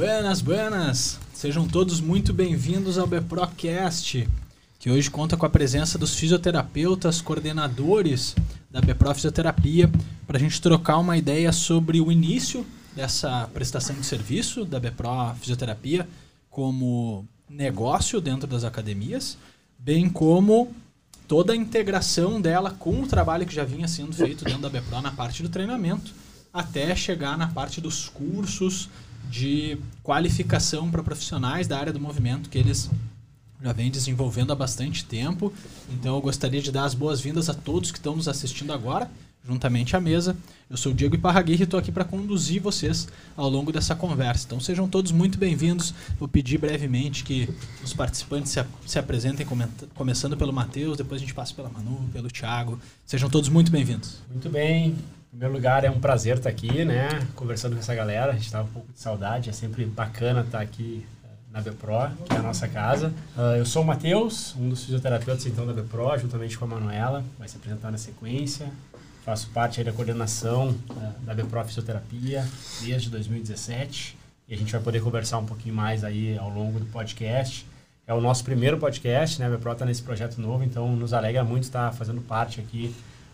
Buenas, buenas! Sejam todos muito bem-vindos ao BPROcast, que hoje conta com a presença dos fisioterapeutas, coordenadores da BPRO Fisioterapia, para a gente trocar uma ideia sobre o início dessa prestação de serviço da BPRO Fisioterapia como negócio dentro das academias, bem como toda a integração dela com o trabalho que já vinha sendo feito dentro da BPRO na parte do treinamento, até chegar na parte dos cursos de qualificação para profissionais da área do movimento que eles já vêm desenvolvendo há bastante tempo. Então eu gostaria de dar as boas-vindas a todos que estão nos assistindo agora juntamente à mesa. Eu sou o Diego Iparraguirre e estou aqui para conduzir vocês ao longo dessa conversa. Então sejam todos muito bem-vindos. Vou pedir brevemente que os participantes se, se apresentem, começando pelo Matheus, depois a gente passa pela Manu, pelo Thiago. Sejam todos muito bem-vindos. Muito bem. Primeiro lugar, é um prazer estar aqui, né? Conversando com essa galera. A gente estava um pouco de saudade. É sempre bacana estar aqui eh, na BPRO, que é a nossa casa. Uh, eu sou o Matheus, um dos fisioterapeutas então da BPRO, juntamente com a Manuela. Vai se apresentar na sequência. Faço parte da coordenação uh, da BPRO Fisioterapia desde 2017. E a gente vai poder conversar um pouquinho mais aí ao longo do podcast. É o nosso primeiro podcast, né? A BPRO está nesse projeto novo, então nos alegra muito estar fazendo parte aqui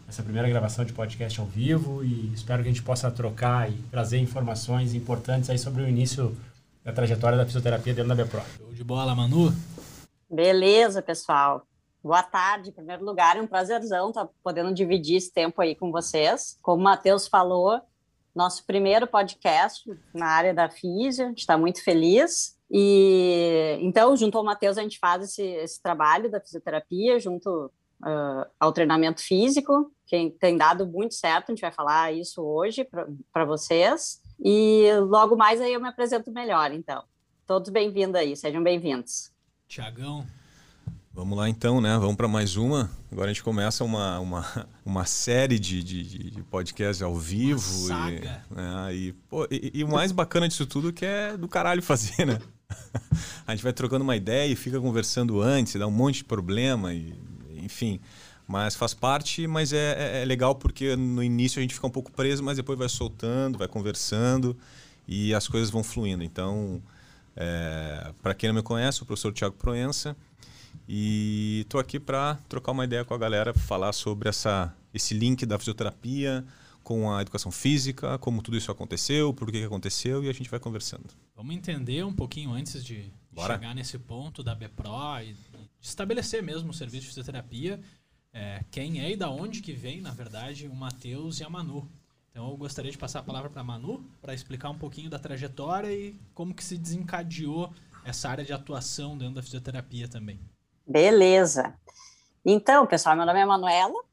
essa primeira gravação de podcast ao vivo e espero que a gente possa trocar e trazer informações importantes aí sobre o início da trajetória da fisioterapia dentro da. Show de bola, Manu. Beleza, pessoal. Boa tarde. Em primeiro lugar, é um prazerzão estar podendo dividir esse tempo aí com vocês. Como o Matheus falou, nosso primeiro podcast na área da física, a gente está muito feliz. E então, junto ao Matheus, a gente faz esse, esse trabalho da fisioterapia, junto uh, ao treinamento físico, que tem dado muito certo, a gente vai falar isso hoje para vocês. E logo mais aí eu me apresento melhor, então. Todos bem-vindos aí, sejam bem-vindos. Tiagão. Vamos lá então, né? Vamos para mais uma. Agora a gente começa uma, uma, uma série de, de, de podcasts ao vivo. Uma saga. E, né? e, pô, e, e, o mais bacana disso tudo que é do caralho fazer, né? a gente vai trocando uma ideia e fica conversando antes, dá um monte de problema e enfim. Mas faz parte, mas é, é, é, legal porque no início a gente fica um pouco preso, mas depois vai soltando, vai conversando e as coisas vão fluindo. Então, é, para quem não me conhece, o professor Tiago Proença e estou aqui para trocar uma ideia com a galera, falar sobre essa, esse link da fisioterapia com a educação física, como tudo isso aconteceu, por que, que aconteceu e a gente vai conversando. Vamos entender um pouquinho antes de Bora. chegar nesse ponto da BPRO e estabelecer mesmo o serviço de fisioterapia, é, quem é e da onde que vem, na verdade, o Matheus e a Manu. Então eu gostaria de passar a palavra para a Manu para explicar um pouquinho da trajetória e como que se desencadeou essa área de atuação dentro da fisioterapia também. Beleza. Então, pessoal, meu nome é Manuela,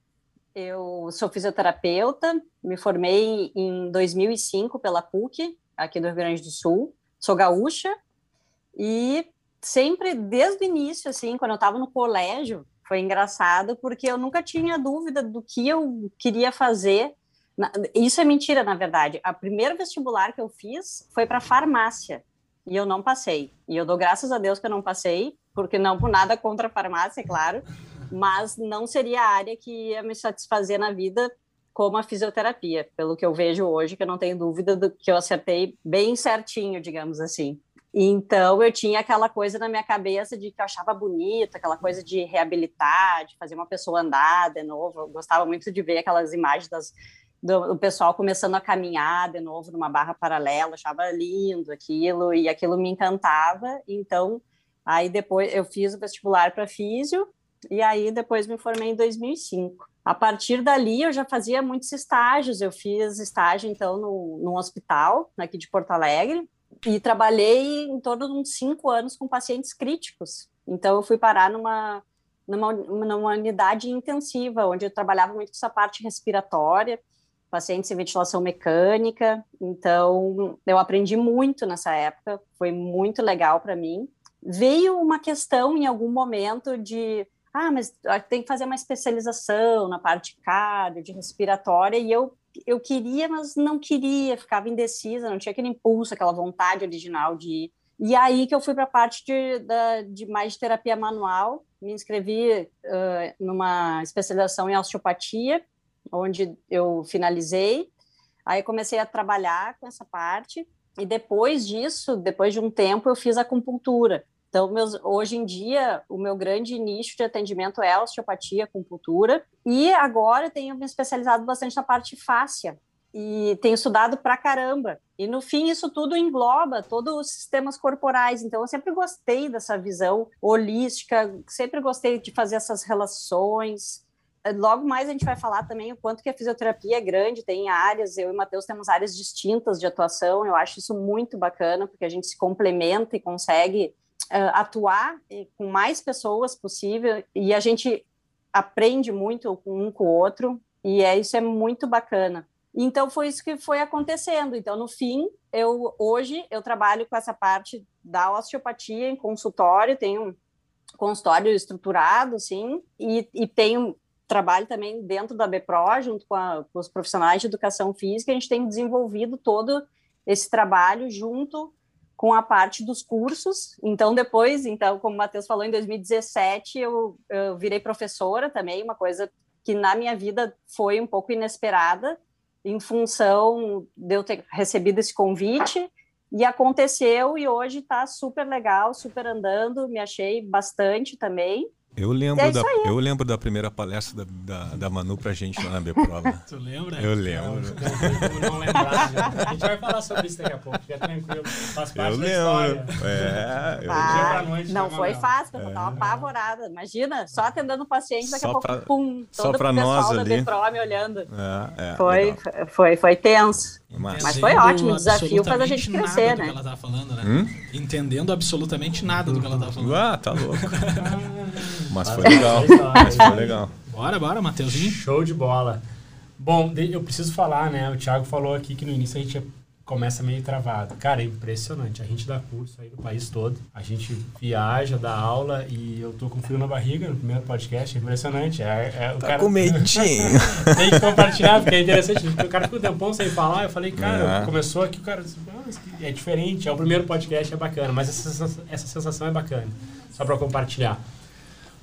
eu sou fisioterapeuta, me formei em 2005 pela PUC, aqui do Rio Grande do Sul, sou gaúcha e sempre desde o início, assim, quando eu estava no colégio, foi engraçado porque eu nunca tinha dúvida do que eu queria fazer. Isso é mentira, na verdade. A primeiro vestibular que eu fiz foi para farmácia e eu não passei. E eu dou graças a Deus que eu não passei, porque não por nada contra a farmácia, é claro, mas não seria a área que ia me satisfazer na vida como a fisioterapia, pelo que eu vejo hoje, que eu não tenho dúvida do que eu acertei bem certinho, digamos assim. Então eu tinha aquela coisa na minha cabeça de que eu achava bonito, aquela coisa de reabilitar, de fazer uma pessoa andar de novo. Eu gostava muito de ver aquelas imagens das, do, do, pessoal começando a caminhar de novo numa barra paralela, achava lindo aquilo e aquilo me encantava. Então aí depois eu fiz o vestibular para físio e aí depois me formei em 2005. A partir dali eu já fazia muitos estágios. Eu fiz estágio então no, num hospital aqui de Porto Alegre e trabalhei em torno de uns cinco anos com pacientes críticos. Então, eu fui parar numa, numa, numa unidade intensiva, onde eu trabalhava muito com essa parte respiratória, pacientes em ventilação mecânica. Então, eu aprendi muito nessa época, foi muito legal para mim. Veio uma questão em algum momento de ah, mas tem que fazer uma especialização na parte cardio, de respiratória, e eu eu queria, mas não queria, ficava indecisa, não tinha aquele impulso, aquela vontade original de ir. E aí que eu fui para a parte de, de mais de terapia manual, me inscrevi uh, numa especialização em osteopatia, onde eu finalizei. Aí comecei a trabalhar com essa parte e depois disso, depois de um tempo, eu fiz acupuntura. Então, meus, hoje em dia, o meu grande nicho de atendimento é a osteopatia, acupuntura, e agora tenho me especializado bastante na parte fáscia, e tenho estudado pra caramba. E no fim, isso tudo engloba todos os sistemas corporais. Então, eu sempre gostei dessa visão holística, sempre gostei de fazer essas relações. Logo mais a gente vai falar também o quanto que a fisioterapia é grande, tem áreas, eu e o Matheus temos áreas distintas de atuação, eu acho isso muito bacana, porque a gente se complementa e consegue uh, atuar com mais pessoas possível, e a gente aprende muito um com o outro, e é, isso é muito bacana. Então foi isso que foi acontecendo. Então no fim, eu hoje eu trabalho com essa parte da osteopatia em consultório, tenho um consultório estruturado, sim, e, e tenho trabalho também dentro da BPRO, junto com, a, com, os profissionais de educação física, a gente tem desenvolvido todo esse trabalho junto com a parte dos cursos. Então, depois, então, como o Matheus falou, em 2017 eu, eu virei professora também, uma coisa que na minha vida foi um pouco inesperada, em função de eu ter recebido esse convite, e aconteceu, e hoje está super legal, super andando, me achei bastante também. Eu lembro, é da, eu lembro da primeira palestra da, da, da Manu pra gente lá na B-Prova. tu lembra? Eu lembro. Não, não lembrar, já. A gente vai falar sobre isso daqui a pouco, fica tranquilo. Faz parte eu da lembro. história. É, eu ah, noite, não foi fácil, eu é. tava apavorada. Imagina, só atendendo o paciente, daqui só a pouco, pra, pum, todo só pra o pessoal nós da B-Pro me olhando. É, é, foi, foi, foi tenso. Mas, Mas foi ótimo, o desafio faz a gente crescer, né? Que ela tá falando, né? Hum? Entendendo absolutamente nada do que ela tá falando. Ah, tá louco. Mas foi legal. Mas foi legal. Bora, bora, Matheusinho. Show de bola. Bom, eu preciso falar, né? O Thiago falou aqui que no início a gente começa meio travado. Cara, é impressionante. A gente dá curso aí no país todo. A gente viaja, dá aula e eu tô com frio na barriga no primeiro podcast. É impressionante. É, é, o tá cara... com medinho. Tem que compartilhar, porque é interessante. O cara ficou um tempão sem falar. Eu falei, cara, é. começou aqui, o cara é diferente. É o primeiro podcast, é bacana. Mas essa, essa sensação é bacana. Só para compartilhar.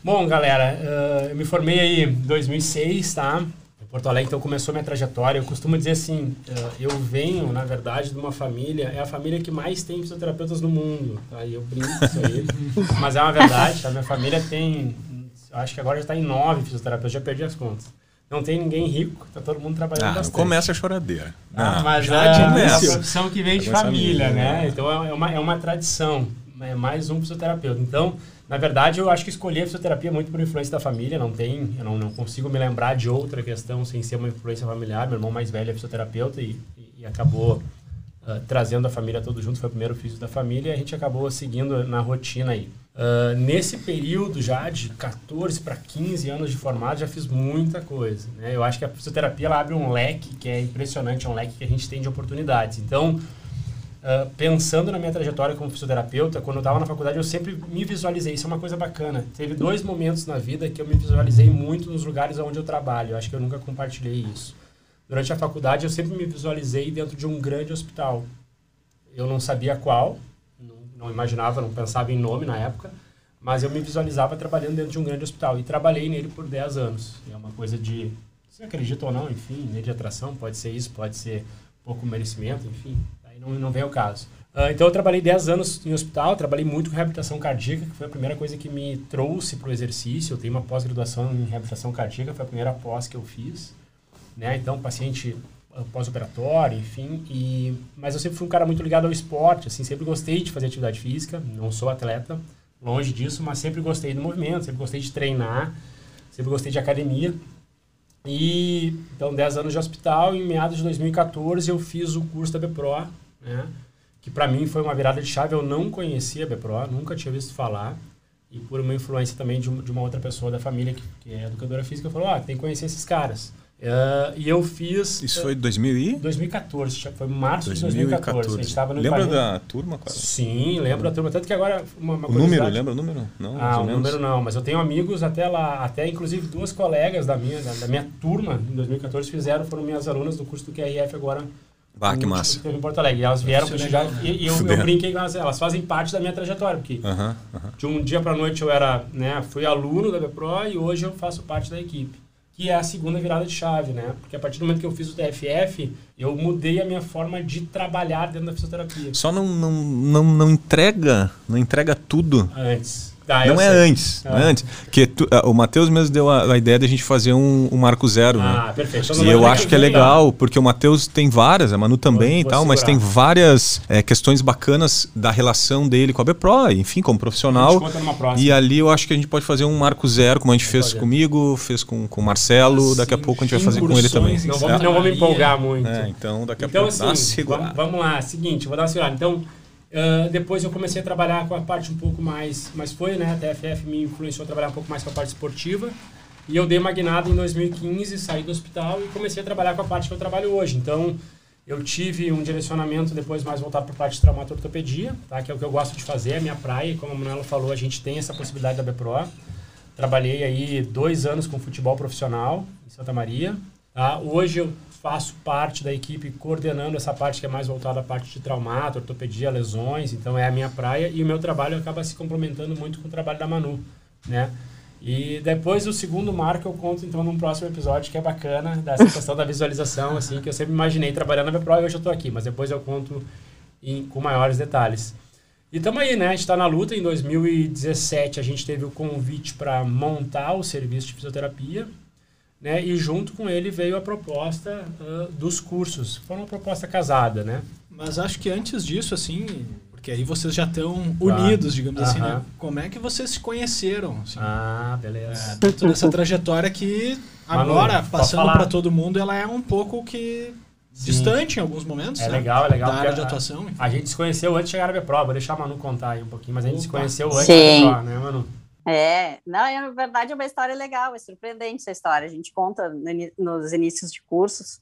Bom, galera, uh, eu me formei aí em 2006, tá? Porto Alegre, então começou minha trajetória. Eu costumo dizer assim, uh, eu venho, na verdade, de uma família, é a família que mais tem fisioterapeutas no mundo, tá? E eu brinco isso aí, mas é uma verdade, tá? Minha família tem, acho que agora já está em nove fisioterapeutas, já perdi as contas. Não tem ninguém rico, tá todo mundo trabalhando ah, bastante. começa a choradeira. Ah, mas já é, é uma profissão que vem de família, família, né? Então é uma, é uma tradição, é mais um fisioterapeuta. Então, na verdade, eu acho que escolhi a fisioterapia muito por influência da família. Não tem, eu não, não consigo me lembrar de outra questão sem ser uma influência familiar. Meu irmão mais velho é fisioterapeuta e, e, acabou uh, trazendo a família todo junto. Foi o primeiro filho da família e a gente acabou seguindo na rotina aí. Uh, nesse período já de 14 para 15 anos de formado, já fiz muita coisa. Né? Eu acho que a fisioterapia ela abre um leque que é impressionante, é um leque que a gente tem de oportunidades. Então, Uh, pensando na minha trajetória como fisioterapeuta, quando eu estava na faculdade, eu sempre me visualizei. Isso é uma coisa bacana. Teve dois momentos na vida que eu me visualizei muito nos lugares onde eu trabalho. Eu acho que eu nunca compartilhei isso. Durante a faculdade, eu sempre me visualizei dentro de um grande hospital. Eu não sabia qual, não, não imaginava, não pensava em nome na época, mas eu me visualizava trabalhando dentro de um grande hospital. E trabalhei nele por 10 anos. É uma coisa de, você acredita ou não, enfim, lei de atração, pode ser isso, pode ser pouco merecimento, enfim, não, não vem ao caso. Uh, então eu trabalhei 10 anos em hospital, trabalhei muito com reabilitação cardíaca, que foi a primeira coisa que me trouxe para o exercício. Eu tenho uma pós-graduação em reabilitação cardíaca, foi a primeira pós que eu fiz. Né? Então, paciente uh, pós-operatório, enfim. E, mas eu sempre fui um cara muito ligado ao esporte, assim, sempre gostei de fazer atividade física, não sou atleta, longe disso, mas sempre gostei do movimento, sempre gostei de treinar, sempre gostei de academia. E então 10 anos de hospital, em meados de 2014 eu fiz o curso da BPRO, né? que para mim foi uma virada de chave. Eu não conhecia a BPRO, nunca tinha visto falar. E por uma influência também de, de uma outra pessoa da família que, que é educadora física, falou: ah, tem que conhecer esses caras. Uh, e eu fiz. Isso foi 2000 e? 2014, foi março 2014. de 2014. A gente tava no lembra da turma? Cara? Sim, lembro da turma. Tanto que agora. Uma, uma o número, lembra o número? Não, ah, o número não, mas eu tenho amigos até lá, até inclusive duas colegas da minha, da, da minha turma em 2014 fizeram, foram minhas alunas do curso do QRF agora ah, que massa. Em Porto Alegre. E elas vieram prestigiar. E, e eu, eu, brinquei com elas. Elas fazem parte da minha trajetória. Porque uh -huh, uh -huh. de um dia para noite eu era, né, fui aluno da BPRO e hoje eu faço parte da equipe. que é a segunda virada de chave, né? Porque a partir do momento que eu fiz o TFF, eu mudei a minha forma de trabalhar dentro da fisioterapia. Só não, não, não, não entrega, não entrega tudo. Antes. Ah, não, é antes, ah. não é antes. Que tu, uh, o Matheus mesmo deu a, a, ideia de a gente fazer um, um marco zero, ah, né? Ah, perfeito. Então, e eu acho que é legal, porque o Matheus tem várias, a Manu também vou, vou e tal, segurar. mas tem várias é, questões bacanas da relação dele com a BPRO, enfim, como profissional. E ali eu acho que a gente pode fazer um marco zero, como a gente fez fazer. comigo, fez com, com o Marcelo, daqui a pouco a gente vai fazer com ele também. Não vou, não me empolgar muito. É, então, daqui a então, pouco assim, vamos, vamos lá, seguinte, vou dar uma segurada. Então, Uh, depois eu comecei a trabalhar com a parte um pouco mais, mas foi, né? A TFF me influenciou a trabalhar um pouco mais com a parte esportiva. E eu dei uma guinada em 2015, saí do hospital e comecei a trabalhar com a parte que eu trabalho hoje. Então, eu tive um direcionamento depois mais voltado para a parte de traumatortopedia, tá? Que é o que eu gosto de fazer, é a minha praia. E como a Manuela falou, a gente tem essa possibilidade da BPRO. Trabalhei aí dois anos com futebol profissional em Santa Maria. Tá? Hoje eu faço parte da equipe coordenando essa parte que é mais voltada à parte de traumato, ortopedia, lesões, então é a minha praia e o meu trabalho acaba se complementando muito com o trabalho da Manu, né? E depois o segundo marco eu conto então num próximo episódio que é bacana, dessa questão da visualização, assim, que eu sempre imaginei trabalhando na minha prova e hoje eu estou aqui, mas depois eu conto em, com maiores detalhes. E estamos aí, né? A gente está na luta. Em 2017 a gente teve o convite para montar o serviço de fisioterapia né? E junto com ele veio a proposta uh, dos cursos. Foi uma proposta casada, né? Mas acho que antes disso, assim, porque aí vocês já estão unidos, digamos uh -huh. assim, né? Como é que vocês se conheceram? Assim? Ah, beleza. É, dentro dessa trajetória que agora, Manu, passando para todo mundo, ela é um pouco que Sim. distante em alguns momentos. É né? legal, é legal. Da área de atuação. A, a, gente se conheceu antes de chegar na minha prova. Vou deixar a Manu contar aí um pouquinho, mas a gente Opa. se conheceu antes Sim. da prova, né, Manu? É, não, é, na verdade é uma história legal, é surpreendente essa história. A gente conta nos inícios de cursos,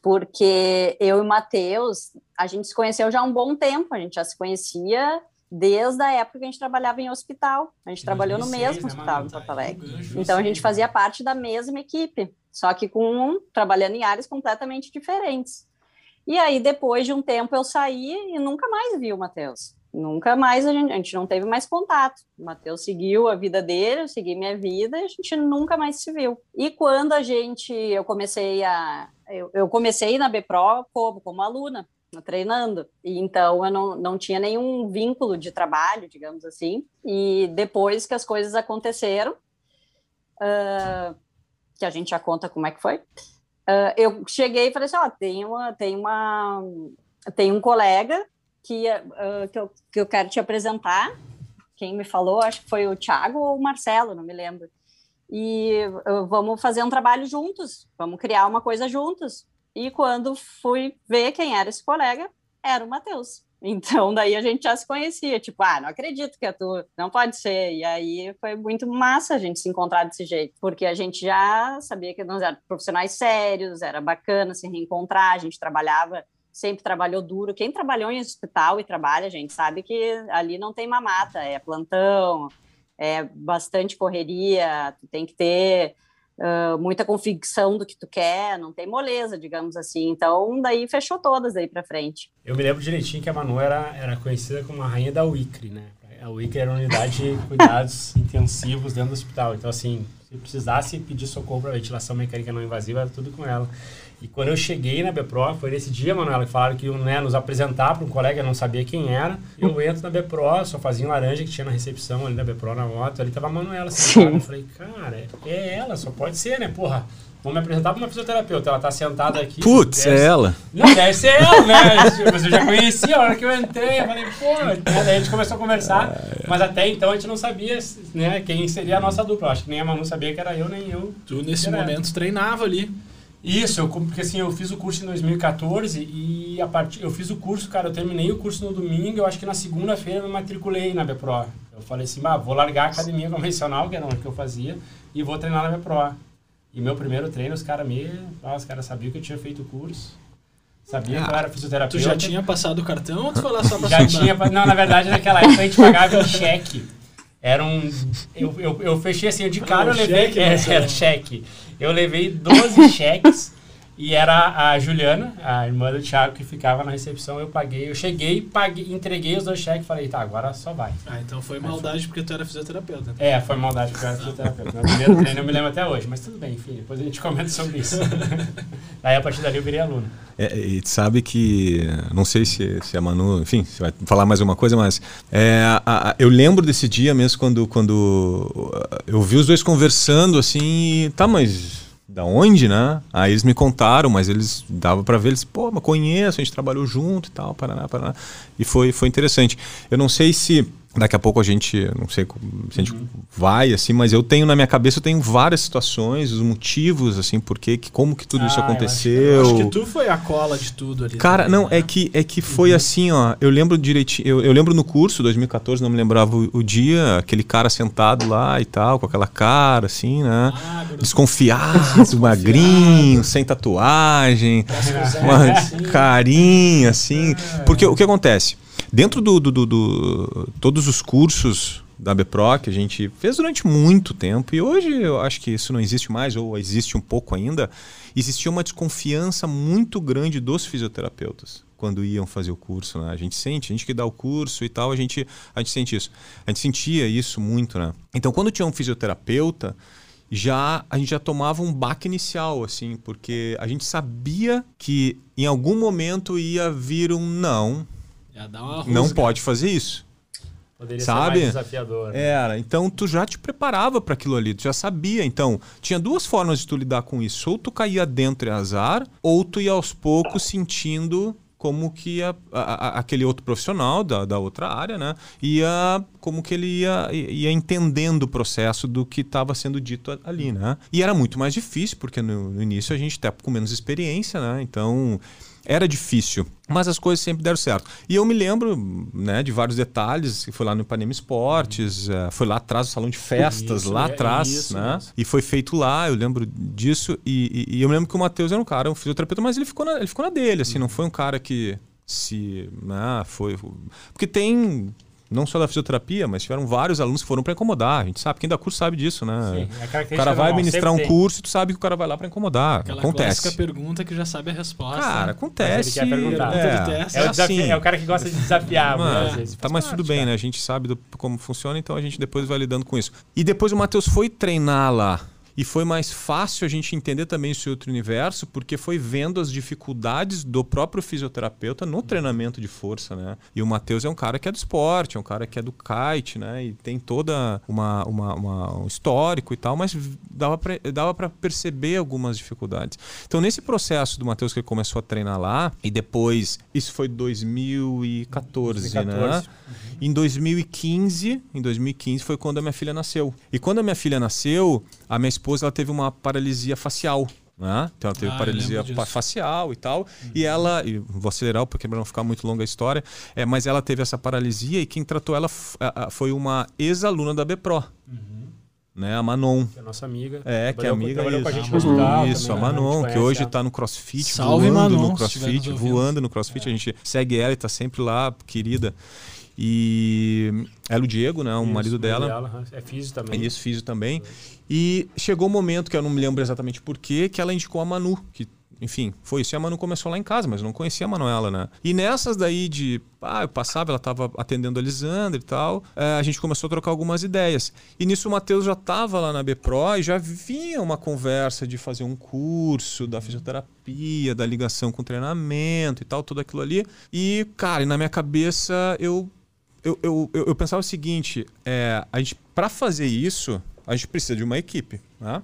porque eu e o Matheus, a gente se conheceu já há um bom tempo, a gente já se conhecia desde a época que a gente trabalhava em hospital. A gente trabalhou no mesmo né, hospital em Porto Alegre. Então a gente fazia parte da mesma equipe, só que com um, trabalhando em áreas completamente diferentes. E aí, depois de um tempo, eu saí e nunca mais vi o Matheus. Nunca mais a gente, a gente não teve mais contato. O Matheus seguiu a vida dele, eu segui minha vida e a gente nunca mais se viu. E quando a gente, eu comecei a, eu, eu comecei na Bpro como, como aluna, treinando. E então eu não, não tinha nenhum vínculo de trabalho, digamos assim. E depois que as coisas aconteceram, uh, que a gente já conta como é que foi, uh, eu cheguei e falei assim, ó, oh, tem uma, tem uma, tem um colega que, uh, que, eu, que eu quero te apresentar. Quem me falou, acho que foi o Thiago ou o Marcelo, não me lembro. E uh, vamos fazer um trabalho juntos, vamos criar uma coisa juntos. E quando fui ver quem era esse colega, era o Matheus. Então, daí a gente já se conhecia, tipo, ah, não acredito que é tu, não pode ser. E aí foi muito massa a gente se encontrar desse jeito, porque a gente já sabia que nós éramos profissionais sérios, era bacana se reencontrar, a gente trabalhava sempre trabalhou duro. Quem trabalhou em hospital e trabalha, gente, sabe que ali não tem mamata, é plantão, é bastante correria, tu tem que ter uh, muita convicção do que tu quer, não tem moleza, digamos assim. Então, daí fechou todas aí para frente. Eu me lembro direitinho que a Manu era, era conhecida como a rainha da UICRE, né? A UICRE era uma unidade de cuidados intensivos dentro do hospital. Então, assim, se precisasse pedir socorro para ventilação mecânica não invasiva, era tudo com ela. E quando eu cheguei na BPRO, foi nesse dia, Manuela, que falaram que iam né, nos apresentar para um colega, eu não sabia quem era. Eu entro na BPRO, só fazia um laranja que tinha na recepção ali da BPRO na moto. Ali tava a Manuela sentada. Eu falei, cara, é ela, só pode ser, né? Porra, vou me apresentar para uma fisioterapeuta. Ela tá sentada aqui. Putz, é ela. Não, deve ser ela, né? Mas eu já conhecia, a hora que eu entrei, eu falei, pô, né? daí a gente começou a conversar. Mas até então a gente não sabia né, quem seria a nossa dupla. Acho que nem a Manu sabia que era eu, nem eu. Tu, nesse momento, treinava ali. Isso, eu, porque assim, eu fiz o curso em 2014 e a partir, eu fiz o curso, cara, eu terminei o curso no domingo, eu acho que na segunda-feira eu me matriculei na BPRO. Eu falei assim, bah, vou largar a academia convencional, que era o que eu fazia, e vou treinar na BPRO. E meu primeiro treino, os caras me... Ah, os caras sabiam que eu tinha feito o curso. Sabia ah, que eu era fisioterapeuta. Tu já tinha passado o cartão ou tu foi lá só pra Já tinha, não, na verdade naquela época a gente pagava em cheque. Era um. Eu, eu, eu fechei assim, de cara ah, eu levei. Cheque, é, era cheque. Eu levei 12 cheques E era a Juliana, a irmã do Thiago, que ficava na recepção. Eu paguei, eu cheguei, paguei, entreguei os dois cheques e falei, tá, agora só vai. Ah, então foi maldade porque tu era fisioterapeuta. É, foi maldade porque eu era fisioterapeuta. Meu primeiro treino eu me lembro até hoje, mas tudo bem, enfim, depois a gente comenta sobre isso. Daí a partir dali eu virei aluno. É, e sabe que, não sei se, se a Manu, enfim, se vai falar mais uma coisa, mas é, a, a, eu lembro desse dia mesmo quando, quando eu vi os dois conversando assim, e, tá, mas da onde, né? Aí eles me contaram, mas eles dava para ver, eles, pô, mas conheço, a gente trabalhou junto e tal, paraná, paraná. E foi, foi interessante. Eu não sei se Daqui a pouco a gente, não sei se a gente uhum. vai assim, mas eu tenho na minha cabeça eu tenho várias situações, os motivos assim, porque que como que tudo ah, isso aconteceu. Eu acho, que, eu acho que tu foi a cola de tudo ali. Cara, também, não, né? é que é que foi uhum. assim, ó, eu lembro direitinho, eu, eu, lembro no curso 2014, não me lembrava o, o, dia, aquele cara sentado lá e tal, com aquela cara assim, né? Ah, desconfiado, desconfiado, magrinho, sem tatuagem, uma assim. carinha assim, é. porque o que acontece? Dentro do, do, do, do, todos os cursos da BPRO que a gente fez durante muito tempo, e hoje eu acho que isso não existe mais, ou existe um pouco ainda, existia uma desconfiança muito grande dos fisioterapeutas quando iam fazer o curso. Né? A gente sente, a gente que dá o curso e tal, a gente, a gente sente isso. A gente sentia isso muito. Né? Então, quando tinha um fisioterapeuta, já a gente já tomava um baque inicial, assim, porque a gente sabia que em algum momento ia vir um não não pode fazer isso. Poderia sabe? ser mais desafiador. Né? Era. Então tu já te preparava para aquilo ali, tu já sabia. Então, tinha duas formas de tu lidar com isso. Ou tu caía dentro e azar, ou tu ia aos poucos sentindo como que a, a, aquele outro profissional da, da outra área, né, ia como que ele ia, ia entendendo o processo do que estava sendo dito ali, né? E era muito mais difícil porque no, no início a gente até com menos experiência, né? Então era difícil, mas as coisas sempre deram certo. E eu me lembro né, de vários detalhes, foi lá no Ipanema Esportes, uhum. foi lá atrás do salão de festas, isso, lá é, atrás, isso, né? Isso. E foi feito lá, eu lembro disso. E, e, e eu me lembro que o Matheus era um cara, um fisioterapeuta, mas ele ficou na, ele ficou na dele, assim, uhum. não foi um cara que se. Né, foi. Porque tem não só da fisioterapia, mas tiveram vários alunos que foram para incomodar. A gente sabe, quem dá curso sabe disso, né? Sim, é o cara vai ministrar um tem. curso e tu sabe que o cara vai lá para incomodar. Aquela acontece. Aquela pergunta que já sabe a resposta. Cara, acontece. Mas ele quer perguntar. É, é, é, o assim, é, o cara que gosta de desafiar. Mano, vezes, tá, mas tudo bem, cara. né? A gente sabe do, como funciona, então a gente depois vai lidando com isso. E depois o Matheus foi treinar lá e foi mais fácil a gente entender também esse outro universo, porque foi vendo as dificuldades do próprio fisioterapeuta no treinamento de força, né? E o Matheus é um cara que é do esporte, é um cara que é do kite, né? E tem toda uma, uma, uma um histórico e tal, mas dava para dava perceber algumas dificuldades. Então, nesse processo do Matheus que ele começou a treinar lá, e depois, isso foi 2014, 2014. né? Uhum. Em 2015, em 2015 foi quando a minha filha nasceu. E quando a minha filha nasceu, a minha esposa ela teve uma paralisia facial. Né? Então ela teve ah, paralisia facial e tal. Uhum. E ela, e vou acelerar porque para não ficar muito longa a história, é, mas ela teve essa paralisia e quem tratou ela foi uma ex-aluna da BPRO. Uhum. Né, a Manon. Que é a nossa amiga. É, que é amiga. Trabalhou isso. com a gente no hospital. Isso, também, a né? Manon, a que hoje está no CrossFit, Salve, voando Manon, no CrossFit, voando no CrossFit. É. A gente segue ela e está sempre lá, querida. E ela, o Diego, né, o isso, marido dela. dela. É físico também. Isso, físico também. E chegou o um momento, que eu não me lembro exatamente porquê, que ela indicou a Manu, que enfim, foi isso. E a Manu começou lá em casa, mas eu não conhecia a Manuela, né? E nessas daí de. Ah, eu passava, ela estava atendendo a Lisandra e tal. É, a gente começou a trocar algumas ideias. E nisso o Matheus já estava lá na BPRO e já vinha uma conversa de fazer um curso da fisioterapia, da ligação com treinamento e tal, tudo aquilo ali. E, cara, na minha cabeça eu eu, eu, eu, pensava o seguinte: é, a gente, para fazer isso, a gente precisa de uma equipe, né?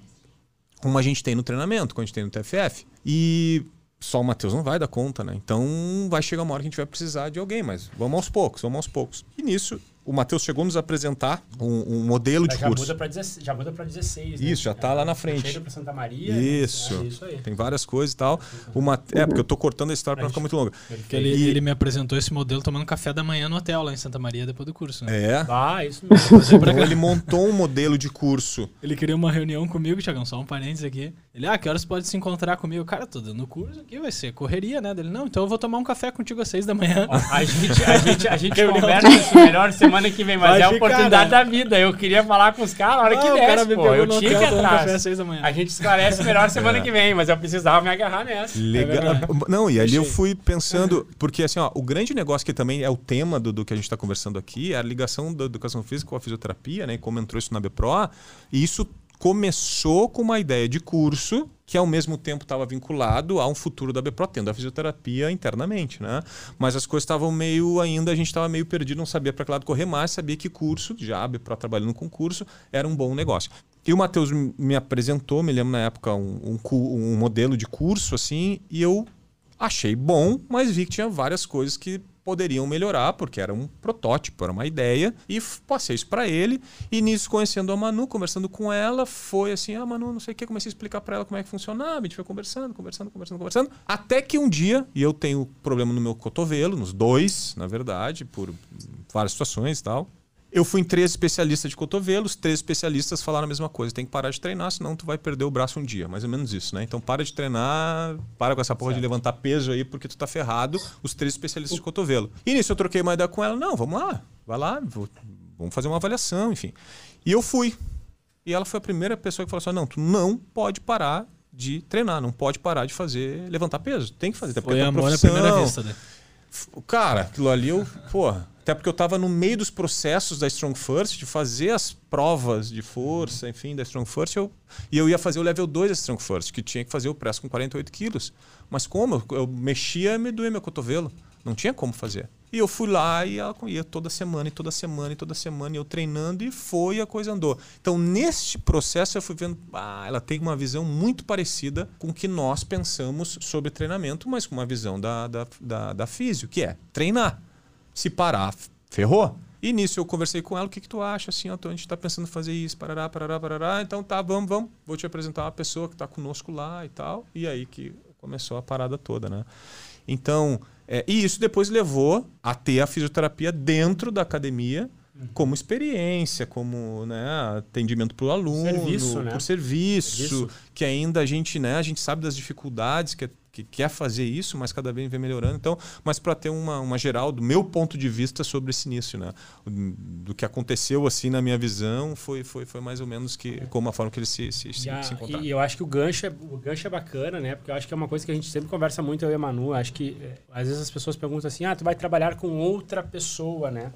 como a gente tem no treinamento, como a gente tem no TFF. E só o Matheus não vai dar conta, né? Então vai chegar uma hora que a gente vai precisar de alguém, mas vamos aos poucos, vamos aos poucos. E nisso o Matheus chegou a nos apresentar um, um modelo de já curso. Muda pra 16, já muda para 16, né? Isso, já está é, lá na frente. Chega para Santa Maria. Isso. Né? É isso aí. Tem várias coisas e tal. Uma, é, porque eu estou cortando a história para ficar muito longa. Ele, e... ele me apresentou esse modelo tomando café da manhã no hotel lá em Santa Maria depois do curso. Né? É. Ah, isso mesmo. então ele montou um modelo de curso. Ele queria uma reunião comigo, Tiagão, só um parênteses aqui. Ele, ah, que horas pode se encontrar comigo? Cara, tô dando curso aqui, vai ser correria, né? Dele, não, então eu vou tomar um café contigo às seis da manhã. A gente, a gente, a gente conversa isso melhor semana que vem, mas Vai é a ficar, oportunidade né? da vida. Eu queria falar com os caras na hora que Ah, cara desce, pô. Eu tinha que atrás. manhã. A gente esclarece melhor semana É. que vem, mas eu precisava me agarrar nessa. Legal. verdade. não, e ali eu fui pensando, porque assim, ó, o grande negócio que também é o tema do, do que a gente está conversando aqui é a ligação da educação física com a fisioterapia, né? e Como entrou isso na BPRO, e isso começou com uma ideia de curso que ao mesmo tempo estava vinculado a um futuro da BPRO, tendo a fisioterapia internamente, né? Mas as coisas estavam meio ainda, a gente estava meio perdido, não sabia para que lado correr mais, sabia que curso, já a BPRO trabalhando com curso, era um bom negócio. E o Matheus me apresentou, me lembro na época, um, um, um modelo de curso, assim, e eu achei bom, mas vi que tinha várias coisas que poderiam melhorar, porque era um protótipo, era uma ideia, e passei isso para ele. E nisso, conhecendo a Manu, conversando com ela, foi assim: ah, Manu, não sei o que, comecei a explicar para ela como é que funcionava, a gente foi conversando, conversando, conversando, conversando. Até que um dia, e eu tenho problema no meu cotovelo, nos dois, na verdade, por várias situações e tal. Eu fui em três especialistas de cotovelos, três especialistas falaram a mesma coisa. Tem que parar de treinar, senão tu vai perder o braço um dia. Mais ou menos isso, né? Então para de treinar, para com essa porra de levantar peso aí, porque tu tá ferrado. Os três especialistas de cotovelo. E nisso eu troquei uma ideia com ela. Não, vamos lá, vai lá, vou- vamos fazer uma avaliação, enfim. E eu fui. E ela foi a primeira pessoa que falou assim: não, tu não pode parar de treinar, não pode parar de fazer, levantar peso. Tem que fazer, até porque Foi é profissão. primeira vista, né? Cara, aquilo ali eu, porra, até porque eu tava no meio dos processos da Strong First, de fazer as provas de força, enfim, da Strong First, eu, e eu ia fazer o level 2 da Strong First, que tinha que fazer o press com 48 quilos. Mas como? Eu, eu mexia e me doía meu cotovelo. Não tinha como fazer. E eu fui lá e ela ia toda semana, e toda semana, e toda semana, e eu treinando, e foi, e a coisa andou. Então, neste processo, eu fui vendo, ah, ela tem uma visão muito parecida com o que nós pensamos sobre treinamento, mas com uma visão da, da, da, da físio, que é treinar. Se parar, ferrou. E nisso eu conversei com ela, o que, que tu acha? Assim, tô- a gente está pensando em fazer isso, parará, parará, parará. Então tá, vamos, vamos. Vou te apresentar uma pessoa que está conosco lá e tal. E aí que começou a parada toda, né? Então, é, e isso depois levou a ter a fisioterapia dentro da academia como experiência, como né, atendimento para o aluno, Serviço, né? por serviço, Serviço. que ainda a gente, né, a gente sabe das dificuldades que, que quer fazer isso, mas cada vez vem melhorando. Então, mas para ter uma, uma geral do meu ponto de vista sobre esse início, né, do que aconteceu assim na minha visão, foi, foi, foi mais ou menos que como a forma que eles se, se, se, E, a- se encontraram. e eu acho que o gancho, é, o gancho é bacana, né? Porque eu acho que é uma coisa que a gente sempre conversa muito, eu e a Manu. Acho que é, às vezes as pessoas perguntam assim: ah, tu vai trabalhar com outra pessoa, né?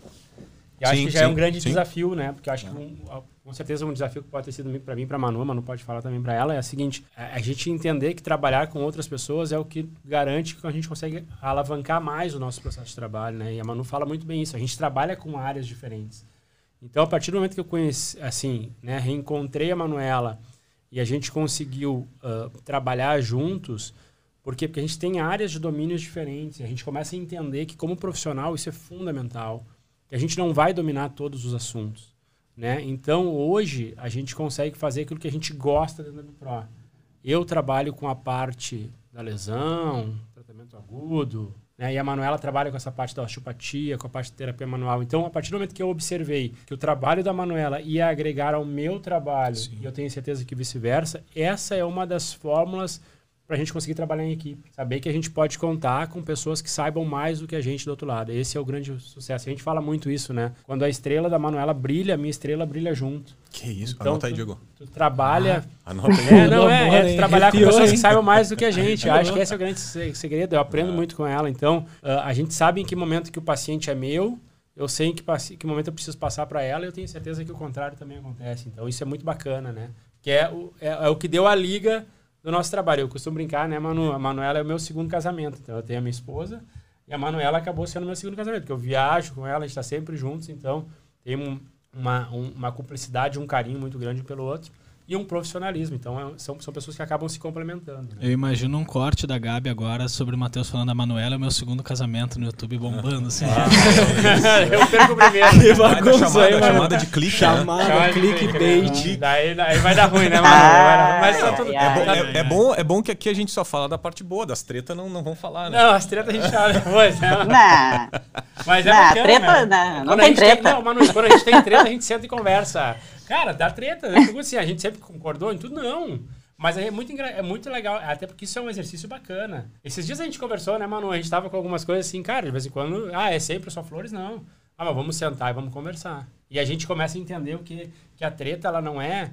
E eu acho Sim, que já é sim, um grande sim. desafio, né? Porque eu acho que um- com certeza um desafio que pode ter sido para mim, para Manu, a Manu pode falar também para ela, é o seguinte: a, a gente entender que trabalhar com outras pessoas é o que garante que a gente consegue alavancar mais o nosso processo de trabalho, né? E a Manu fala muito bem isso. A gente trabalha com áreas diferentes. Então, a partir do momento que eu conheci, assim, né, reencontrei a Manuela e a gente conseguiu ah, trabalhar juntos, por quê? Porque a gente tem áreas de domínios diferentes. e A gente começa a entender que, como profissional, isso é fundamental. Que a gente não vai dominar todos os assuntos. Né? Então, hoje, a gente consegue fazer aquilo que a gente gosta dentro do Pro. Eu trabalho com a parte da lesão, tratamento agudo, né? E a Manuela trabalha com essa parte da osteopatia, com a parte de terapia manual. Então, a partir do momento que eu observei que o trabalho da Manuela ia agregar ao meu trabalho, e eu tenho certeza que vice-versa, essa é uma das fórmulas para a gente conseguir trabalhar em equipe. Saber que a gente pode contar com pessoas que saibam mais do que a gente do outro lado. Esse é o grande sucesso. A gente fala muito isso, né? Quando a estrela da Manuela brilha, a minha estrela brilha junto. Que isso? Então, Anota aí, tu- Diego. Tu trabalha... Anota aí. É, não, é, é hein? trabalhar com pessoas hein? que saibam mais do que a gente. Eu acho que esse é o grande se- segredo. Eu aprendo muito com ela. Então, ah, a gente sabe em que momento que o paciente é meu, eu sei em que, que momento eu preciso passar para ela e eu tenho certeza que o contrário também acontece. Então, isso é muito bacana, né? Que é o, é, é o que deu a liga do nosso trabalho. Eu costumo brincar, né, Manu? A Manuela é o meu segundo casamento. Então, eu tenho a minha esposa e a Manuela acabou sendo meu segundo casamento, porque eu viajo com ela, a gente está sempre juntos, então tem um- uma, um- uma cumplicidade, um carinho muito grande pelo outro e um profissionalismo. Então, é- são, são pessoas que acabam se complementando. né? Eu imagino um corte da Gabi agora sobre o Matheus falando da Manuela, é o meu segundo casamento no YouTube bombando, assim. eu perco o primeiro. Né? Bagunça chamada, aí, chamada de clique, né? Chamada, Chama- clickbait. Daí, daí vai dar ruim, né, Manu? Vai dar ruim. Mas tá tudo... ai, É bom, é, é bom, é bom que aqui a gente só fala da parte boa, das tretas não, não vão falar, né? Não, as tretas a gente fala depois, né? Não, Mas é Não, bacana, treta, né? não, não tem treta. não, Manu, quando a gente tem treta, a gente senta e conversa. Cara, dá treta. Eu digo assim, a gente sempre concordou em tudo? Não. Mas é muito, é muito legal, até porque isso é um exercício bacana. Esses dias a gente conversou, né, Manu? A gente tava com algumas coisas assim, cara, de vez em quando, ah, é sempre só flores? Não. Ah, mas vamos sentar e vamos conversar. E a gente começa a entender o que, que a treta, ela não é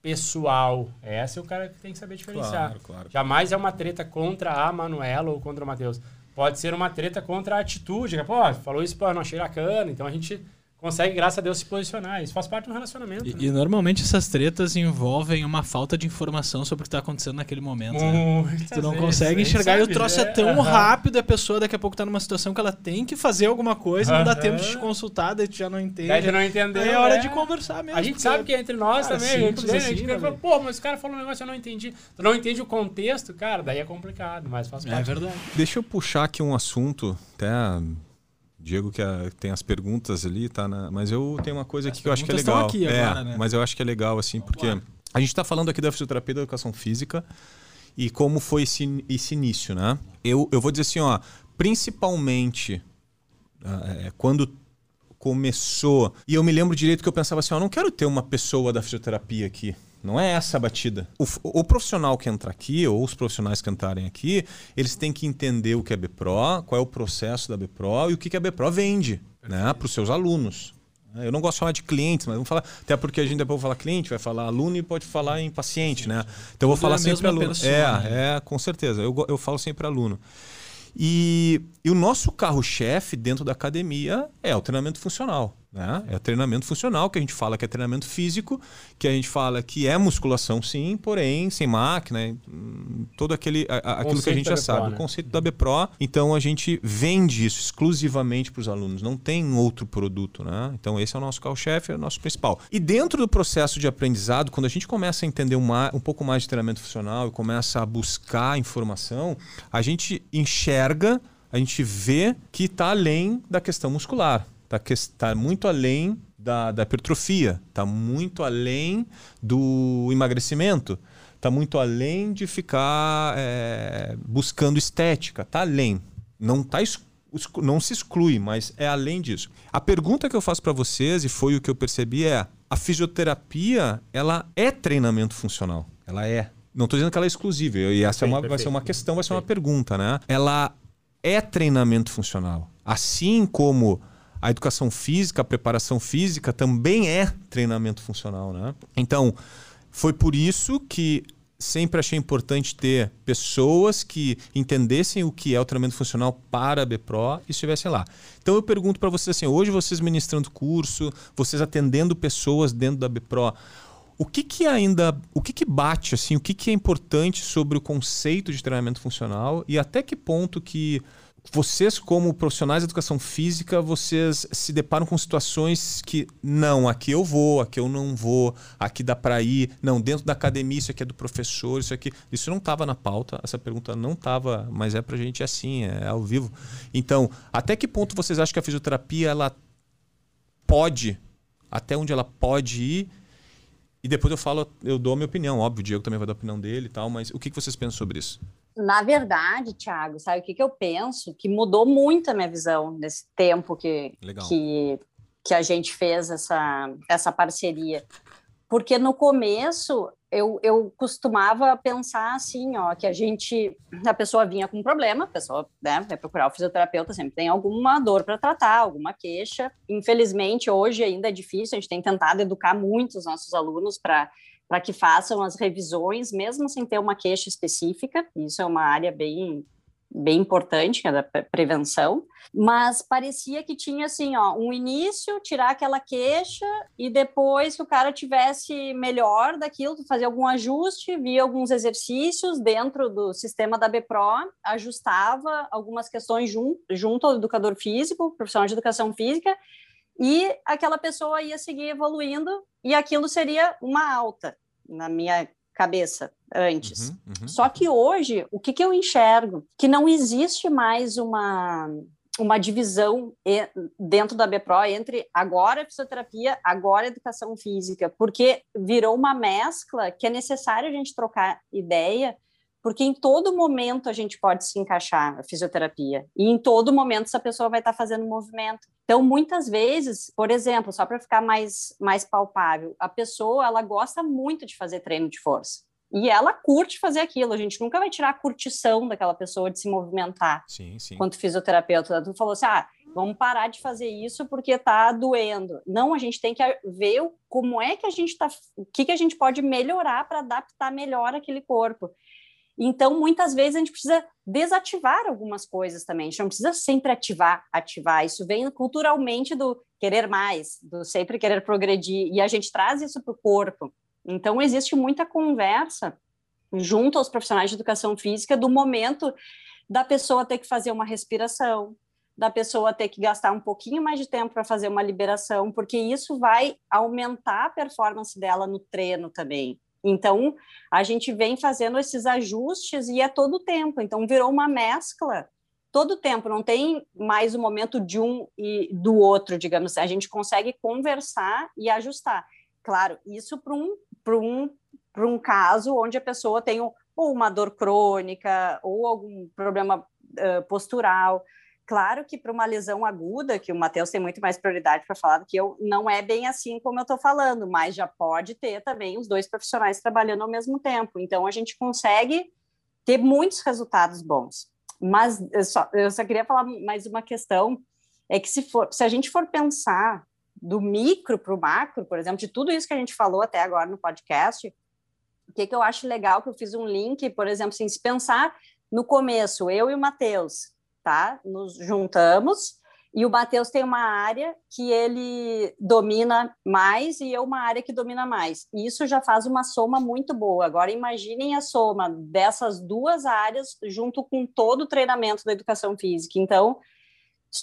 pessoal. Essa é o cara que tem que saber diferenciar. Claro, claro. Jamais é uma treta contra a Manuela ou contra o Matheus. Pode ser uma treta contra a atitude. Pô, falou isso, pô, não achei bacana. Então a gente consegue, graças a Deus, se posicionar. Isso faz parte do relacionamento. E, né? e normalmente essas tretas envolvem uma falta de informação sobre o que está acontecendo naquele momento. Né? Tu não vezes, consegue enxergar e o troço né? é tão rápido e a pessoa daqui a pouco está numa situação que ela tem que fazer alguma coisa, não dá tempo de te consultar, daí tu já não entende. Daí tu não entendeu. Aí é hora é. de conversar mesmo. A gente porque- sabe que é entre nós Cara, também. A gente, né, a gente assim, né, pô, mas o cara falou um negócio eu não entendi. Tu não entende o contexto, cara, daí é complicado, mas faz É parte. verdade. Deixa eu puxar aqui um assunto, até Diego que a- tem as perguntas ali, tá? na- mas eu tenho uma coisa aqui que eu acho que é legal. aqui é, agora, né? mas eu acho que é legal assim, porque lá. a gente está falando aqui da fisioterapia da educação física e como foi esse, esse início, né? Eu, eu vou dizer assim, ó, principalmente ah, é, quando começou. E eu me lembro direito que eu pensava assim: ó, eu não quero ter uma pessoa da fisioterapia aqui. Não é essa a batida. O, o profissional que entra aqui, ou os profissionais que entrarem aqui, eles têm que entender o que é BPRO, qual é o processo da BPRO e o que, que a BPRO vende né, para os seus alunos. Eu não gosto de falar de clientes, mas vamos falar. Até porque a gente depois vai falar cliente, vai falar aluno e pode falar em paciente, né? Então eu vou é falar a sempre aluno. persona. É, é, com certeza. Eu, eu falo sempre aluno. E, e o nosso carro-chefe dentro da academia é o treinamento funcional. Né? É treinamento funcional, que a gente fala que é treinamento físico, que a gente fala que é musculação, sim, porém sem máquina, hum, todo aquele, a- a- aquilo que a gente já sabe. né? O conceito da BPRO, então a gente vende isso exclusivamente para os alunos, não tem outro produto. Né? Então esse é o nosso carro-chefe, é o nosso principal. E dentro do processo de aprendizado, quando a gente começa a entender uma, um pouco mais de treinamento funcional e começa a buscar informação, a gente enxerga, a gente vê que está além da questão muscular, está tá muito além da, da hipertrofia, está muito além do emagrecimento, está muito além de ficar é, buscando estética, está além. Não, tá exclu- não se exclui, mas é além disso. A pergunta que eu faço para vocês, e foi o que eu percebi, é: a fisioterapia ela é treinamento funcional? Ela é. Não estou dizendo que ela é exclusiva, e essa é uma, vai ser uma questão, vai ser uma pergunta, né? Ela é treinamento funcional. Assim como a educação física, a preparação física também é treinamento funcional, né? Então, foi por isso que sempre achei importante ter pessoas que entendessem o que é o treinamento funcional para a BPRO e estivessem lá. Então eu pergunto para vocês assim, hoje vocês ministrando curso, vocês atendendo pessoas dentro da BPRO, o que que ainda, o que que bate assim, o que que é importante sobre o conceito de treinamento funcional e até que ponto que vocês como profissionais de educação física, vocês se deparam com situações que não, aqui eu vou, aqui eu não vou, aqui dá para ir, não, dentro da academia isso aqui é do professor, isso aqui, isso não estava na pauta, essa pergunta não estava, mas é pra gente assim, é ao vivo. Então, até que ponto vocês acham que a fisioterapia ela pode, até onde ela pode ir? E depois eu falo, eu dou a minha opinião, óbvio, o Diego também vai dar a opinião dele e tal, mas o que, que vocês pensam sobre isso? Na verdade, Thiago, sabe o que, que eu penso? Que mudou muito a minha visão nesse tempo que, Legal. que, que a gente fez essa, essa parceria. Porque no começo eu, eu costumava pensar assim, ó, que a gente, a pessoa vinha com um problema, a pessoa né, vai procurar o fisioterapeuta, sempre tem alguma dor para tratar, alguma queixa. Infelizmente, hoje ainda é difícil, a gente tem tentado educar muito os nossos alunos para para que façam as revisões, mesmo sem ter uma queixa específica. Isso é uma área bem bem importante, que é da pre- prevenção, mas parecia que tinha assim, ó, um início, tirar aquela queixa e depois que o cara tivesse melhor daquilo, fazer algum ajuste, via alguns exercícios dentro do sistema da BPRO, ajustava algumas questões junto ao educador físico, profissional de educação física, e aquela pessoa ia seguir evoluindo e aquilo seria uma alta na minha cabeça antes. Uhum, uhum. Só que hoje, o que, que eu enxergo? Que não existe mais uma, uma divisão dentro da BPRO entre agora a fisioterapia, agora a educação física, porque virou uma mescla que é necessário a gente trocar ideia, porque em todo momento a gente pode se encaixar a fisioterapia, e em todo momento essa pessoa vai estar fazendo movimento. Então, muitas vezes, por exemplo, só para ficar mais, mais palpável, a pessoa ela gosta muito de fazer treino de força. E ela curte fazer aquilo. A gente nunca vai tirar a curtição daquela pessoa de se movimentar. Sim, sim. Quanto fisioterapeuta, tu falou assim: ah, vamos parar de fazer isso porque tá doendo. Não, a gente tem que ver como é que a gente tá, o que, que a gente pode melhorar para adaptar melhor aquele corpo. Então, muitas vezes a gente precisa desativar algumas coisas também. A gente não precisa sempre ativar, ativar. Isso vem culturalmente do querer mais, do sempre querer progredir, e a gente traz isso para o corpo. Então, existe muita conversa junto aos profissionais de educação física do momento da pessoa ter que fazer uma respiração, da pessoa ter que gastar um pouquinho mais de tempo para fazer uma liberação, porque isso vai aumentar a performance dela no treino também. Então, a gente vem fazendo esses ajustes e é todo o tempo. Então, virou uma mescla todo o tempo, não tem mais o momento de um e do outro, digamos. A gente consegue conversar e ajustar. Claro, isso para um, um, um caso onde a pessoa tem ou uma dor crônica ou algum problema uh, postural. Claro que para uma lesão aguda, que o Matheus tem muito mais prioridade para falar do que eu, não é bem assim como eu estou falando, mas já pode ter também os dois profissionais trabalhando ao mesmo tempo. Então, a gente consegue ter muitos resultados bons. Mas eu só, eu só queria falar mais uma questão, é que se, for, se a gente for pensar do micro para o macro, por exemplo, de tudo isso que a gente falou até agora no podcast, o que, que eu acho legal, que eu fiz um link, por exemplo, assim, se pensar no começo, eu e o Matheus, tá? Nos juntamos e o Matheus tem uma área que ele domina mais e eu uma área que domina mais. E isso já faz uma soma muito boa. Agora imaginem a soma dessas duas áreas junto com todo o treinamento da educação física. Então,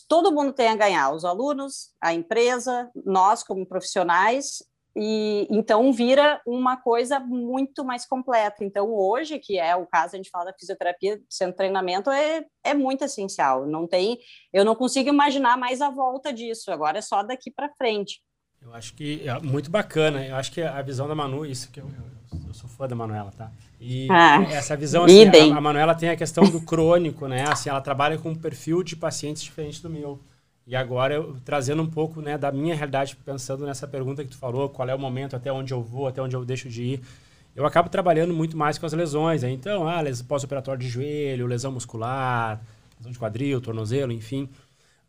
todo mundo tem a ganhar, os alunos, a empresa, nós como profissionais e então vira uma coisa muito mais completa. Então, hoje, que é o caso, a gente fala da fisioterapia sendo treinamento, é, é muito essencial. Não tem, eu não consigo imaginar mais a volta disso. Agora é só daqui para frente. Eu acho que é muito bacana. Eu acho que a visão da Manu, isso que eu, eu, eu sou fã da Manuela, tá? E ah, essa visão, assim, a, a Manuela tem a questão do crônico, né? Assim, ela trabalha com um perfil de pacientes diferente do meu. E agora, eu, trazendo um pouco né, da minha realidade, pensando nessa pergunta que tu falou, qual é o momento, até onde eu vou, até onde eu deixo de ir, eu acabo trabalhando muito mais com as lesões. Né? Então, ah, pós-operatório de joelho, lesão muscular, lesão de quadril, tornozelo, enfim.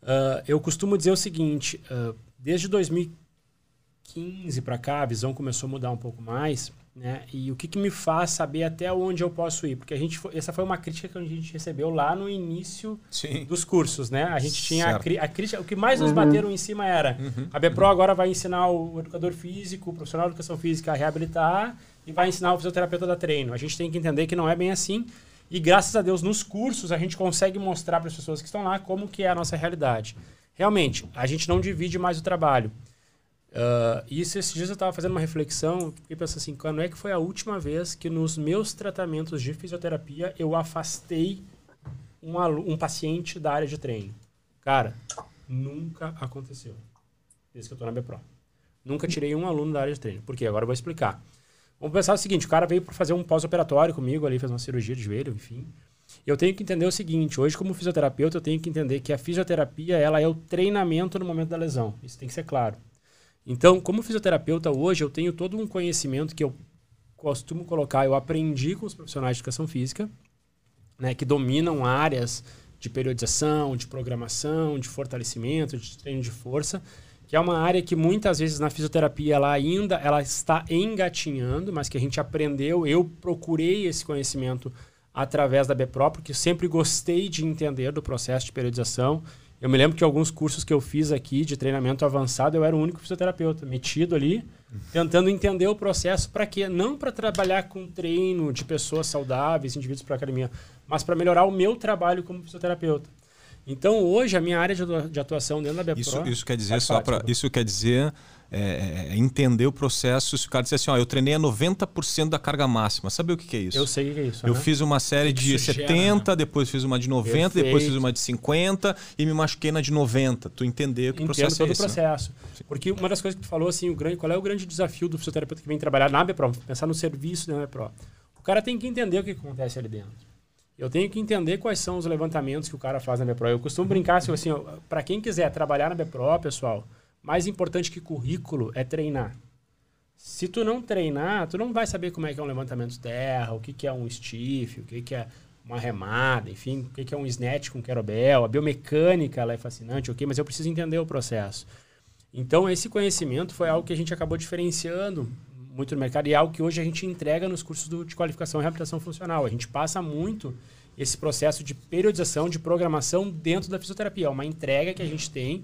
Uh, eu costumo dizer o seguinte, uh, desde 2015 para cá, a visão começou a mudar um pouco mais, né? E o que, que me faz saber até onde eu posso ir? Porque a gente essa foi uma crítica que a gente recebeu lá no início Sim. dos cursos, né? A gente tinha a, a, crítica, o que mais nos uhum. bateram em cima era uhum. a BPRO agora vai ensinar o educador físico, o profissional de educação física a reabilitar e vai ensinar o fisioterapeuta a dar treino. A gente tem que entender que não é bem assim. E graças a Deus nos cursos a gente consegue mostrar para as pessoas que estão lá como que é a nossa realidade. Realmente, a gente não divide mais o trabalho. Uh, isso, esses dias eu estava fazendo uma reflexão e pensando assim, quando é que foi a última vez que nos meus tratamentos de fisioterapia eu afastei um, um paciente da área de treino? Cara, nunca aconteceu. Desde que eu estou na BPRO. Nunca tirei um aluno da área de treino. Por quê? Agora eu vou explicar. Vamos pensar o seguinte, o cara veio para fazer um pós-operatório comigo ali, fez uma cirurgia de joelho, enfim. Eu tenho que entender o seguinte, hoje como fisioterapeuta eu tenho que entender que a fisioterapia ela é o treinamento no momento da lesão. Isso tem que ser claro. Então, como fisioterapeuta hoje, eu tenho todo um conhecimento que eu costumo colocar, eu aprendi com os profissionais de educação física, né, que dominam áreas de periodização, de programação, de fortalecimento, de treino de força, que é uma área que muitas vezes na fisioterapia ela ainda ela está engatinhando, mas que a gente aprendeu, eu procurei esse conhecimento através da BPRO, porque eu sempre gostei de entender do processo de periodização, eu me lembro que alguns cursos que eu fiz aqui de treinamento avançado, eu era o único fisioterapeuta metido ali, tentando entender o processo para quê? Não para trabalhar com treino de pessoas saudáveis, indivíduos para academia, mas para melhorar o meu trabalho como fisioterapeuta. Então, hoje, a minha área de atuação dentro da BPRO... Isso, isso quer dizer, só para... Isso quer dizer é, é, é, entender o processo. Se o cara disser assim, ó, eu treinei a 90% da carga máxima. Sabe o que, que é isso? Eu sei o que é isso. Eu né? fiz uma série de 70, né? depois fiz uma de 90, Perfeito. depois fiz uma de 50 e me machuquei na de 90. Tu entender que o processo todo é esse, o processo. Né? Porque uma das coisas que tu falou, assim, o grande, qual é o grande desafio do fisioterapeuta que vem trabalhar na BPRO? Pensar no serviço da BPRO. O cara tem que entender o que acontece ali dentro. Eu tenho que entender quais são os levantamentos que o cara faz na BPRO. Eu costumo brincar assim, assim para quem quiser trabalhar na BPRO, pessoal, mais importante que currículo é treinar. Se tu não treinar, tu não vai saber como é que é um levantamento de terra, o que, que é um stiff, o que, que é uma remada, enfim, o que, que é um snatch com kettlebell. A biomecânica ela é fascinante, ok, mas eu preciso entender o processo. Então, esse conhecimento foi algo que a gente acabou diferenciando muito no mercado e é algo que hoje a gente entrega nos cursos do, de qualificação e reabilitação funcional. A gente passa muito esse processo de periodização, de programação dentro da fisioterapia. É uma entrega que a gente tem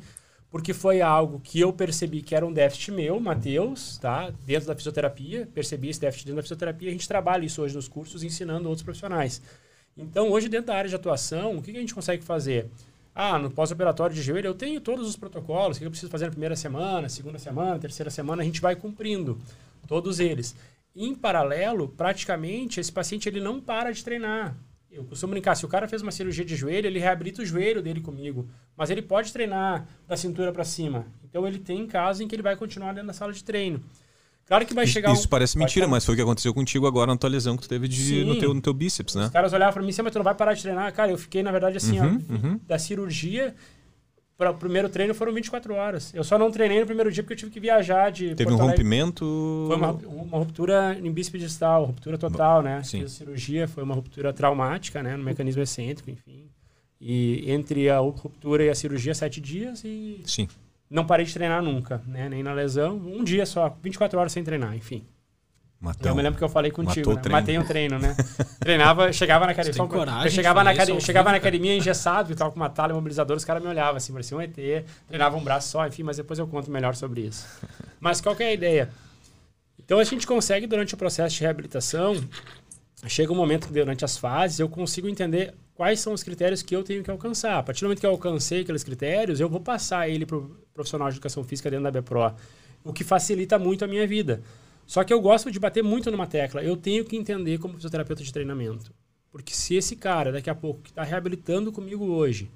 porque foi algo que eu percebi que era um déficit meu, Matheus, tá? Dentro da fisioterapia, percebi esse déficit dentro da fisioterapia, a gente trabalha isso hoje nos cursos, ensinando outros profissionais. Então, hoje, dentro da área de atuação, o que, a gente consegue fazer? Ah, no pós-operatório de joelho, eu tenho todos os protocolos, o que eu preciso fazer na primeira semana, segunda semana, terceira semana, a gente vai cumprindo todos eles. Em paralelo, praticamente, esse paciente ele não para de treinar. Eu costumo brincar, se o cara fez uma cirurgia de joelho, ele reabilita o joelho dele comigo. Mas ele pode treinar da cintura para cima. Então ele tem casos em que ele vai continuar dentro da sala de treino. Claro que vai chegar Isso um... parece mentira, mas foi o que aconteceu contigo agora na tua lesão que tu teve de, no, teu, no teu bíceps, né? Os caras olhavam para mim, mas tu não vai parar de treinar. Cara, eu fiquei, na verdade, assim, uhum, ó, uhum. da cirurgia para o primeiro treino foram 24 horas. Eu só não treinei no primeiro dia porque eu tive que viajar de. Teve um rompimento? Foi uma, uma ruptura em bíceps distal, ruptura total, né? Sim. Fiz a cirurgia, foi uma ruptura traumática, né? No mecanismo excêntrico, enfim. E entre a ruptura e a cirurgia, sete dias e. Sim. Não parei de treinar nunca, né? Nem na lesão. Um dia só, 24 horas sem treinar, enfim. Matão. Eu me lembro que eu falei contigo, né? Matei um treino, né? Treinava, chegava na academia. Coragem, eu chegava na academia, chegava na academia engessado, e tava com uma tala imobilizadora, os caras me olhavam assim, parecia um ET, treinava um braço só, enfim, mas depois eu conto melhor sobre isso. Mas qual que é a ideia? Então a gente consegue, durante o processo de reabilitação, chega um momento que durante as fases eu consigo entender quais são os critérios que eu tenho que alcançar. A partir do momento que eu alcancei aqueles critérios, eu vou passar ele para o profissional de educação física dentro da BPRO, o que facilita muito a minha vida. Só que eu gosto de bater muito numa tecla. Eu tenho que entender como fisioterapeuta de treinamento. Porque se esse cara, daqui a pouco, que está reabilitando comigo hoje,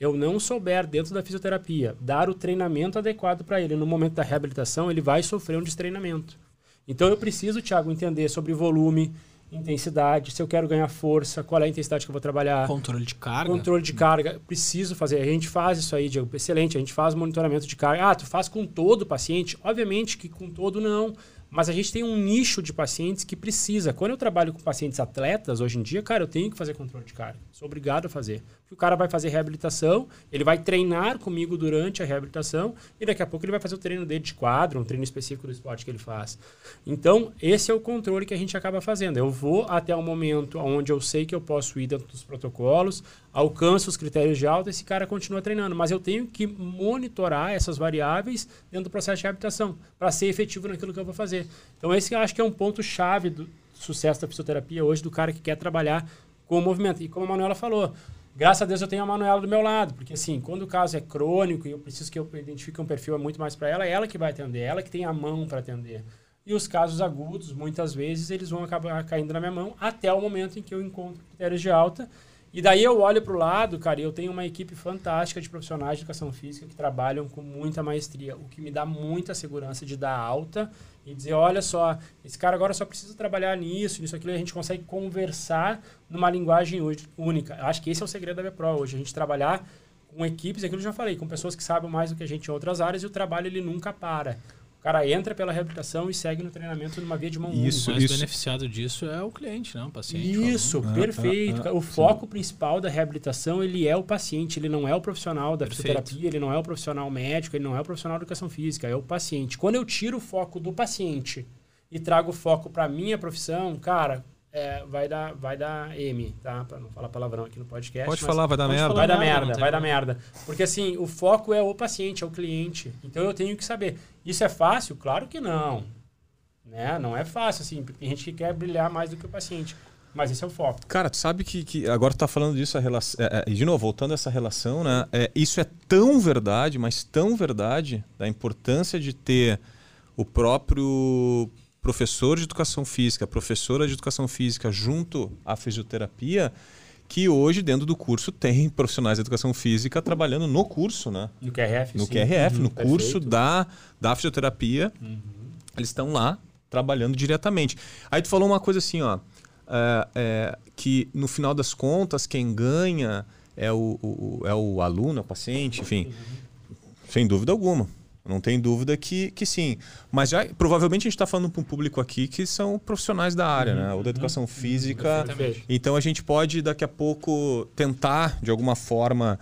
eu não souber, dentro da fisioterapia, dar o treinamento adequado para ele no momento da reabilitação, ele vai sofrer um destreinamento. Então eu preciso, Thiago, entender sobre volume, intensidade, se eu quero ganhar força, qual é a intensidade que eu vou trabalhar. Controle de carga. Controle de carga. Preciso fazer. A gente faz isso aí, Diego. Excelente. A gente faz monitoramento de carga. Ah, tu faz com todo o paciente? Obviamente que com todo não. Mas a gente tem um nicho de pacientes que precisa. Quando eu trabalho com pacientes atletas, hoje em dia, cara, eu tenho que fazer controle de carga. Sou obrigado a fazer. Porque o cara vai fazer reabilitação, ele vai treinar comigo durante a reabilitação e daqui a pouco ele vai fazer o treino dele de quadro, um treino específico do esporte que ele faz. Então, esse é o controle que a gente acaba fazendo. Eu vou até o momento onde eu sei que eu posso ir dentro dos protocolos, alcanço os critérios de alta, esse cara continua treinando. Mas eu tenho que monitorar essas variáveis dentro do processo de reabilitação para ser efetivo naquilo que eu vou fazer. Então, esse eu acho que é um ponto-chave do sucesso da fisioterapia hoje, do cara que quer trabalhar com o movimento. E como a Manuela falou, graças a Deus eu tenho a Manuela do meu lado, porque assim, quando o caso é crônico e eu preciso que eu identifique um perfil é muito mais para ela, é ela que vai atender, é ela que tem a mão para atender. E os casos agudos, muitas vezes, eles vão acabar caindo na minha mão até o momento em que eu encontro critérios de alta e daí eu olho para o lado, cara, e eu tenho uma equipe fantástica de profissionais de educação física que trabalham com muita maestria, o que me dá muita segurança de dar alta e dizer, olha só, esse cara agora só precisa trabalhar nisso, nisso, aquilo, e a gente consegue conversar numa linguagem única. Eu acho que esse é o segredo da BPRO hoje, a gente trabalhar com equipes, aquilo que eu já falei, com pessoas que sabem mais do que a gente em outras áreas e o trabalho ele nunca para cara entra pela reabilitação e segue no treinamento numa via de mão isso, única. O mais isso. beneficiado disso é o cliente, não o paciente. Isso, perfeito. Ah, ah, ah, o foco sim. principal da reabilitação, ele é o paciente, ele não é o profissional da Perfeito. fisioterapia, ele não é o profissional médico, ele não é o profissional de educação física, é o paciente. Quando eu tiro o foco do paciente e trago o foco para minha profissão, cara, é, vai dar vai dar M, tá? Para não falar palavrão aqui no podcast. Pode falar, vai dar merda. Vai dar merda, vai dar merda. Porque assim, o foco é o paciente, é o cliente. Então eu tenho que saber. Isso é fácil? Claro que não. Né? Não é fácil, assim. Tem gente que quer brilhar mais do que o paciente. Mas esse é o foco. Cara, tu sabe que, que agora tu tá falando disso, a relação. É, é, de novo, voltando a essa relação, né? É, isso é tão verdade, mas tão verdade, da importância de ter o próprio professor de educação física, professora de educação física junto à fisioterapia, que hoje dentro do curso tem profissionais de educação física trabalhando no curso, né? No QRF, No sim. QRF, uhum, no perfeito. curso da, da fisioterapia. Uhum. Eles estão lá trabalhando diretamente. Aí tu falou uma coisa assim, ó, é, é, que no final das contas quem ganha é o, o, é o aluno, é o paciente, enfim, uhum. sem dúvida alguma. Não tem dúvida que, que sim. Mas já, provavelmente a gente está falando para um público aqui que são profissionais da área, né? Ou da educação física. Perfeitamente. Então a gente pode daqui a pouco tentar, de alguma forma,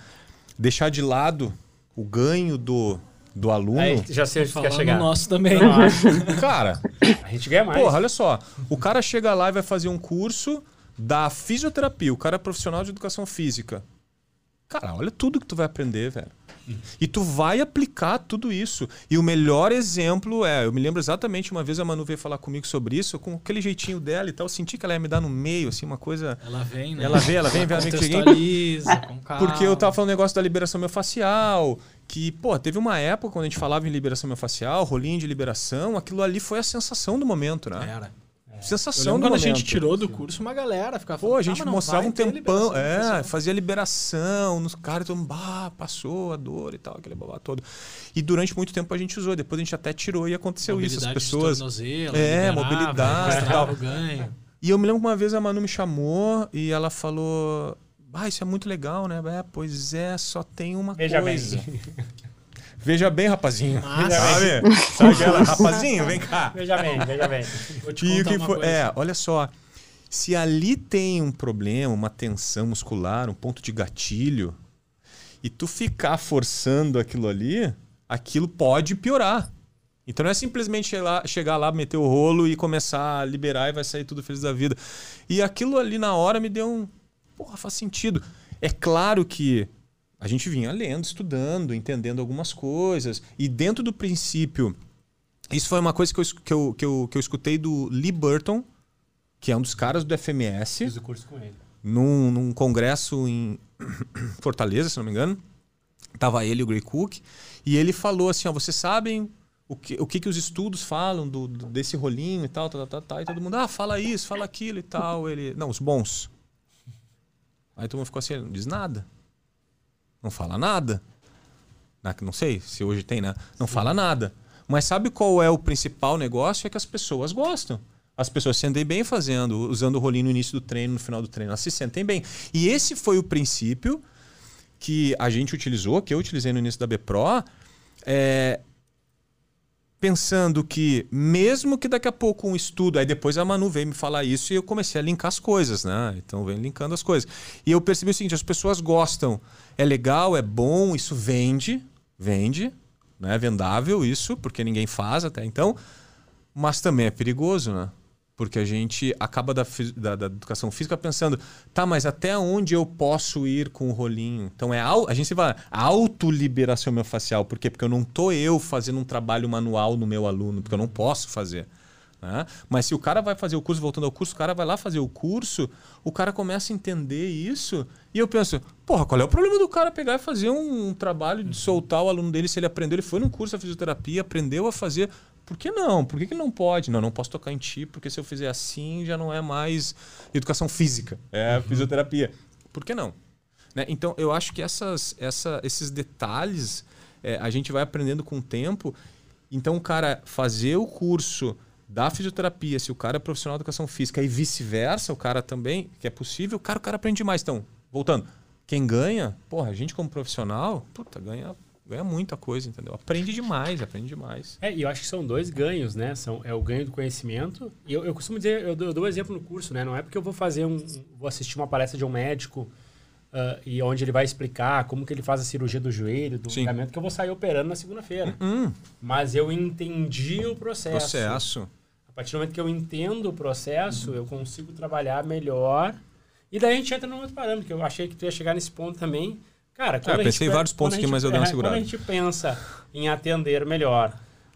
deixar de lado o ganho do, do aluno. Aí, já sei onde quer chegar. no nosso também. Não, Cara, a gente ganha mais. porra, olha só. O cara chega lá e vai fazer um curso da fisioterapia. O cara é profissional de educação física. Cara, olha tudo que tu vai aprender, velho. E tu vai aplicar tudo isso. E o melhor exemplo é, eu me lembro exatamente uma vez a Manu veio falar comigo sobre isso, com aquele jeitinho dela e tal, eu senti que ela ia me dar no meio, assim, uma coisa. Ela vem, né? Ela vem, ela vem, vem, ela vem. Contextualiza, com calma. Porque eu tava falando um negócio da liberação miofascial, que, pô, teve uma época quando a gente falava em liberação miofascial, rolinho de liberação, aquilo ali foi a sensação do momento, né? Era. Sensação quando a momento. gente tirou do curso, uma galera ficava falando, Pô, a "Ah, gente não mostrava um tempão, é, facial." fazia liberação nos caras, todo mundo, bah, passou a dor e tal, aquele babá todo. E durante muito tempo a gente usou, depois a gente até tirou e aconteceu isso. As Mobilidade de pessoas. tornozelo, É, liberava, mobilidade e tal. ganho. E eu me lembro que uma vez a Manu me chamou e ela falou: Ah, isso é muito legal, né? É, pois é, só tem uma Veja coisa. bem. Veja bem, rapazinho. Massa. Sabe? Sabe aquela? Rapazinho, vem cá. Veja bem, veja bem. Vou te E o que foi? coisa. É, olha só. Se ali tem um problema, uma tensão muscular, um ponto de gatilho, e tu ficar forçando aquilo ali, aquilo pode piorar. Então não é simplesmente chegar lá, meter o rolo e começar a liberar e vai sair tudo feliz da vida. E aquilo ali na hora me deu um. Porra, faz sentido. É claro que a gente vinha lendo, estudando, entendendo algumas coisas. E dentro do princípio. Isso foi uma coisa que eu, que eu, que eu, que eu escutei do Lee Burton, que é um dos caras do FMS Fiz o curso com ele. num, num congresso em Fortaleza, se não me engano. Tava ele e o Gray Cook. E ele falou assim: ó, vocês sabem o que, o que, que os estudos falam do, do- desse rolinho e tal, tal, tal, tal. E todo mundo, ah, fala isso, fala aquilo e tal. Ele, não, os bons. Aí todo mundo ficou assim: ele não diz nada. Não fala nada. Na- Não sei se hoje tem, né? Não fala nada. Mas sabe qual é o principal negócio? É que as pessoas gostam. As pessoas se sentem bem fazendo, usando o rolinho no início do treino, no final do treino. Elas se sentem bem. E esse foi o princípio que a gente utilizou, que eu utilizei no início da BPRO, é, pensando que, mesmo que daqui a pouco um estudo, aí depois a Manu veio me falar isso e eu comecei a linkar as coisas, né? Então vem linkando as coisas. E eu percebi o seguinte: as pessoas gostam, é legal, é bom, isso vende, vende, né? É vendável isso, porque ninguém faz até então, mas também é perigoso, né? Porque a gente acaba da, da- da educação física pensando, tá, mas até onde eu posso ir com o rolinho? Então é a gente se fala autoliberação miofascial. Por quê? Porque eu não tô eu fazendo um trabalho manual no meu aluno, porque eu não posso fazer. né? Mas se o cara vai fazer o curso, voltando ao curso, o cara vai lá fazer o curso, o cara começa a entender isso, e eu penso, porra, qual é o problema do cara pegar e fazer um, um trabalho de soltar o aluno dele se ele aprendeu? Ele foi num curso de fisioterapia, aprendeu a fazer. Por que não? Por que, que não pode? Não, não posso tocar em ti, porque se eu fizer assim já não é mais educação física, é fisioterapia. Por que não? Né? Então, eu acho que essas, essa, esses detalhes é, a gente vai aprendendo com o tempo. Então, o cara fazer o curso da fisioterapia, se o cara é profissional de educação física e vice-versa, o cara também, que é possível, o cara, o cara aprende mais. Então, voltando, quem ganha, porra, a gente como profissional, puta, ganha, ganha muita coisa, entendeu? Aprende demais, aprende demais. É, e eu acho que são dois ganhos, né? São, é o ganho do conhecimento. E eu, eu costumo dizer, eu dou, eu dou um exemplo no curso, né? Não é porque eu vou fazer um. vou assistir uma palestra de um médico ah, e onde ele vai explicar como que ele faz a cirurgia do joelho, do ligamento, que eu vou sair operando na segunda-feira. Hum, Mas eu entendi o processo. processo. A partir do momento que eu entendo o processo, eu consigo trabalhar melhor. E daí a gente entra num outro parâmetro, que eu achei que tu ia chegar nesse ponto também. Cara, quando a É, pensei gente, em vários pontos quando aqui, gente- mas eu dei uma é, segurada. Quando a gente pensa em atender melhor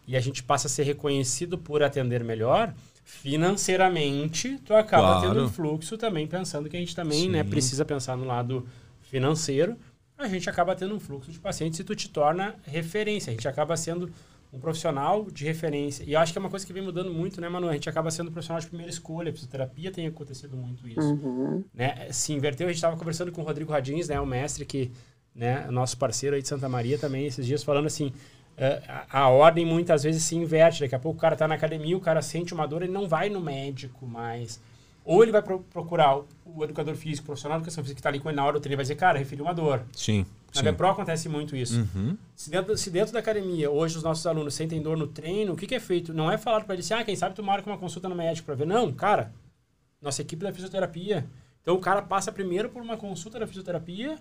e a gente passa a ser reconhecido por atender melhor, financeiramente, tu acaba Claro. tendo um fluxo também, pensando que a gente também né, precisa pensar no lado financeiro. A gente acaba tendo um fluxo de pacientes e tu te torna referência. A gente acaba sendo um profissional de referência. E eu acho que é uma coisa que vem mudando muito, né, Manu? A gente acaba sendo um profissional de primeira escolha. A fisioterapia tem acontecido muito isso. Uhum. Né? Se inverteu, a gente estava conversando com o Rodrigo Radins, né, o mestre que, né, nosso parceiro aí de Santa Maria também, esses dias falando assim, eh, a, a ordem muitas vezes se inverte. Daqui a pouco o cara está na academia, o cara sente uma dor, ele não vai no médico mais. Ou ele vai pro- procurar o, o educador físico, o profissional de educação física que está ali com ele na hora do treino e vai dizer, cara, referiu uma dor. Sim, Na Bepro acontece muito isso. Uhum. Se, dentro, se dentro da academia, hoje os nossos alunos sentem dor no treino, o que, que é feito? Não é falado para eles assim, ah, quem sabe tu marca uma consulta no médico para ver. Não, cara, nossa equipe da fisioterapia. Então o cara passa primeiro por uma consulta da fisioterapia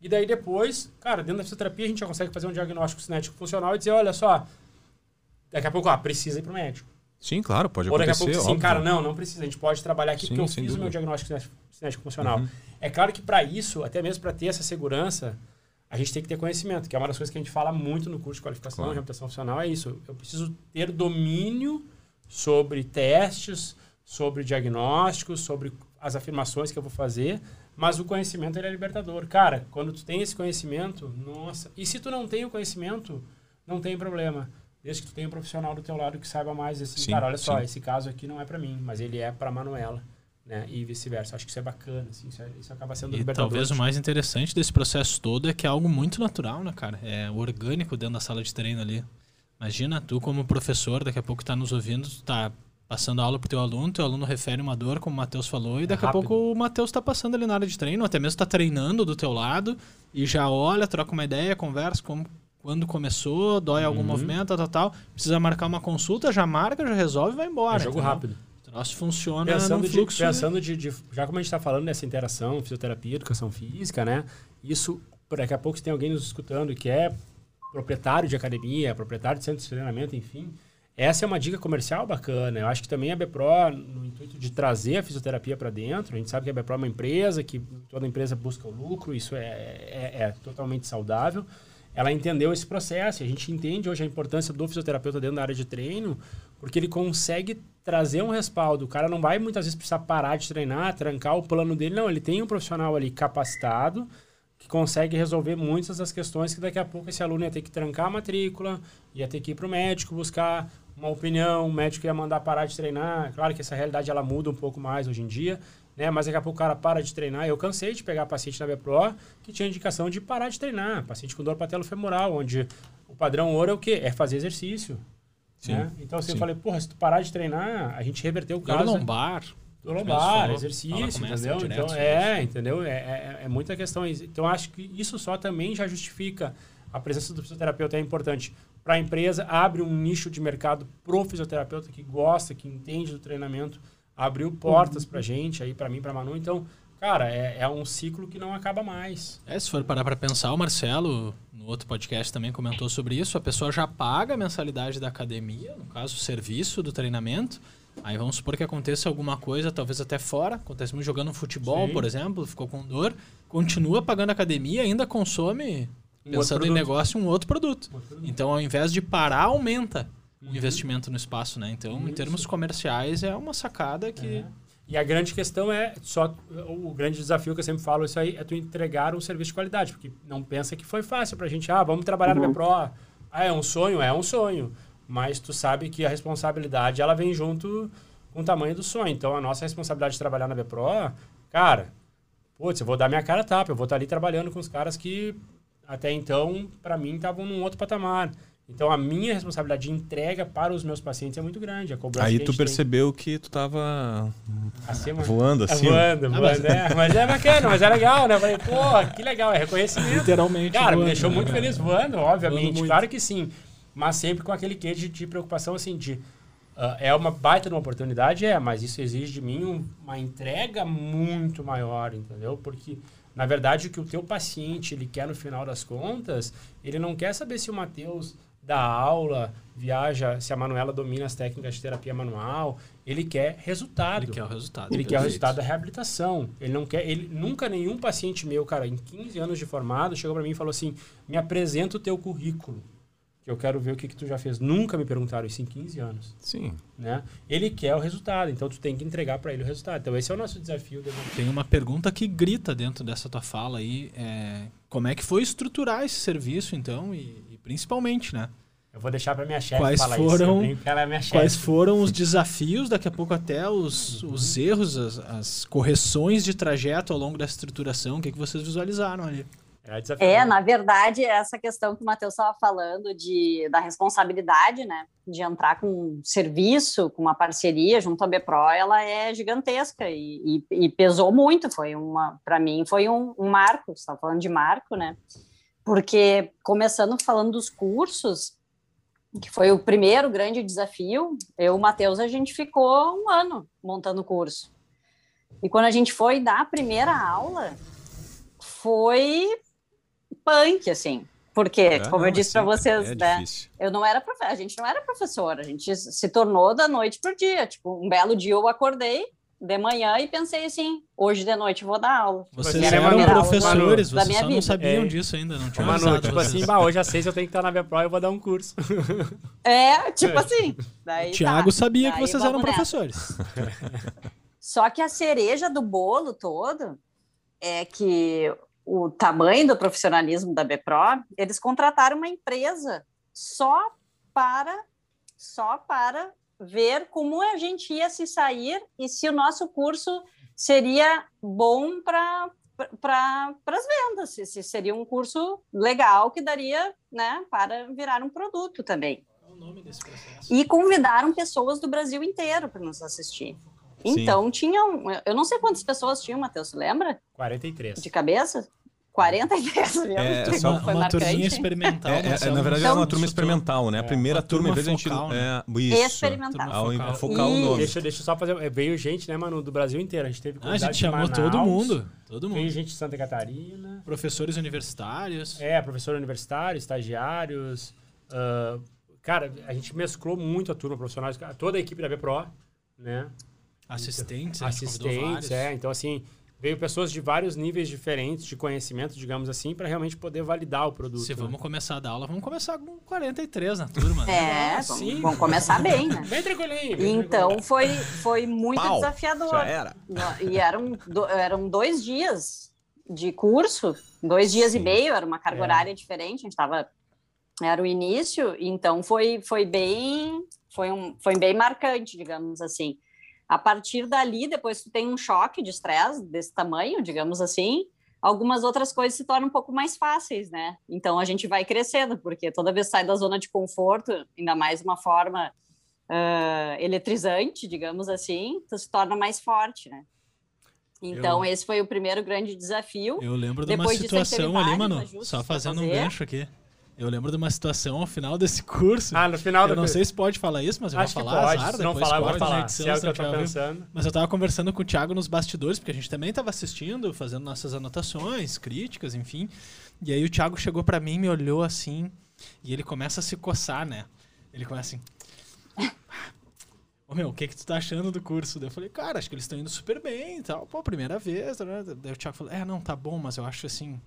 e daí depois, cara, dentro da fisioterapia a gente já consegue fazer um diagnóstico cinético funcional e dizer, olha só, daqui a pouco, ah, precisa ir pro médico. Sim, claro, pode Ou acontecer. Ou daqui a pouco, sim, cara, não, não precisa. A gente pode trabalhar aqui sim, porque eu fiz dúvida. o meu diagnóstico cinético funcional. Uhum. É claro que para isso, até mesmo para ter essa segurança, a gente tem que ter conhecimento, que é uma das coisas que a gente fala muito no curso de qualificação claro. e reabilitação funcional, é isso. Eu preciso ter domínio sobre testes, sobre diagnósticos, sobre as afirmações que eu vou fazer, mas o conhecimento ele é libertador. Cara, quando tu tem esse conhecimento, nossa, e se tu não tem o conhecimento, não tem problema. Desde que tu tenha um profissional do teu lado que saiba mais assim, sim, cara, olha sim. só, esse caso aqui não é para mim, mas ele é para Manuela né? E vice-versa. Acho que isso é bacana, assim, isso, é, isso acaba sendo E talvez o mais interessante desse processo todo é que é algo muito natural, né, cara? É orgânico dentro da sala de treino ali. Imagina tu como professor, daqui a pouco tá nos ouvindo, tá passando aula pro teu aluno, teu aluno refere uma dor, como o Matheus falou, e é daqui é a pouco o Matheus está passando ali na área de treino, ou até mesmo está treinando do teu lado, e já olha, troca uma ideia, conversa como quando começou, dói algum uhum. movimento, tal, tal, tal. Precisa marcar uma consulta, já marca, já resolve e vai embora. É jogo entendeu? rápido troço funciona pensando no fluxo. De, pensando de, de, já como a gente está falando dessa interação, fisioterapia, educação física, né? Isso, daqui a pouco se tem alguém nos escutando que é proprietário de academia, proprietário de centro de treinamento, enfim, essa é uma dica comercial bacana. Eu acho que também a Bepro, no intuito de trazer a fisioterapia para dentro, a gente sabe que a Bepro é uma empresa, que toda empresa busca o lucro, isso é, é, é totalmente saudável. Ela entendeu esse processo. A gente entende hoje a importância do fisioterapeuta dentro da área de treino, porque ele consegue trazer um respaldo. O cara não vai muitas vezes precisar parar de treinar, trancar o plano dele. Não, ele tem um profissional ali capacitado que consegue resolver muitas das questões que daqui a pouco esse aluno ia ter que trancar a matrícula, ia ter que ir para o médico buscar uma opinião, o médico ia mandar parar de treinar. Claro que essa realidade ela muda um pouco mais hoje em dia, né? Mas daqui a pouco o cara para de treinar. Eu cansei de pegar paciente na BPRO que tinha indicação de parar de treinar. Paciente com dor patelofemoral, onde o padrão ouro é o quê? É fazer exercício. Sim, né? Então, assim, sim. eu falei, porra, se tu parar de treinar, a gente reverteu o caso. Dor lombar. Dor lombar, exercício, entendeu? Então, é, entendeu? É, é, é, muita questão. Então, acho que isso só também já justifica a presença do fisioterapeuta é importante para a empresa, abre um nicho de mercado pro fisioterapeuta que gosta, que entende do treinamento, abriu portas uhum. para gente aí, para mim, para Manu. Então, cara, é, é, um ciclo que não acaba mais. É, se for parar para pensar, o Marcelo, no outro podcast também comentou sobre isso, a pessoa já paga a mensalidade da academia, no caso, o serviço do treinamento. Aí vamos supor que aconteça alguma coisa, talvez até fora, acontece muito jogando futebol, Sim. por exemplo, ficou com dor, continua pagando a academia, ainda consome, um pensando em negócio, um outro produto. outro produto. Então, ao invés de parar, aumenta uhum. o investimento no espaço, né? Então, isso. em termos comerciais, é uma sacada que... É e a grande questão é só o grande desafio que eu sempre falo isso aí é tu entregar um serviço de qualidade, porque não pensa que foi fácil pra gente, ah, vamos trabalhar uhum. na Pro. Ah, é um sonho, é um sonho, mas tu sabe que a responsabilidade ela vem junto com o tamanho do sonho. Então a nossa responsabilidade de trabalhar na Bepro, cara, putz, eu vou dar minha cara tapa, eu vou estar ali trabalhando com os caras que até então para mim estavam num outro patamar. Então a minha responsabilidade de entrega para os meus pacientes é muito grande. A cobrança Aí tu percebeu tem... que tu estava acima, voando assim. Voando, voando, ah, mas... É, mas é bacana, mas é legal, né? Eu falei, pô, que legal, é reconhecimento. Literalmente. Cara, voando, me deixou né? muito feliz voando, obviamente. Voando claro que sim. Mas sempre com aquele quê de, de preocupação assim, de uh, é uma baita de uma oportunidade, é, mas isso exige de mim um, uma entrega muito maior, entendeu? Porque na verdade, o que o teu paciente ele quer no final das contas, ele não quer saber se o Matheus dá aula, viaja, se a Manuela domina as técnicas de terapia manual, ele quer resultado. Ele quer o resultado. Ele quer o resultado da reabilitação. Ele não quer, ele nunca nenhum paciente meu, cara, em 15 anos de formado, chegou para mim e falou assim: "Me apresenta o teu currículo, que eu quero ver o que que tu já fez". Nunca me perguntaram isso em 15 anos. Sim. Né? Ele quer o resultado, então tu tem que entregar para ele o resultado. Então esse é o nosso desafio. Tem uma pergunta que grita dentro dessa tua fala aí, é, como é que foi estruturar esse serviço então e principalmente, né? Eu vou deixar para minha chefe quais falar foram, isso. ela é minha chefe. Quais foram os desafios, daqui a pouco até os, os erros, as, as, correções de trajeto ao longo da estruturação, o que, que vocês visualizaram ali? É, é, na verdade, essa questão que o Matheus estava falando de, da responsabilidade, né, de entrar com um serviço, com uma parceria junto à Bepro, ela é gigantesca e, e, e pesou muito. Foi uma, para mim, foi um, um marco. Você estava falando de marco, né? Porque, começando falando dos cursos, que foi o primeiro grande desafio, eu e o Matheus, a gente ficou um ano montando o curso. E quando a gente foi dar a primeira aula, foi punk, assim. Porque, é, como eu disse para vocês, é né, eu não era a gente não era professora, a gente se tornou da noite para o dia. Tipo, um belo dia eu acordei de manhã e pensei assim, hoje de noite vou dar aula. Vocês eram professores, vocês só não sabiam é. disso ainda, não tinha Manu, tipo assim, bah, hoje às seis eu tenho que estar na minha prova e eu vou dar um curso. É, tipo assim. Daí, o Tiago tá, sabia que vocês eram professores. Só que a cereja do bolo todo é que o tamanho do profissionalismo da BPRO, eles contrataram uma empresa só para só para ver como a gente ia se sair e se o nosso curso seria bom para para as vendas, se, se, seria um curso legal que daria né, para virar um produto também. Qual o nome desse processo? E convidaram pessoas do Brasil inteiro para nos assistir. Então, Sim. tinham, eu não sei quantas pessoas tinham, Matheus, lembra? 43. De cabeça? 43, viu? É, é só uma, uma turminha experimental. É, é, na verdade, então, é uma turma experimental, né? A primeira turma, em vez de a gente. Né? É, isso, experimental. Focal. focar o nome. Deixa, deixa eu só fazer. Veio gente, né, mano, do Brasil inteiro. A gente teve ah, A gente chamou Manaus, todo mundo. Todo mundo. Veio gente de Santa Catarina. Professores universitários. É, professor universitário, estagiários. Uh, cara, a gente mesclou muito a turma profissional, toda a equipe da BPRO, né? Assistentes, assistentes, é. Então, assim, veio pessoas de vários níveis diferentes de conhecimento, digamos assim, para realmente poder validar o produto. Se né? vamos começar a dar aula, vamos começar com 43 na turma. Né? É, ah, vamos, vamos, começar bem, né? Bem tranquilinho. Bem então tranquilinho. foi, foi muito Pau, desafiador. Já era. E eram, eram dois dias de curso, dois dias Sim. e meio, era uma carga é. horária diferente, a gente estava era o início, então foi, foi bem foi, um, foi bem marcante, digamos assim. A partir dali, depois tu tem um choque de estresse desse tamanho, digamos assim, algumas outras coisas se tornam um pouco mais fáceis, né? Então a gente vai crescendo, porque toda vez sai da zona de conforto, ainda mais uma forma uh, eletrizante, digamos assim, tu se torna mais forte, né? Então, eu, esse foi o primeiro grande desafio. Eu lembro de uma Depois situação ali, mano, só fazendo um gancho aqui. Eu lembro de uma situação ao final desse curso. Ah, no final do Eu não sei se pode falar isso, mas eu Acho vou falar. pode, azar, se não falar, vou falar. Edição, se é o que eu tô pensando. Mas eu tava conversando com o Thiago nos bastidores, porque a gente também tava assistindo, fazendo nossas anotações, críticas, enfim. E aí o Thiago chegou para mim, me olhou assim, e ele começa a se coçar, né? Ele começa assim. Ô meu, o que que tu tá achando do curso? Daí eu falei, cara, acho que eles estão indo super bem e tal. Pô, primeira vez? Daí o Thiago falou, é, não, tá bom, mas eu acho assim,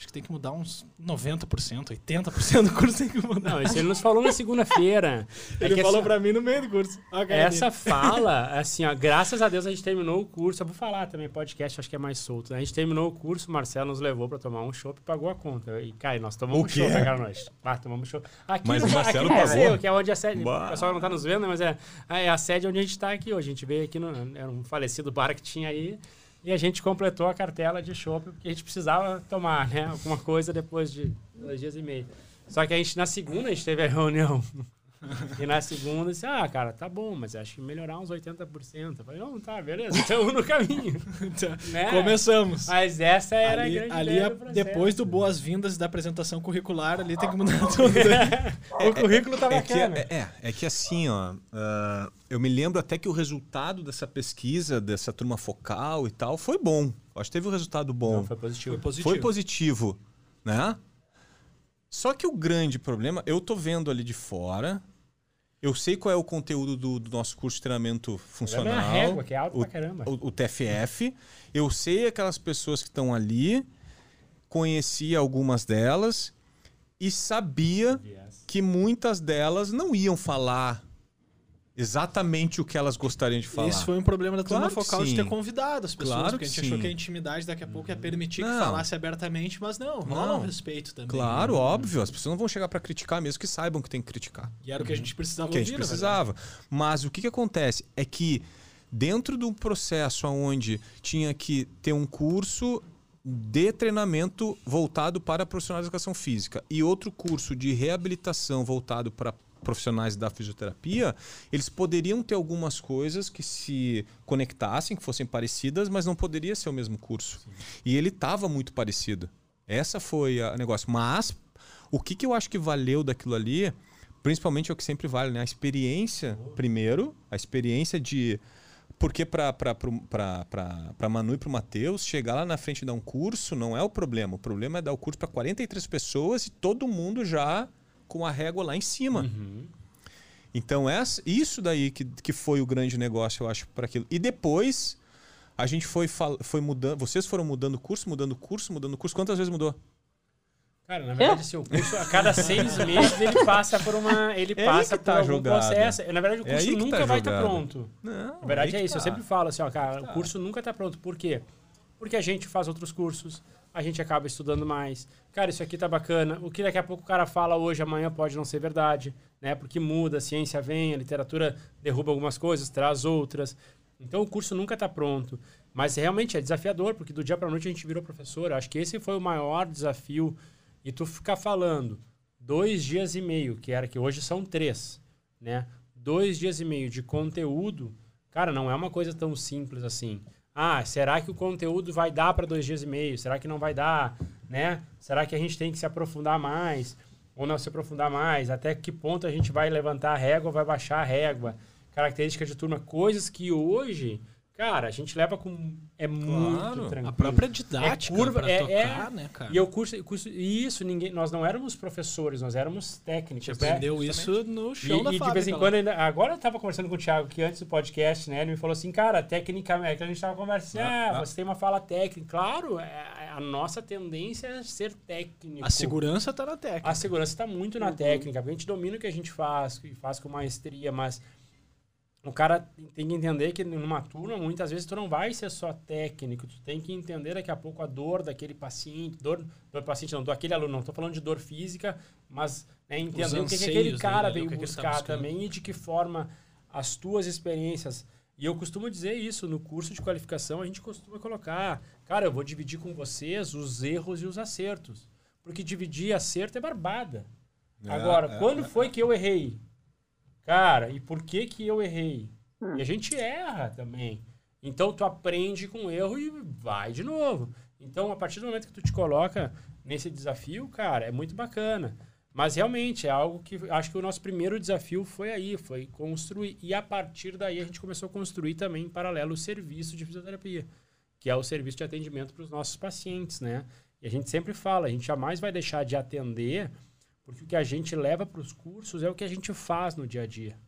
Acho que tem que mudar uns 90%, 80% do curso tem que mudar. Não, isso ele nos falou na segunda-feira. É ele falou essa, pra mim no meio do curso. Okay, essa fala, assim, ó, graças a Deus a gente terminou o curso. Eu vou falar também, podcast, acho que é mais solto. Né? A gente terminou o curso, o Marcelo nos levou pra tomar um chopp e pagou a conta. E, cara, nós tomamos um chopp naquela noite. Ah, tomamos um chopp. Aqui, mas o Marcelo aqui pagou. Brasil, que é onde a sede. O pessoal não tá nos vendo, mas é, é a sede onde a gente tá aqui hoje. A gente veio aqui no. Era um falecido bar que tinha aí. E a gente completou a cartela de chopp porque a gente precisava tomar, né? Alguma coisa depois de dois dias e meio. Só que a gente, na segunda, a gente teve a reunião. E na segunda, disse, ah, cara, tá bom, mas acho que melhorar uns 80%. Eu falei, não, tá, beleza, estamos no caminho. Então, né? Começamos. Mas essa era ali, a grande ali a, do Depois do boas-vindas da apresentação curricular, ali tem que mudar tudo. Né? o currículo tá é bacana. Que, é, é, é que assim, ó... Uh, eu me lembro até que o resultado dessa pesquisa, dessa turma focal e tal, foi bom. Acho que teve um resultado bom. Não, foi positivo. Foi positivo. Foi positivo, né? Só que o grande problema, eu tô vendo ali de fora, eu sei qual é o conteúdo do, do nosso curso de treinamento funcional. É régua, que é alto o, pra caramba. O, o TFF. Eu sei aquelas pessoas que estão ali, conheci algumas delas e sabia yes. que muitas delas não iam falar exatamente o que elas gostariam de falar. Isso foi um problema da turma claro focal de ter convidado as pessoas, claro porque a gente sim. achou que a intimidade daqui a pouco ia permitir não. que falasse abertamente, mas não, rola um respeito também. Claro, né? óbvio, as pessoas não vão chegar para criticar mesmo que saibam que tem que criticar. E era o que a gente precisava que ouvir, a gente precisava. Mas o que, que acontece é que dentro do processo onde tinha que ter um curso de treinamento voltado para profissionais de educação física e outro curso de reabilitação voltado para profissionais da fisioterapia, eles poderiam ter algumas coisas que se conectassem, que fossem parecidas, mas não poderia ser o mesmo curso. Sim. E ele estava muito parecido. Essa foi o negócio. Mas o que, que eu acho que valeu daquilo ali, principalmente é o que sempre vale, né? A experiência, primeiro, a experiência de. Porque para Manu e para o Matheus, chegar lá na frente e dar um curso não é o problema. O problema é dar o curso para 43 pessoas e todo mundo já com a régua lá em cima. Uhum. Então, essa, isso daí que, que foi o grande negócio, eu acho, para aquilo. E depois, a gente foi, foi mudando. Vocês foram mudando curso, mudando curso, mudando curso. Quantas vezes mudou? Cara, na verdade, assim, o curso, a cada seis meses, ele passa por uma. Ele É passa que por tá jogado. processo. Na verdade, o É curso aí que nunca tá vai estar jogado. pronto. Não, Na verdade é isso. Eu tá. sempre falo assim, ó, cara, Tá. o curso nunca tá pronto. Por quê? Porque a gente faz outros cursos, a gente acaba estudando mais. Cara, isso aqui tá bacana. O que daqui a pouco o cara fala hoje, amanhã pode não ser verdade, né? Porque muda, a ciência vem, a literatura derruba algumas coisas, traz outras. Então o curso nunca tá pronto. Mas realmente é desafiador, porque do dia para noite a gente virou professor. Acho que esse foi o maior desafio. E tu ficar falando dois dias e meio, que era que hoje são três, né? Dois dias e meio de conteúdo, cara, não é uma coisa tão simples assim. Ah, será que o conteúdo vai dar para dois dias e meio? Será que não vai dar? Né? Será que a gente tem que se aprofundar mais? Ou não se aprofundar mais? Até que ponto a gente vai levantar a régua ou vai baixar a régua? Características de turma, coisas que hoje, cara, a gente leva com. É muito tranquilo. A própria didática É curva, é- tocar, é- né, cara? E eu curso, curso, e isso, ninguém, nós não éramos professores, nós éramos A técnicos. né? aprendeu isso no chão E, da e de vez em quando, ainda, agora eu tava conversando com o Thiago que antes do podcast, né? Ele me falou assim, cara, tecnicamente, que a gente tava conversando, assim, Ah, ah, ah. você tem uma fala técnica. Claro, é- a nossa tendência é ser técnico. A segurança tá na técnica. A segurança está muito Uhum. na técnica, porque a gente domina o que a gente faz, e faz com maestria, mas o cara tem que entender que numa turma, muitas vezes, tu não vai ser só técnico, tu tem que entender daqui a pouco a dor daquele paciente, dor, dor paciente não, daquele aluno, não estou falando de dor física, mas né, entender o que, que aquele anseios cara dele, veio que que tá buscar buscando. também e de que forma as tuas experiências. E eu costumo dizer isso, no curso de qualificação a gente costuma colocar, cara, eu vou dividir com vocês os erros e os acertos. Porque dividir acerto é barbada. É, Agora, é, quando é. foi que eu errei? Cara, e por que que eu errei? Hum. E a gente erra também. Então tu aprende com o erro e vai de novo. Então, a partir do momento que tu te coloca nesse desafio, cara, é muito bacana. Mas realmente é algo que acho que o nosso primeiro desafio foi aí, foi construir. E a partir daí a gente começou a construir também em paralelo o serviço de fisioterapia, que é o serviço de atendimento para os nossos pacientes, né? E a gente sempre fala, a gente jamais vai deixar de atender, porque o que a gente leva para os cursos é o que a gente faz no dia a dia.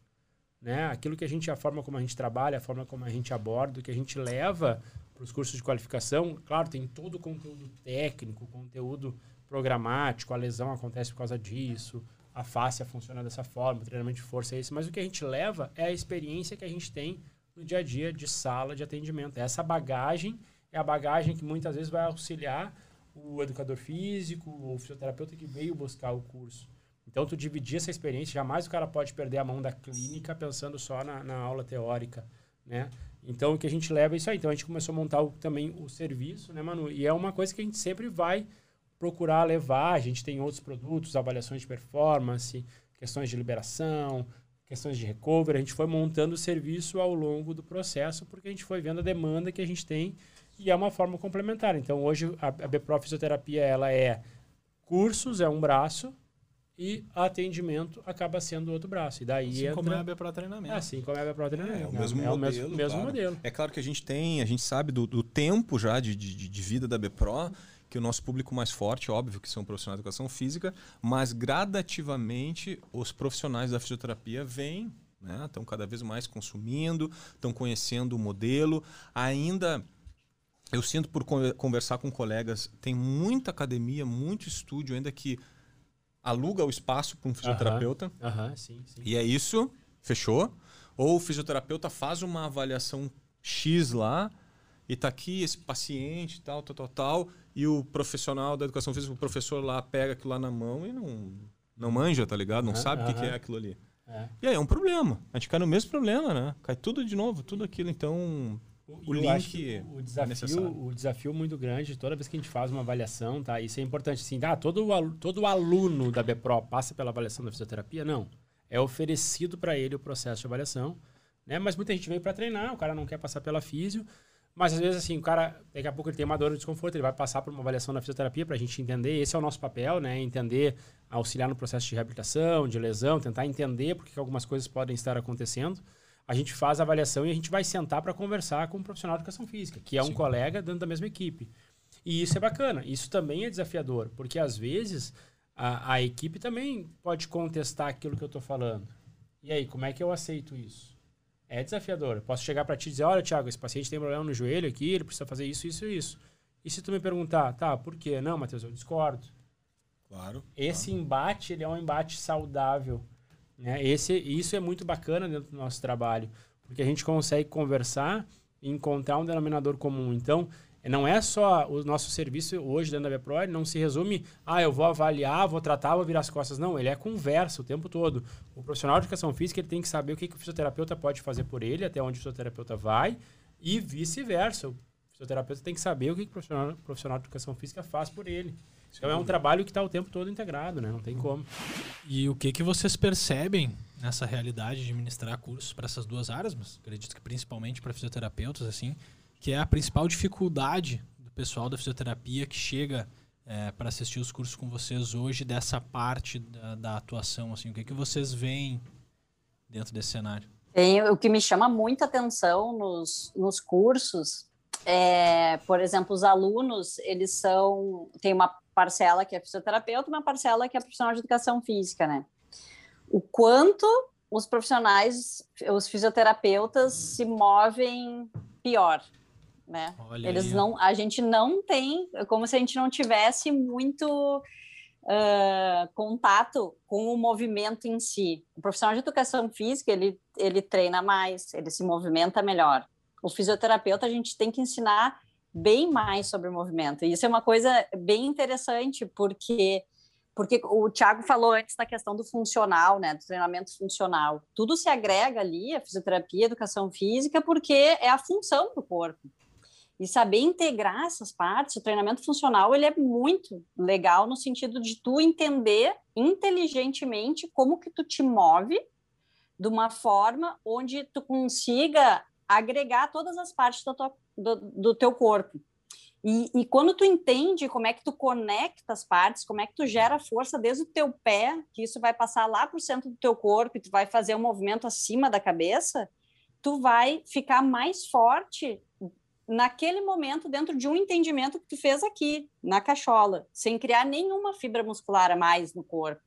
Né? Aquilo que a gente, a forma como a gente trabalha, a forma como a gente aborda, o que a gente leva para os cursos de qualificação, claro, tem todo o conteúdo técnico, conteúdo programático, a lesão acontece por causa disso, a fáscia funciona dessa forma, o treinamento de força é esse, mas o que a gente leva é a experiência que a gente tem no dia a dia de sala de atendimento. Essa bagagem é a bagagem que muitas vezes vai auxiliar o educador físico ou fisioterapeuta que veio buscar o curso. Então, tu dividir essa experiência, jamais o cara pode perder a mão da clínica pensando só na, na aula teórica, né? Então, o que a gente leva é isso aí. Então, a gente começou a montar o- também o serviço, né, Manu? E é uma coisa que a gente sempre vai procurar levar. A gente tem outros produtos, avaliações de performance, questões de liberação, questões de recovery. A gente foi montando o serviço ao longo do processo, porque a gente foi vendo a demanda que a gente tem e é uma forma complementar. Então, hoje, a, a BPRO Fisioterapia, ela é cursos, é um braço, e atendimento acaba sendo outro braço. E daí Assim entra... como é a BPRO treinamento. Assim como é a BPRO treinamento. É, o mesmo é modelo. o mesmo, mesmo claro. modelo. É claro que a gente tem, a gente sabe do, do tempo já de, de, de vida da BPRO, que o nosso público mais forte, óbvio, que são profissionais de educação física, mas gradativamente os profissionais da fisioterapia vêm, né? Estão cada vez mais consumindo, estão conhecendo o modelo. Ainda eu sinto por con- conversar com colegas, tem muita academia, muito estúdio ainda que aluga o espaço para um fisioterapeuta. Aham, sim, sim. E é isso, fechou. Ou o fisioterapeuta faz uma avaliação X lá e tá aqui esse paciente, tal, tal, tal, tal, e o profissional da educação física, o professor lá pega aquilo lá na mão e não, não manja, tá ligado? Não Aham, sabe o que, que é aquilo ali. É. E aí é um problema. A gente cai no mesmo problema, né? Cai tudo de novo, tudo aquilo. Então, O eu link acho que o é desafio, necessário. o desafio muito grande, toda vez que a gente faz uma avaliação, tá? Isso é importante, assim, ah, todo, todo aluno da BPRO passa pela avaliação da fisioterapia? Não. É oferecido para ele o processo de avaliação, né? Mas muita gente veio para treinar, o cara não quer passar pela físio, Mas às vezes, assim, o cara, daqui a pouco ele tem uma dor de desconforto, ele vai passar por uma avaliação na fisioterapia para a gente entender. Esse é o nosso papel, né? Entender, auxiliar no processo de reabilitação, de lesão, tentar entender por que algumas coisas podem estar acontecendo. A gente faz a avaliação e a gente vai sentar para conversar com um profissional de educação física, que é um Sim. colega dentro da mesma equipe. E isso é bacana. Isso também é desafiador, porque às vezes a, a equipe também pode contestar aquilo que eu estou falando. E aí, como é que eu aceito isso? é desafiador. Eu posso chegar para ti e dizer, olha, Thiago, esse paciente tem problema no joelho aqui, ele precisa fazer isso, isso e isso. E se tu me perguntar, tá, por quê? Não, Matheus, eu discordo. Claro. Esse claro. embate, ele é um embate saudável. Né? Esse, isso é muito bacana dentro do nosso trabalho, porque a gente consegue conversar e encontrar um denominador comum. Então, não é só o nosso serviço hoje dentro da BPRO, não se resume, ah, eu vou avaliar, vou tratar, vou virar as costas. Não, ele é conversa o tempo todo. O profissional de educação física ele tem que saber o que, que o fisioterapeuta pode fazer por ele, até onde o fisioterapeuta vai, e vice-versa. O fisioterapeuta tem que saber o que, que o profissional, profissional de educação física faz por ele. Então é um trabalho que está o tempo todo integrado, né? Não tem como. E o que, que vocês percebem nessa realidade de ministrar cursos para essas duas áreas, mas acredito que principalmente para fisioterapeutas, assim, que é a principal dificuldade do pessoal da fisioterapia que chega é, para assistir os cursos com vocês hoje dessa parte da, da, atuação? Assim, o que, que vocês veem dentro desse cenário? Tem, o que me chama muita atenção nos, nos cursos é, por exemplo, os alunos, eles são, tem uma parcela que é fisioterapeuta, uma parcela que é profissional de educação física, né? O quanto os profissionais, os fisioterapeutas se movem pior, né? Olha Eles aí. não, a gente não tem, é como se a gente não tivesse muito uh, contato com o movimento em si. O profissional de educação física ele ele treina mais, ele se movimenta melhor. O fisioterapeuta a gente tem que ensinar bem mais sobre o movimento. E isso é uma coisa bem interessante porque porque o Thiago falou antes da questão do funcional, né, do treinamento funcional. Tudo se agrega ali, a fisioterapia, a educação física, porque é a função do corpo e saber integrar essas partes, o treinamento funcional ele é muito legal no sentido de tu entender inteligentemente como que tu te move de uma forma onde tu consiga agregar todas as partes do, tua, do, do teu corpo. E, e, quando tu entende como é que tu conecta as partes, como é que tu gera força desde o teu pé, que isso vai passar lá para o centro do teu corpo e tu vai fazer um movimento acima da cabeça, tu vai ficar mais forte naquele momento dentro de um entendimento que tu fez aqui, na cachola, sem criar nenhuma fibra muscular a mais no corpo.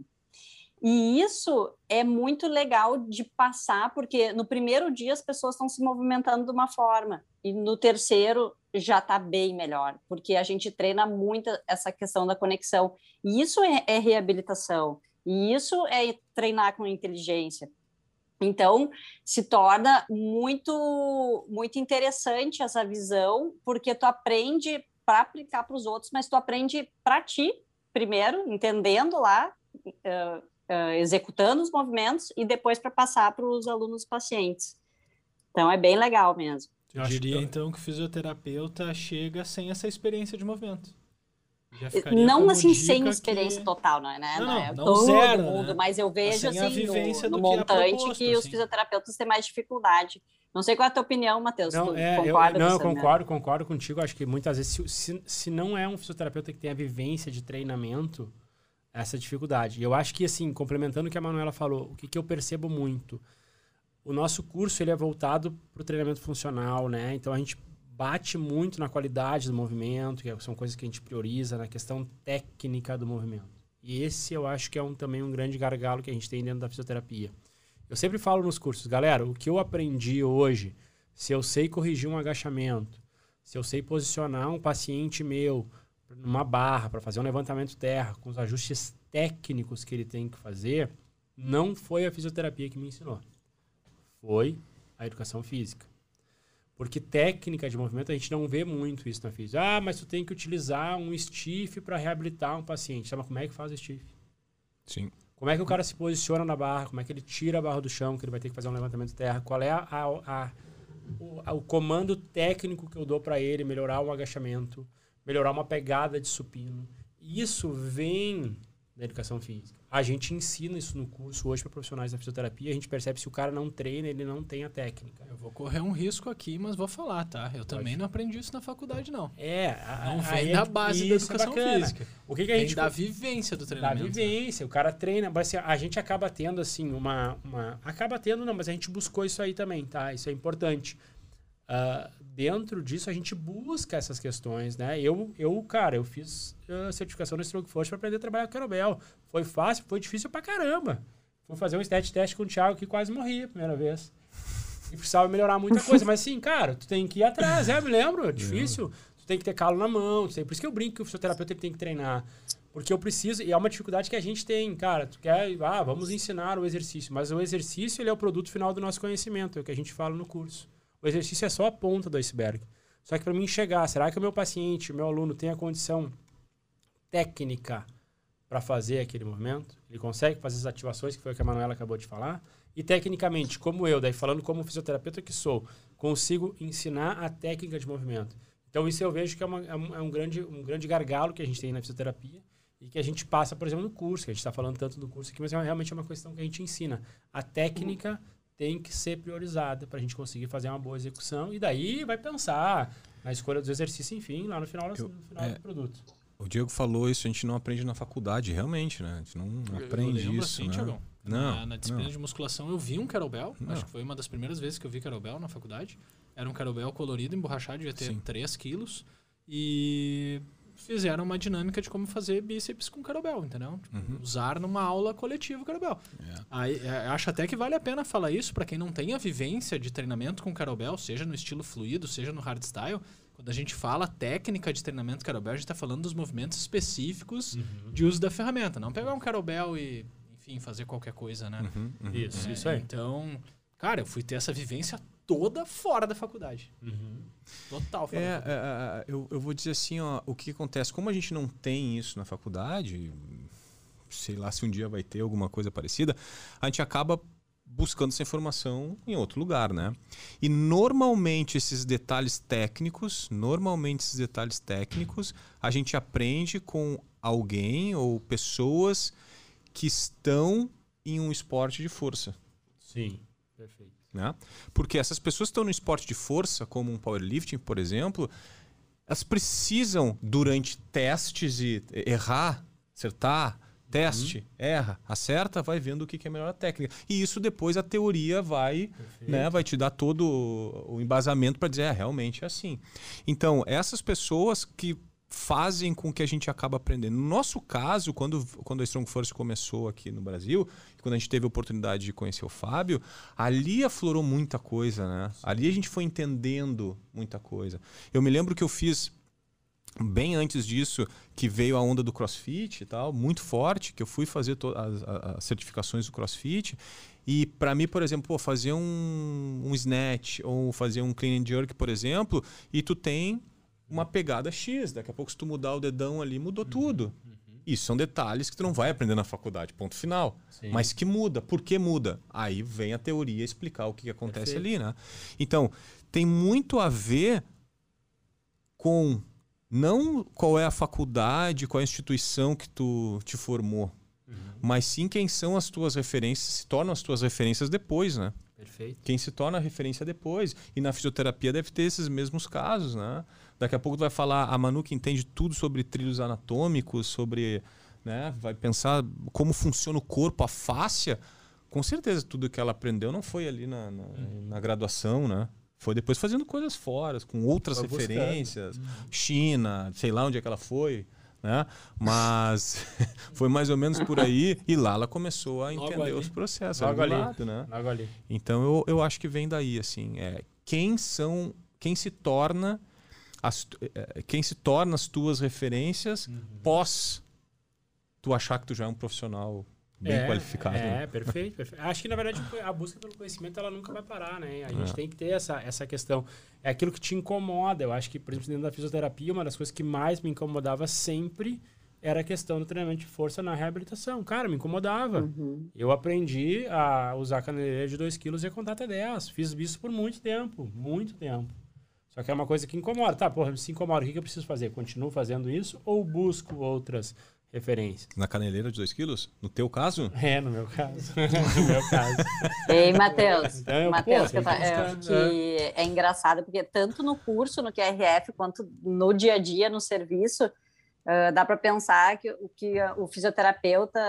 E isso é muito legal de passar, porque no primeiro dia as pessoas estão se movimentando de uma forma, e no terceiro já está bem melhor, porque a gente treina muito essa questão da conexão. E isso é, é reabilitação, e isso é treinar com inteligência. Então, se torna muito muito interessante essa visão, porque tu aprende para aplicar para os outros, mas tu aprende para ti primeiro, entendendo lá, uh, uh, executando os movimentos e depois para passar para os alunos pacientes. Então, é bem legal mesmo. Eu diria, então, que o fisioterapeuta chega sem essa experiência de movimento não assim sem experiência que... total, não é, né? Não, não, é não todo zero, mundo, né? mas eu vejo assim, assim no, no montante que, proposto, que assim. os fisioterapeutas têm mais dificuldade. Não sei qual é a tua opinião, Matheus. Não, é, concorda eu, não, eu concordo, concordo contigo. Acho que muitas vezes, se, se, se, não é um fisioterapeuta que tem a vivência de treinamento, essa dificuldade. E eu acho que, assim, complementando o que a Manuela falou, o que, que eu percebo muito, o nosso curso ele é voltado para o treinamento funcional, né? Então a gente bate muito na qualidade do movimento, que são coisas que a gente prioriza, na questão técnica do movimento. E esse eu acho que é um, também um grande gargalo que a gente tem dentro da fisioterapia. Eu sempre falo nos cursos, galera, o que eu aprendi hoje, se eu sei corrigir um agachamento, se eu sei posicionar um paciente meu numa barra para fazer um levantamento terra, com os ajustes técnicos que ele tem que fazer, não foi a fisioterapia que me ensinou. Foi a educação física. Porque técnica de movimento, a gente não vê muito isso na física. Ah, mas tu tem que utilizar um stiff para reabilitar um paciente. Sabe como é que faz o stiff? Sim. Como é que o cara se posiciona na barra? Como é que ele tira a barra do chão, que ele vai ter que fazer um levantamento de terra? Qual é a, a, a o, a, o comando técnico que eu dou para ele melhorar o agachamento, melhorar uma pegada de supino? Isso vem da educação física. A gente ensina isso no curso hoje para profissionais da fisioterapia. A gente percebe que se o cara não treina, ele não tem a técnica. Eu vou correr um risco aqui, mas vou falar, tá? Eu também Pode. não aprendi isso na faculdade, não. É, a- Não vem da é- base da é educação bacana. física. O que, que a Vem gente da vivência do da treinamento. né? vivência, o cara treina, mas assim, a gente acaba tendo assim uma, uma acaba tendo não, mas a gente buscou isso aí também, tá? Isso é importante. Ah, dentro disso a gente busca essas questões, né? Eu, eu cara, eu fiz ah, certificação no Stroke Force para aprender a trabalhar com kettlebell. Foi fácil, foi difícil pra caramba. Fui fazer um stat test com o Thiago que quase morri a primeira vez. E precisava melhorar muita coisa, mas assim, cara, tu tem que ir atrás, é, me lembro, é difícil. Tu tem que ter calo na mão, tem, por isso que eu brinco que o fisioterapeuta tem que treinar. Porque eu preciso, e é uma dificuldade que a gente tem, cara. Tu quer, ah, vamos ensinar o exercício, mas o exercício ele é o produto final do nosso conhecimento, é o que a gente fala no curso. O exercício é só a ponta do iceberg. Só que para mim chegar, será que o meu paciente, o meu aluno tem a condição técnica para fazer aquele movimento? Ele consegue fazer as ativações que foi o que a Manuela acabou de falar? E tecnicamente, como eu, daí falando como fisioterapeuta que sou, consigo ensinar a técnica de movimento. Então isso eu vejo que é, uma- é um, é grande, um grande gargalo que a gente tem na fisioterapia e que a gente passa, por exemplo, no curso, que a gente está falando tanto do curso aqui, mas é realmente é uma questão que a gente ensina. A técnica tem que ser priorizada para a gente conseguir fazer uma boa execução e daí vai pensar na escolha dos exercícios, enfim, lá no final, Eu- no final é, do produto. O Diego falou isso, a gente não aprende na faculdade, realmente, né? A gente não aprende isso, assim, né? Tiagão. Não, na, na disciplina não. de musculação eu vi um kettlebell. Não. Acho que foi uma das primeiras vezes que eu vi kettlebell na faculdade. Era um kettlebell colorido, emborrachado, devia ter Sim. 3 quilos. E fizeram uma dinâmica de como fazer bíceps com kettlebell, entendeu? Tipo, Uhum. Usar numa aula coletiva o kettlebell. É. Aí, é, acho até que vale a pena falar isso para quem não tem a vivência de treinamento com kettlebell, seja no estilo fluido, seja no hardstyle. Quando a gente fala técnica de treinamento kettlebell, a gente está falando dos movimentos específicos de uso da ferramenta. Não pegar um kettlebell e, enfim, fazer qualquer coisa, né? Uhum, uhum. Isso, É, isso aí. Então, cara, eu fui ter essa vivência toda fora da faculdade. Total fora É, da faculdade. é, é, eu, eu vou dizer assim, ó, o que acontece, como a gente não tem isso na faculdade, sei lá se um dia vai ter alguma coisa parecida, a gente acaba buscando essa informação em outro lugar, né? E normalmente esses detalhes técnicos, normalmente esses detalhes técnicos, a gente aprende com alguém ou pessoas que estão em um esporte de força. Sim, perfeito. Né? Porque essas pessoas que estão no esporte de força, como um powerlifting, por exemplo, elas precisam, durante testes e errar, acertar, teste, erra, acerta, vai vendo o que que é melhor a técnica. E isso depois a teoria vai, né, vai te dar todo o embasamento para dizer, é, realmente é assim. Então, essas pessoas que fazem com que a gente acabe aprendendo. No nosso caso, quando, quando a Strong Force começou aqui no Brasil, quando a gente teve a oportunidade de conhecer o Fábio, ali aflorou muita coisa, né? Ali a gente foi entendendo muita coisa. Eu me lembro que eu fiz bem antes disso que veio a onda do CrossFit e tal, muito forte, que eu fui fazer as, as certificações do CrossFit e para mim, por exemplo, pô, fazer um, um snatch ou fazer um clean and jerk, por exemplo, e tu tem uma pegada X, daqui a pouco se tu mudar o dedão ali, mudou tudo. Isso são detalhes que tu não vai aprender na faculdade, ponto final. Sim. Mas que muda. Por que muda? Aí vem a teoria explicar o que, que acontece Perfeito. ali, né? Então, tem muito a ver com não qual é a faculdade, qual é a instituição que tu te formou, mas sim quem são as tuas referências, se tornam as tuas referências depois, né? Perfeito. Quem se torna referência depois. E na fisioterapia deve ter esses mesmos casos, né? Daqui a pouco tu vai falar, a Manu que entende tudo sobre trilhos anatômicos, sobre, né, vai pensar como funciona o corpo, a fáscia. Com certeza tudo que ela aprendeu não foi ali na, na, na graduação, né? Foi depois fazendo coisas fora, com outras Foi referências. China, sei lá onde é que ela foi, né? Mas foi mais ou menos por aí. E lá ela começou a Logo entender ali. os processos. Logo ali do ali. lado, né? Logo ali. Então eu, eu acho que vem daí, assim, é, quem são, quem se torna as, tu- é, quem se torna as tuas referências pós tu achar que tu já é um profissional bem qualificado. É, né? perfeito, perfeito. Acho que, na verdade, a busca pelo conhecimento ela nunca vai parar, né? A gente É. tem que ter essa, essa questão. É aquilo que te incomoda. Eu acho que, por exemplo, dentro da fisioterapia, uma das coisas que mais me incomodava sempre era a questão do treinamento de força na reabilitação. Cara, me incomodava. Uhum. Eu aprendi a usar caneleira de 2 kg e a contar até 10. Fiz isso por muito tempo, muito tempo. Só que é uma coisa que incomoda. Tá, porra, se incomoda, o que eu preciso fazer? Continuo fazendo isso ou busco outras referências. Na caneleira de 2 quilos? No teu caso? É, no meu caso. no meu caso. Ei, Matheus. Então, eu, Matheus, que, tá- que é, buscar, que é engraçado, porque tanto no curso, no QRF, quanto no dia a dia, no serviço, ah, dá para pensar que o que o fisioterapeuta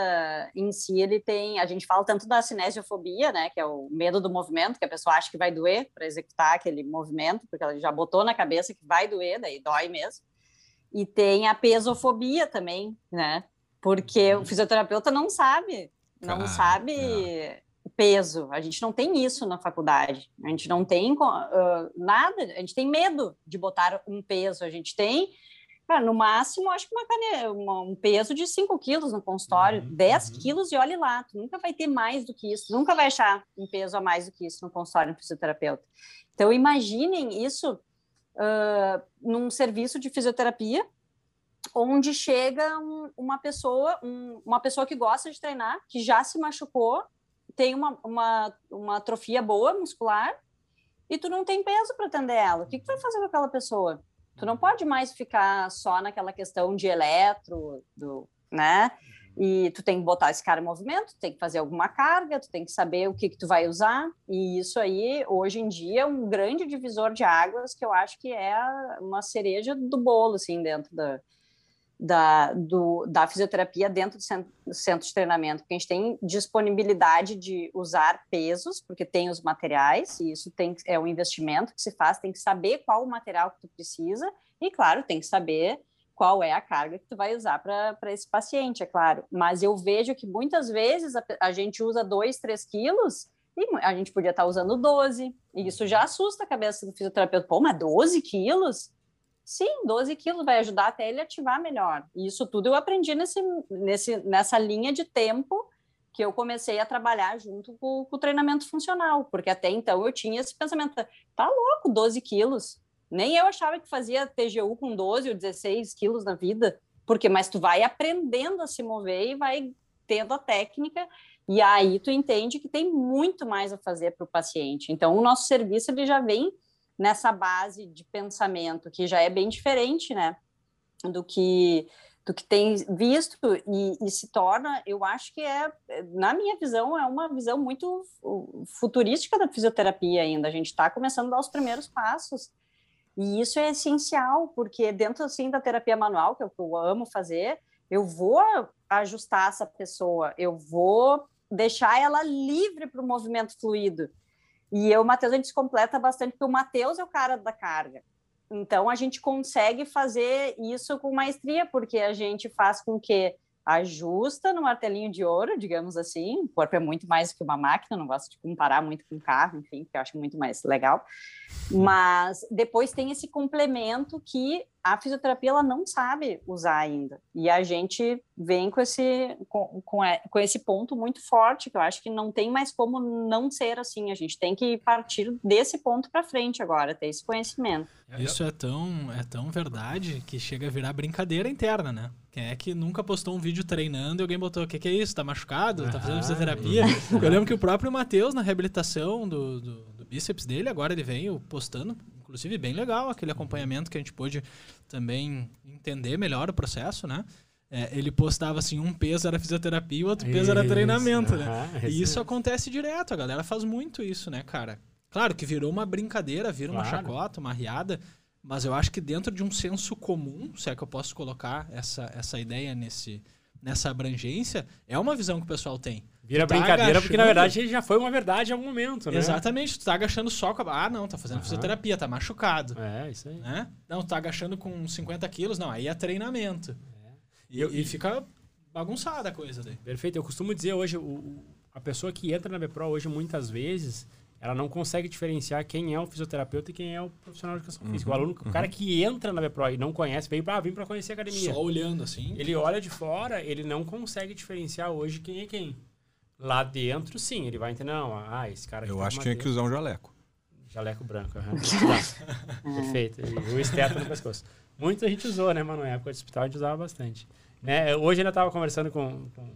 em si, ele tem. A gente fala tanto da cinesiofobia, né, que é o medo do movimento, que a pessoa acha que vai doer para executar aquele movimento, porque ela já botou na cabeça que vai doer, daí dói mesmo. E tem a pesofobia também, né? Porque o fisioterapeuta não sabe, não Cara, sabe é. peso. A gente não tem isso na faculdade. A gente não tem ah, nada. A gente tem medo de botar um peso. A gente tem, cara, no máximo, acho que uma cane... uma- um peso de 5 quilos no consultório, Uhum, 10 uhum. quilos e olhe lá. Tu nunca vai ter mais do que isso. Nunca vai achar um peso a mais do que isso no consultório do fisioterapeuta. Então, imaginem isso ah, num serviço de fisioterapia onde chega um- uma pessoa, um- uma pessoa que gosta de treinar, que já se machucou, tem uma, uma, uma atrofia boa muscular, e tu não tem peso para atender ela. O que, que tu vai fazer com aquela pessoa? Tu não pode mais ficar só naquela questão de eletro, do, né? E tu tem que botar esse cara em movimento, tu tem que fazer alguma carga, tu tem que saber o que, que tu vai usar. E isso aí, hoje em dia, é um grande divisor de águas que eu acho que é uma cereja do bolo, assim, dentro da, da, do, da fisioterapia dentro do cen- do centro de treinamento, porque a gente tem disponibilidade de usar pesos, porque tem os materiais, e isso tem, é um investimento que se faz, tem que saber qual o material que tu precisa, e claro, tem que saber qual é a carga que tu vai usar para esse paciente, é claro. Mas eu vejo que muitas vezes a, a gente usa 2, 3 quilos e a gente podia estar usando 12, e isso já assusta a cabeça do fisioterapeuta. Pô, mas 12 quilos? Sim, 12 quilos vai ajudar até ele ativar melhor. E isso tudo eu aprendi nesse, nesse, nessa linha de tempo que eu comecei a trabalhar junto com, com o treinamento funcional, porque até então eu tinha esse pensamento, tá louco, 12 quilos. Nem eu achava que fazia TGU com 12 ou 16 quilos na vida, porque mas tu vai aprendendo a se mover e vai tendo a técnica, e aí tu entende que tem muito mais a fazer para o paciente. Então, o nosso serviço ele já vem nessa base de pensamento que já é bem diferente, né, do que do que tem visto e, e se torna, eu acho que é, na minha visão, é uma visão muito fu- futurística da fisioterapia ainda. A gente está começando a dar os primeiros passos e isso é essencial porque dentro assim da terapia manual que é o que eu amo fazer, eu vou ajustar essa pessoa, eu vou deixar ela livre para o movimento fluido. E eu, o Matheus, a gente completa bastante, porque o Matheus é o cara da carga. Então, a gente consegue fazer isso com maestria, porque a gente faz com que ajusta no martelinho de ouro, digamos assim. O corpo é muito mais que uma máquina, não gosto de comparar muito com carro, enfim, que eu acho muito mais legal. Mas depois tem esse complemento que a fisioterapia ela não sabe usar ainda. E a gente vem com esse, com, com, é- com esse ponto muito forte, que eu acho que não tem mais como não ser assim. A gente tem que partir desse ponto para frente agora, ter esse conhecimento. Isso é tão, é tão verdade que chega a virar brincadeira interna, né? Quem é que nunca postou um vídeo treinando e alguém botou, o que, que é isso? Tá machucado? Tá fazendo Ah, fisioterapia? Eu lembro que o próprio Matheus, na reabilitação do, do, do bíceps dele, agora ele veio postando, inclusive bem legal, aquele acompanhamento que a gente pôde também entender melhor o processo, né? É, ele postava assim, um peso era fisioterapia e o outro peso era Isso, treinamento, né? E isso mesmo. acontece direto, a galera faz muito isso, né, cara? Claro que virou uma brincadeira, vira uma Claro. chacota, uma riada, mas eu acho que dentro de um senso comum, se é que eu posso colocar essa, essa ideia nesse, nessa abrangência, é uma visão que o pessoal tem. Vira Tá brincadeira, porque na agachando. verdade já foi uma verdade em algum momento, né? Exatamente, tu tá agachando só com a... Ah, não, tá fazendo Aham. fisioterapia, tá machucado. É, isso aí. Né? Não, tu tá agachando com 50 quilos, não, aí é treinamento. E, Eu- e fica bagunçada a coisa daí. Perfeito. Eu costumo dizer hoje, o, o- a pessoa que entra na BPRO hoje, muitas vezes, ela não consegue diferenciar quem é o fisioterapeuta e quem é o profissional de educação física. O aluno, o cara que entra na BPRO e não conhece, veio para vir para conhecer a academia. Só olhando assim. Ele olha de fora, ele não consegue diferenciar hoje quem é quem. Lá dentro, sim, ele vai entender, não, ah, esse cara aqui Eu tá acho que tinha que usar um jaleco. Jaleco branco. Tá. Perfeito. E o esteto no pescoço. Muita gente usou, né, mano? Na época de hospital a gente usava bastante. Né? Hoje ainda tava conversando com, com...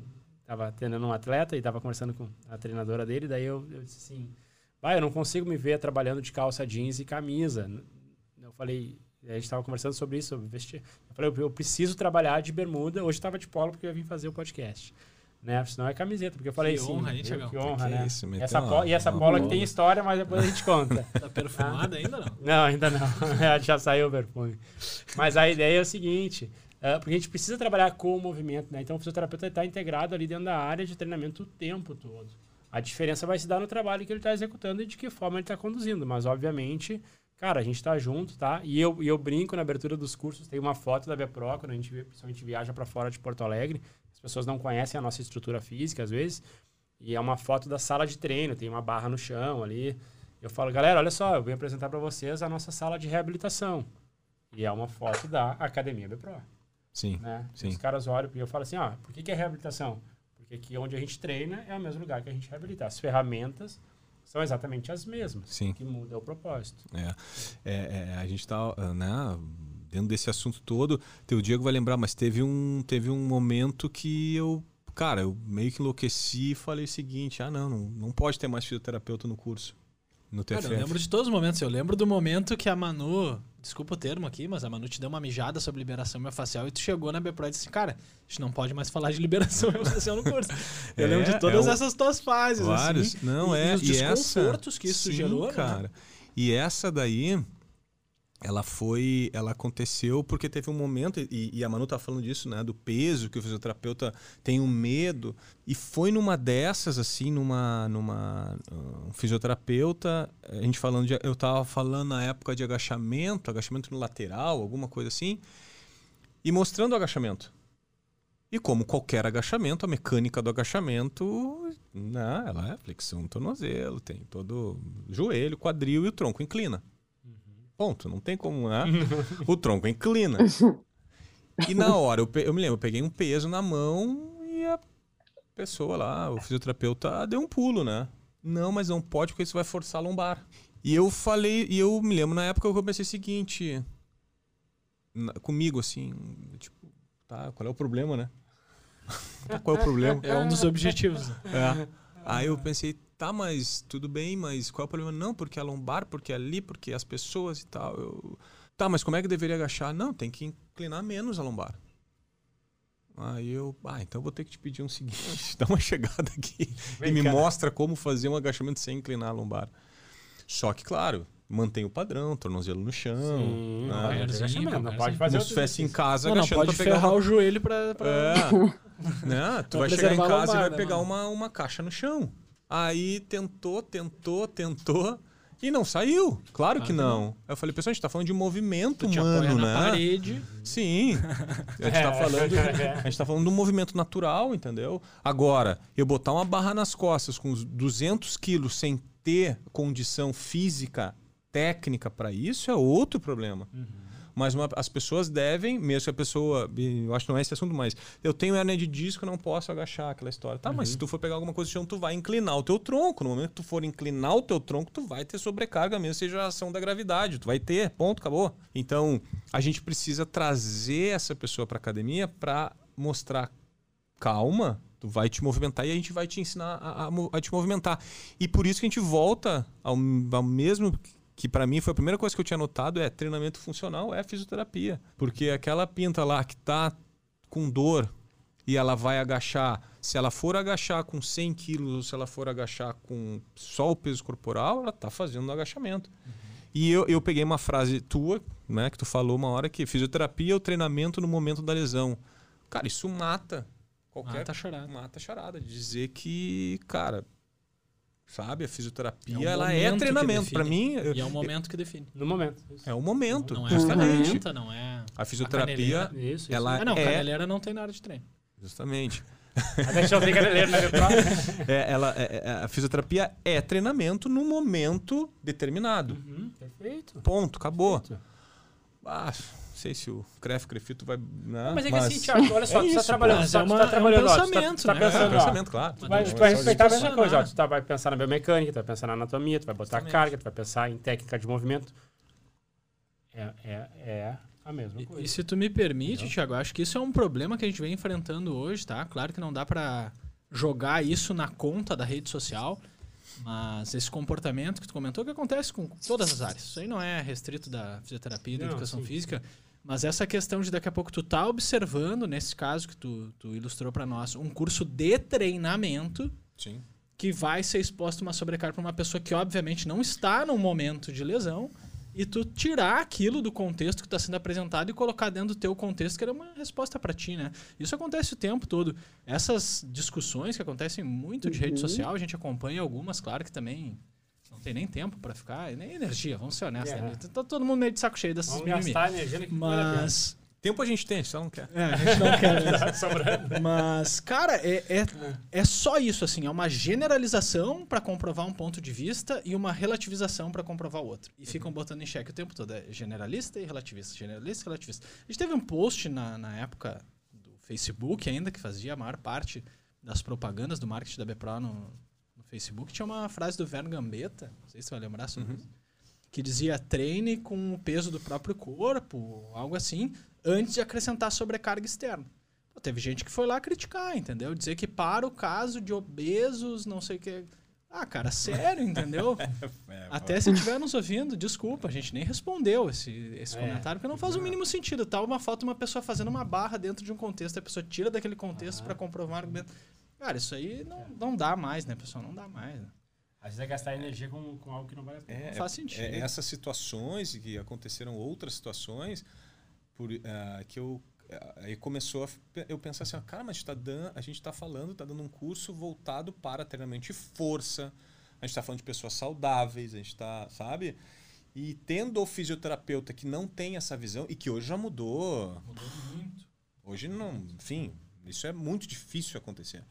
Tava um atleta e tava conversando com a treinadora dele, daí eu, eu disse assim, vai, eu não consigo me ver trabalhando de calça jeans e camisa. Eu falei, a gente estava conversando sobre isso, sobre vestir. Eu falei, eu, preciso trabalhar de bermuda. Hoje estava de polo porque eu vir fazer o podcast. Né? Senão é camiseta, porque eu falei Que assim. honra, hein, eu- Thiagão? Que honra, Que né? isso, essa uma- e essa bola que tem história, mas depois a gente conta. Tá perfumada ainda não? Não, ainda não. Já saiu o perfume. Mas a ideia é o seguinte: é, porque a gente precisa trabalhar com o movimento, né? Então o fisioterapeuta está integrado ali dentro da área de treinamento o tempo todo. A diferença vai se dar no trabalho que ele está executando e de que forma ele está conduzindo. Mas, obviamente, cara, a gente está junto, tá? E eu, e eu brinco na abertura dos cursos, tem uma foto da Bepro, quando a gente, principalmente viaja para fora de Porto Alegre. As pessoas não conhecem a nossa estrutura física, às vezes. E é uma foto da sala de treino, tem uma barra no chão ali. Eu falo, galera, olha só, eu vim apresentar para vocês a nossa sala de reabilitação. E é uma foto da Academia Bepro, Sim. né? Sim. Os caras olham e eu falo assim, ó, por que, que é reabilitação? Porque aqui onde a gente treina é o mesmo lugar que a gente reabilita. As ferramentas são exatamente as mesmas. Sim. O que muda é o propósito. É, é, é, a gente tá, ah, né, dentro desse assunto todo, teu Diego vai lembrar, mas teve um, teve um momento que eu, cara, eu meio que enlouqueci e falei o seguinte, ah não, não, não pode ter mais fisioterapeuta no curso, no Cara, TFF. eu lembro de todos os momentos. Eu lembro do momento que a Manu, desculpa o termo aqui, mas a Manu te deu uma mijada sobre liberação miofascial e tu chegou na Bepro e disse, cara, a gente não pode mais falar de liberação miofascial no curso. Eu É, lembro de é todas o- essas tuas fases, Vários, assim. não e, é, e os e essa, desconfortos que isso sim, gerou, né? cara. E essa daí, ela foi, ela aconteceu porque teve um momento e, e a Manu tá falando disso, né, do peso que o fisioterapeuta tem um medo e foi numa dessas assim, numa, numa uh, um fisioterapeuta, a gente falando de, eu tava falando na época de agachamento, agachamento no lateral, alguma coisa assim, e mostrando o agachamento. E como qualquer agachamento, a mecânica do agachamento, né, ela é flexão tornozelo, tem todo joelho, quadril e o tronco inclina. Ponto, não tem como, né? o tronco inclina. E na hora, eu, pe- eu me lembro, eu peguei um peso na mão e a pessoa lá, o fisioterapeuta, deu um pulo, né? Não, mas não pode porque isso vai forçar a lombar. E eu falei, e eu me lembro na época que eu pensei o seguinte, na- comigo assim, tipo, tá, qual é o problema, né? qual é o problema? É um dos objetivos. né? É. Aí eu pensei, tá, mas tudo bem, mas qual é o problema? Não, porque é lombar, porque é ali, porque as pessoas e tal. Eu... Tá, mas como é que eu deveria agachar? Não, tem que inclinar menos a lombar. Aí eu, ah, então eu vou ter que te pedir um seguinte, dá uma chegada aqui Vem e me cá. mostra como fazer um agachamento sem inclinar a lombar. Só que, claro, mantém o padrão, tornozelo no chão. Sim, né? não Sim, não cara, pode fazer Como se estivesse em casa Não, não agachando pode pra pegar ferrar o joelho pra... pra- é. né? Tu vai chegar em casa e vai né, pegar mano? uma, uma caixa no chão. Aí tentou, tentou, tentou e não saiu. Claro que que não. Eu falei, pessoal, a gente tá falando de movimento Tu te apoia humano, na né? parede. Sim. A gente, tá falando, a gente tá falando de um movimento natural, entendeu? Agora, eu botar uma barra nas costas com os 200 quilos sem ter condição física, técnica para isso, é outro problema. Mas uma- as pessoas devem, mesmo que a pessoa. Eu acho que não é esse assunto, mas eu tenho hernia de disco, não posso agachar aquela história. Tá, mas se tu for pegar alguma coisa no chão, tu vai inclinar o teu tronco. No momento que tu for inclinar o teu tronco, tu vai ter sobrecarga, mesmo seja a ação da gravidade. Tu vai ter, ponto, acabou. Então, a gente precisa trazer essa pessoa para academia para mostrar calma, tu vai te movimentar e a gente vai te ensinar a, a a te movimentar. E por isso que a gente volta ao, ao mesmo que para mim foi a primeira coisa que eu tinha notado é treinamento funcional, é fisioterapia. Porque aquela pinta lá que tá com dor e ela vai agachar, se ela for agachar com 100 quilos ou se ela for agachar com só o peso corporal, ela tá fazendo um agachamento. E eu, eu peguei uma frase tua, né, que tu falou uma hora que fisioterapia é o treinamento no momento da lesão. Cara, isso mata qualquer Mata a charada. mata charada dizer que, cara, sabe, a fisioterapia É o ela momento é treinamento para mim. eu- E é o momento que define. No momento. Isso. é o momento, Não é a justamente. ferramenta, não é... A fisioterapia, caneleira. Isso, isso. ela Ah, não, é caneleira não tem nada de treino. justamente. Na Bepro. É, ela, é- é- a fisioterapia é treinamento num momento determinado. Uhum, Perfeito. Ponto, acabou. Perfeito. Ah, não sei se o Cref Crefito vai. Né? Mas é que assim, Thiago, olha só, é tu tá isso, trabalhando, mas tu tá, é tu uma- tá é um trabalhando, ó, tu tá- pensamento, tá né? É, pensando, ó, pensamento, claro. Tu vai, Mas tu vai só respeitar a mesma coisa, ó. Tu tá, vai pensar na biomecânica, tu vai pensar na anatomia, tu vai botar Exatamente. carga, tu vai pensar em técnica de movimento. É, é, é a mesma E, coisa. e se tu me permite, Entendeu? Thiago, acho que isso é um problema que a gente vem enfrentando hoje, tá? Claro que não dá pra jogar isso na conta da rede social, Mas esse comportamento que tu comentou que acontece com todas as áreas. Isso aí não é restrito da fisioterapia e da Não, educação sim. física. Mas essa questão de daqui a pouco tu tá observando, nesse caso que tu, tu ilustrou para nós, um curso de treinamento Sim. que vai ser exposto a uma sobrecarga para uma pessoa que obviamente não está num momento de lesão e tu tirar aquilo do contexto que está sendo apresentado e colocar dentro do teu contexto que era uma resposta para ti, né? Isso acontece o tempo todo. Essas discussões que acontecem muito de rede Uhum. social, a gente acompanha algumas, claro que também não tem nem tempo para ficar, nem energia, vamos ser honestos. É. né? Tá todo mundo meio de saco cheio dessas Vamos mimimi. a. Mas Tempo a gente tem, só não quer. é, a gente não quer. Tá. Mas, cara, é, é, é só isso, assim. É uma generalização para comprovar um ponto de vista e uma relativização para comprovar o outro. E ficam botando em xeque o tempo todo. É generalista e relativista. Generalista e relativista. A gente teve um post na, na época do Facebook ainda, que fazia a maior parte das propagandas do marketing da Bepro no Facebook. Tinha uma frase do Vern Gambetta, não sei se você vai lembrar sobre isso, que dizia treine com o peso do próprio corpo, algo assim, antes de acrescentar sobrecarga externa. Pô, teve gente que foi lá criticar, entendeu? Dizer que para o caso de obesos, não sei o que. Ah, cara, sério, entendeu? É, Até se estiver nos ouvindo, desculpa, a gente nem respondeu esse, esse É. comentário, porque não faz o mínimo sentido. Tá uma foto de uma pessoa fazendo uma barra dentro de um contexto, a pessoa tira daquele contexto para comprovar um argumento. Cara, isso aí não, não dá mais, né, pessoal? Não dá mais. Né? Às vezes é gastar energia com, com algo que não vale a pena. Não faz sentido. É, essas situações e que aconteceram outras situações por, ah, que eu ah, aí começou a eu pensar assim, cara, mas a gente tá dando, a gente tá falando, tá dando um curso voltado para treinamento de força. A gente tá falando de pessoas saudáveis, a gente tá, sabe? E tendo o fisioterapeuta que não tem essa visão e que hoje já mudou, Mudou muito. Hoje não, enfim, isso é muito difícil acontecer.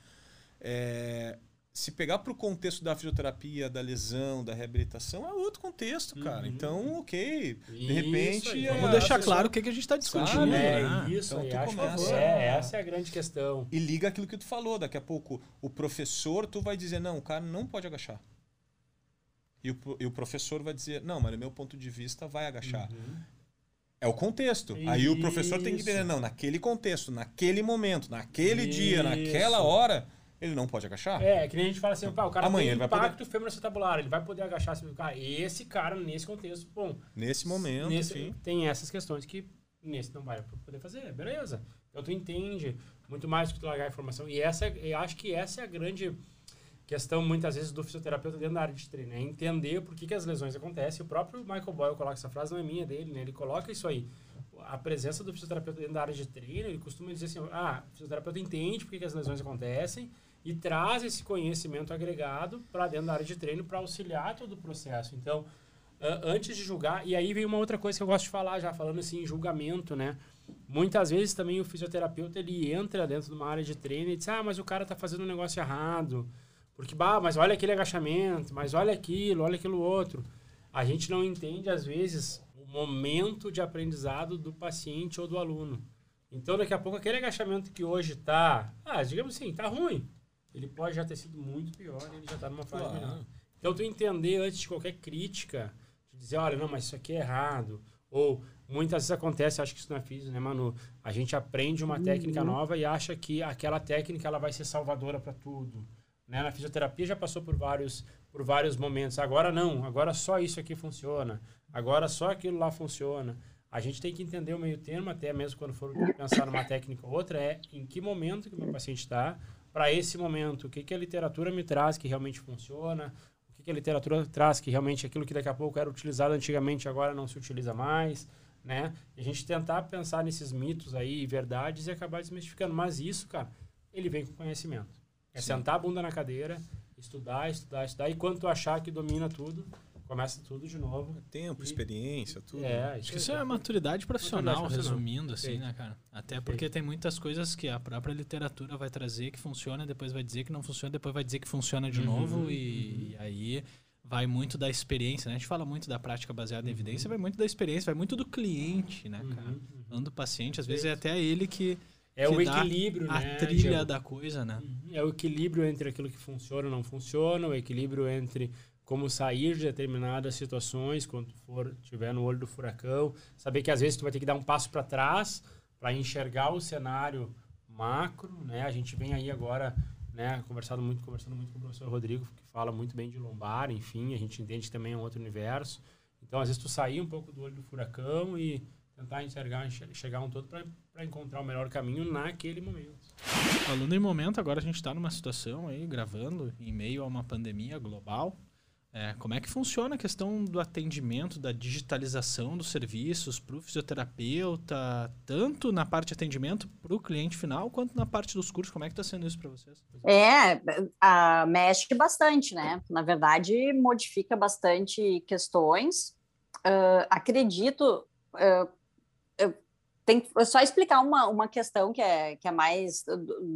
É, se pegar para o contexto da fisioterapia, da lesão, da reabilitação, é outro contexto, cara. Uhum. Então, ok. De Isso repente. aí. é, Vamos É, deixar pessoa- claro o que, que a gente está discutindo. Sabe? É, né? isso Então aí. Acho começa- é, essa é a grande questão. E liga aquilo que tu falou. Daqui a pouco, o professor, tu vai dizer, não, o cara não pode agachar. E o, e o professor vai dizer, não, mas no meu ponto de vista vai agachar. É o contexto. Aí o professor tem que entender, Isso. não, naquele contexto, naquele momento, naquele dia, Isso. naquela hora, ele não pode agachar. É, que nem a gente fala assim, pá, o cara Amanhã tem ele vai poder- impacto femoroacetabular, ele vai poder agachar. Assim, cara, esse cara, nesse contexto, bom, Nesse momento, nesse, tem essas questões que nesse não vai poder fazer, beleza. Então tu entende muito mais do que tu largar a informação. E essa, eu acho que essa é a grande questão, muitas vezes, do fisioterapeuta dentro da área de treino. É entender por que, que as lesões acontecem. O próprio Michael Boyle coloca essa frase, não é minha, é dele, né? Ele coloca isso aí. A presença do fisioterapeuta dentro da área de treino, ele costuma dizer assim, ah, o fisioterapeuta entende por que as lesões acontecem e traz esse conhecimento agregado para dentro da área de treino para auxiliar todo o processo. Então, antes de julgar, e aí vem uma outra coisa que eu gosto de falar já, falando assim, julgamento, né? Muitas vezes também o fisioterapeuta, ele entra dentro de uma área de treino e diz, ah, mas o cara tá fazendo um negócio errado, porque, bah, mas olha aquele agachamento, mas olha aquilo, olha aquilo outro. A gente não entende, às vezes, o momento de aprendizado do paciente ou do aluno. Então, daqui a pouco, aquele agachamento que hoje tá, ah, digamos assim, tá ruim. Ele pode já ter sido muito pior, ele já tá numa fase Claro. melhor. Então, tu entender antes de qualquer crítica, de dizer, olha, não, mas isso aqui é errado. Ou muitas vezes acontece, acho que isso não é físico, né, Manu? A gente aprende uma técnica nova e acha que aquela técnica ela vai ser salvadora para tudo. Né? Na fisioterapia já passou por vários, por vários momentos. Agora não, agora só isso aqui funciona. Agora só aquilo lá funciona. A gente tem que entender o meio termo, até mesmo quando for pensar numa técnica ou outra, é em que momento que o meu paciente está, para esse momento, o que, que a literatura me traz que realmente funciona, o que, que a literatura traz que realmente aquilo que daqui a pouco era utilizado antigamente agora não se utiliza mais, né? E a gente tentar pensar nesses mitos aí, verdades e acabar desmistificando. Mas isso, cara, ele vem com conhecimento. É Sim. sentar a bunda na cadeira, estudar, estudar, estudar. E quando tu achar que domina tudo, começa tudo de novo. Tempo, E- experiência, tudo. É, Acho que isso é maturidade profissional, Maturidade profissional. resumindo, assim, Perfeito. né, cara? Até Perfeito. porque tem muitas coisas que a própria literatura vai trazer que funciona, depois vai dizer que não funciona, depois vai dizer que funciona de Uhum, novo, e, e aí vai muito da experiência, né? A gente fala muito da prática baseada em evidência, vai muito da experiência, vai muito do cliente, né, Uhum, cara? uhum. Falando do paciente, às vezes é até ele que, É que o dá equilíbrio, a né? trilha Diego? da coisa, né? Uhum. É o equilíbrio entre aquilo que funciona e não funciona, o equilíbrio entre como sair de determinadas situações quando for tiver no olho do furacão, saber que às vezes tu vai ter que dar um passo para trás para enxergar o cenário macro, né? A gente vem aí agora né? Conversado muito, conversando muito com o professor Rodrigo, que fala muito bem de lombar, enfim, a gente entende que também é um outro universo. Então, às vezes, tu sair um pouco do olho do furacão e tentar enxergar, chegar um todo para encontrar o melhor caminho naquele momento. Falando em momento, agora a gente está numa situação aí, gravando, em meio a uma pandemia global. É, como é que funciona a questão do atendimento, da digitalização dos serviços para o fisioterapeuta, tanto na parte de atendimento para o cliente final, quanto na parte dos cursos? Como é que está sendo isso para vocês? É, a, mexe bastante, né? Na verdade, modifica bastante questões. Uh, acredito, uh, tem que só explicar uma, uma questão que é, que é mais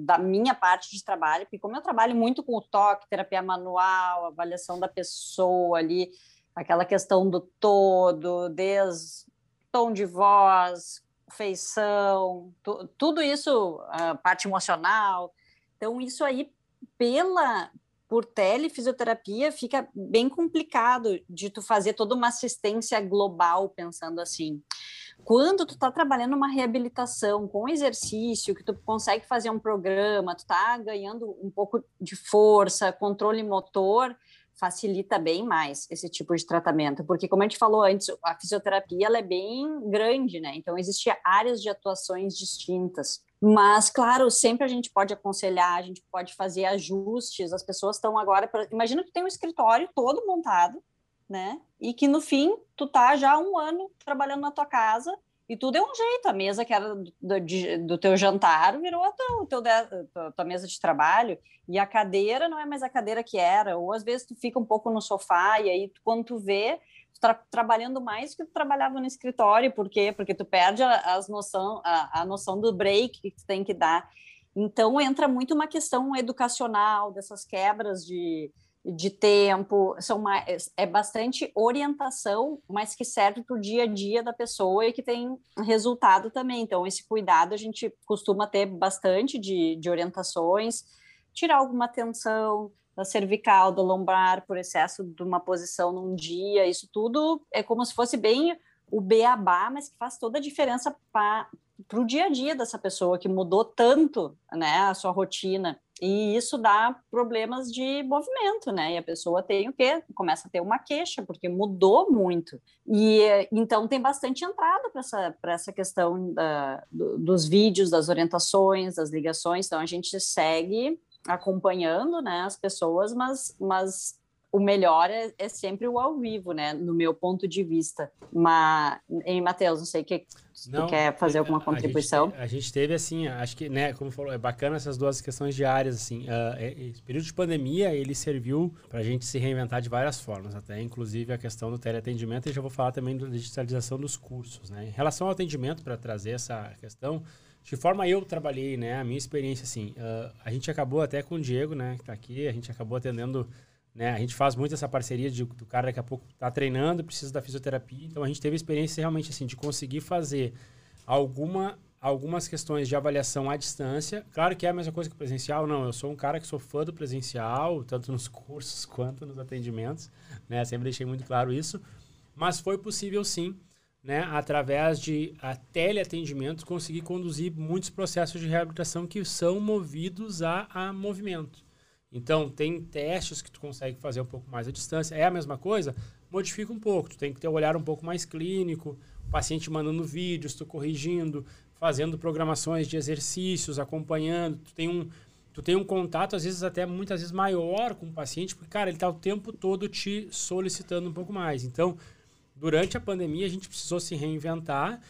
da minha parte de trabalho, porque como eu trabalho muito com o toque, terapia manual, avaliação da pessoa ali, aquela questão do todo, desde tom de voz, feição, tu, tudo isso, a parte emocional. Então, isso aí, pela por telefisioterapia, fica bem complicado de tu fazer toda uma assistência global, pensando assim. Quando tu tá trabalhando uma reabilitação com exercício, que tu consegue fazer um programa, tu tá ganhando um pouco de força, controle motor, facilita bem mais esse tipo de tratamento, porque como a gente falou antes, a fisioterapia ela é bem grande, né? Então existem áreas de atuações distintas. Mas claro, sempre a gente pode aconselhar, a gente pode fazer ajustes. As pessoas estão agora, imagina que tem um escritório todo montado, né? E que no fim tu tá já um ano trabalhando na tua casa e tudo é um jeito. A mesa que era do, do, teu jantar virou a tua, teu, tua, mesa de trabalho e a cadeira não é mais a cadeira que era. Ou às vezes tu fica um pouco no sofá e aí quando tu vê tá trabalhando mais que tu trabalhava no escritório. Por quê? Porque tu perde as noção, a, a noção do break que tu tem que dar. Então entra muito uma questão educacional dessas quebras de de tempo, são mais, é bastante orientação, mas que serve para o dia a dia da pessoa e que tem resultado também. Então, esse cuidado a gente costuma ter bastante de, de orientações, tirar alguma tensão da cervical, do lombar, por excesso de uma posição num dia, isso tudo é como se fosse bem o beabá, mas que faz toda a diferença para o dia a dia dessa pessoa que mudou tanto né, a sua rotina. E isso dá problemas de movimento, né? E a pessoa tem o quê? Começa a ter uma queixa, porque mudou muito. E então tem bastante entrada para essa, essa questão da, do, dos vídeos, das orientações, das ligações. Então a gente segue acompanhando né, as pessoas, mas, mas o melhor é, é, sempre o ao vivo, né? No meu ponto de vista. Mas, em Matheus, não sei que não, quer fazer alguma contribuição. A gente, a gente, teve assim, acho que, né, como falou, é bacana essas duas questões diárias assim. Uh, esse período de pandemia ele serviu para a gente se reinventar de várias formas, até inclusive a questão do teleatendimento. E já vou falar também da digitalização dos cursos, né? Em relação ao atendimento, para trazer essa questão, de forma eu trabalhei, né? A minha experiência assim, uh, a gente acabou até com o Diego, né, que está aqui, a gente acabou atendendo né? A gente faz muito essa parceria de, do cara daqui a pouco tá treinando, precisa da fisioterapia. Então a gente teve a experiência realmente assim de conseguir fazer alguma algumas questões de avaliação à distância. Claro que é a mesma coisa que presencial, não. Eu sou um cara que sou fã do presencial, tanto nos cursos quanto nos atendimentos, né? Sempre deixei muito claro isso. Mas foi possível sim, né, através de a teleatendimento, conseguir conduzir muitos processos de reabilitação que são movidos a, a movimento. Então, tem testes que tu consegue fazer um pouco mais à distância. É a mesma coisa? Modifica um pouco. Tu tem que ter um olhar um pouco mais clínico, o paciente mandando vídeos, tu corrigindo, fazendo programações de exercícios, acompanhando. Tu tem um, tu tem um contato, às vezes até muitas vezes maior com o paciente, porque, cara, ele está o tempo todo te solicitando um pouco mais. Então, durante a pandemia, a gente precisou se reinventar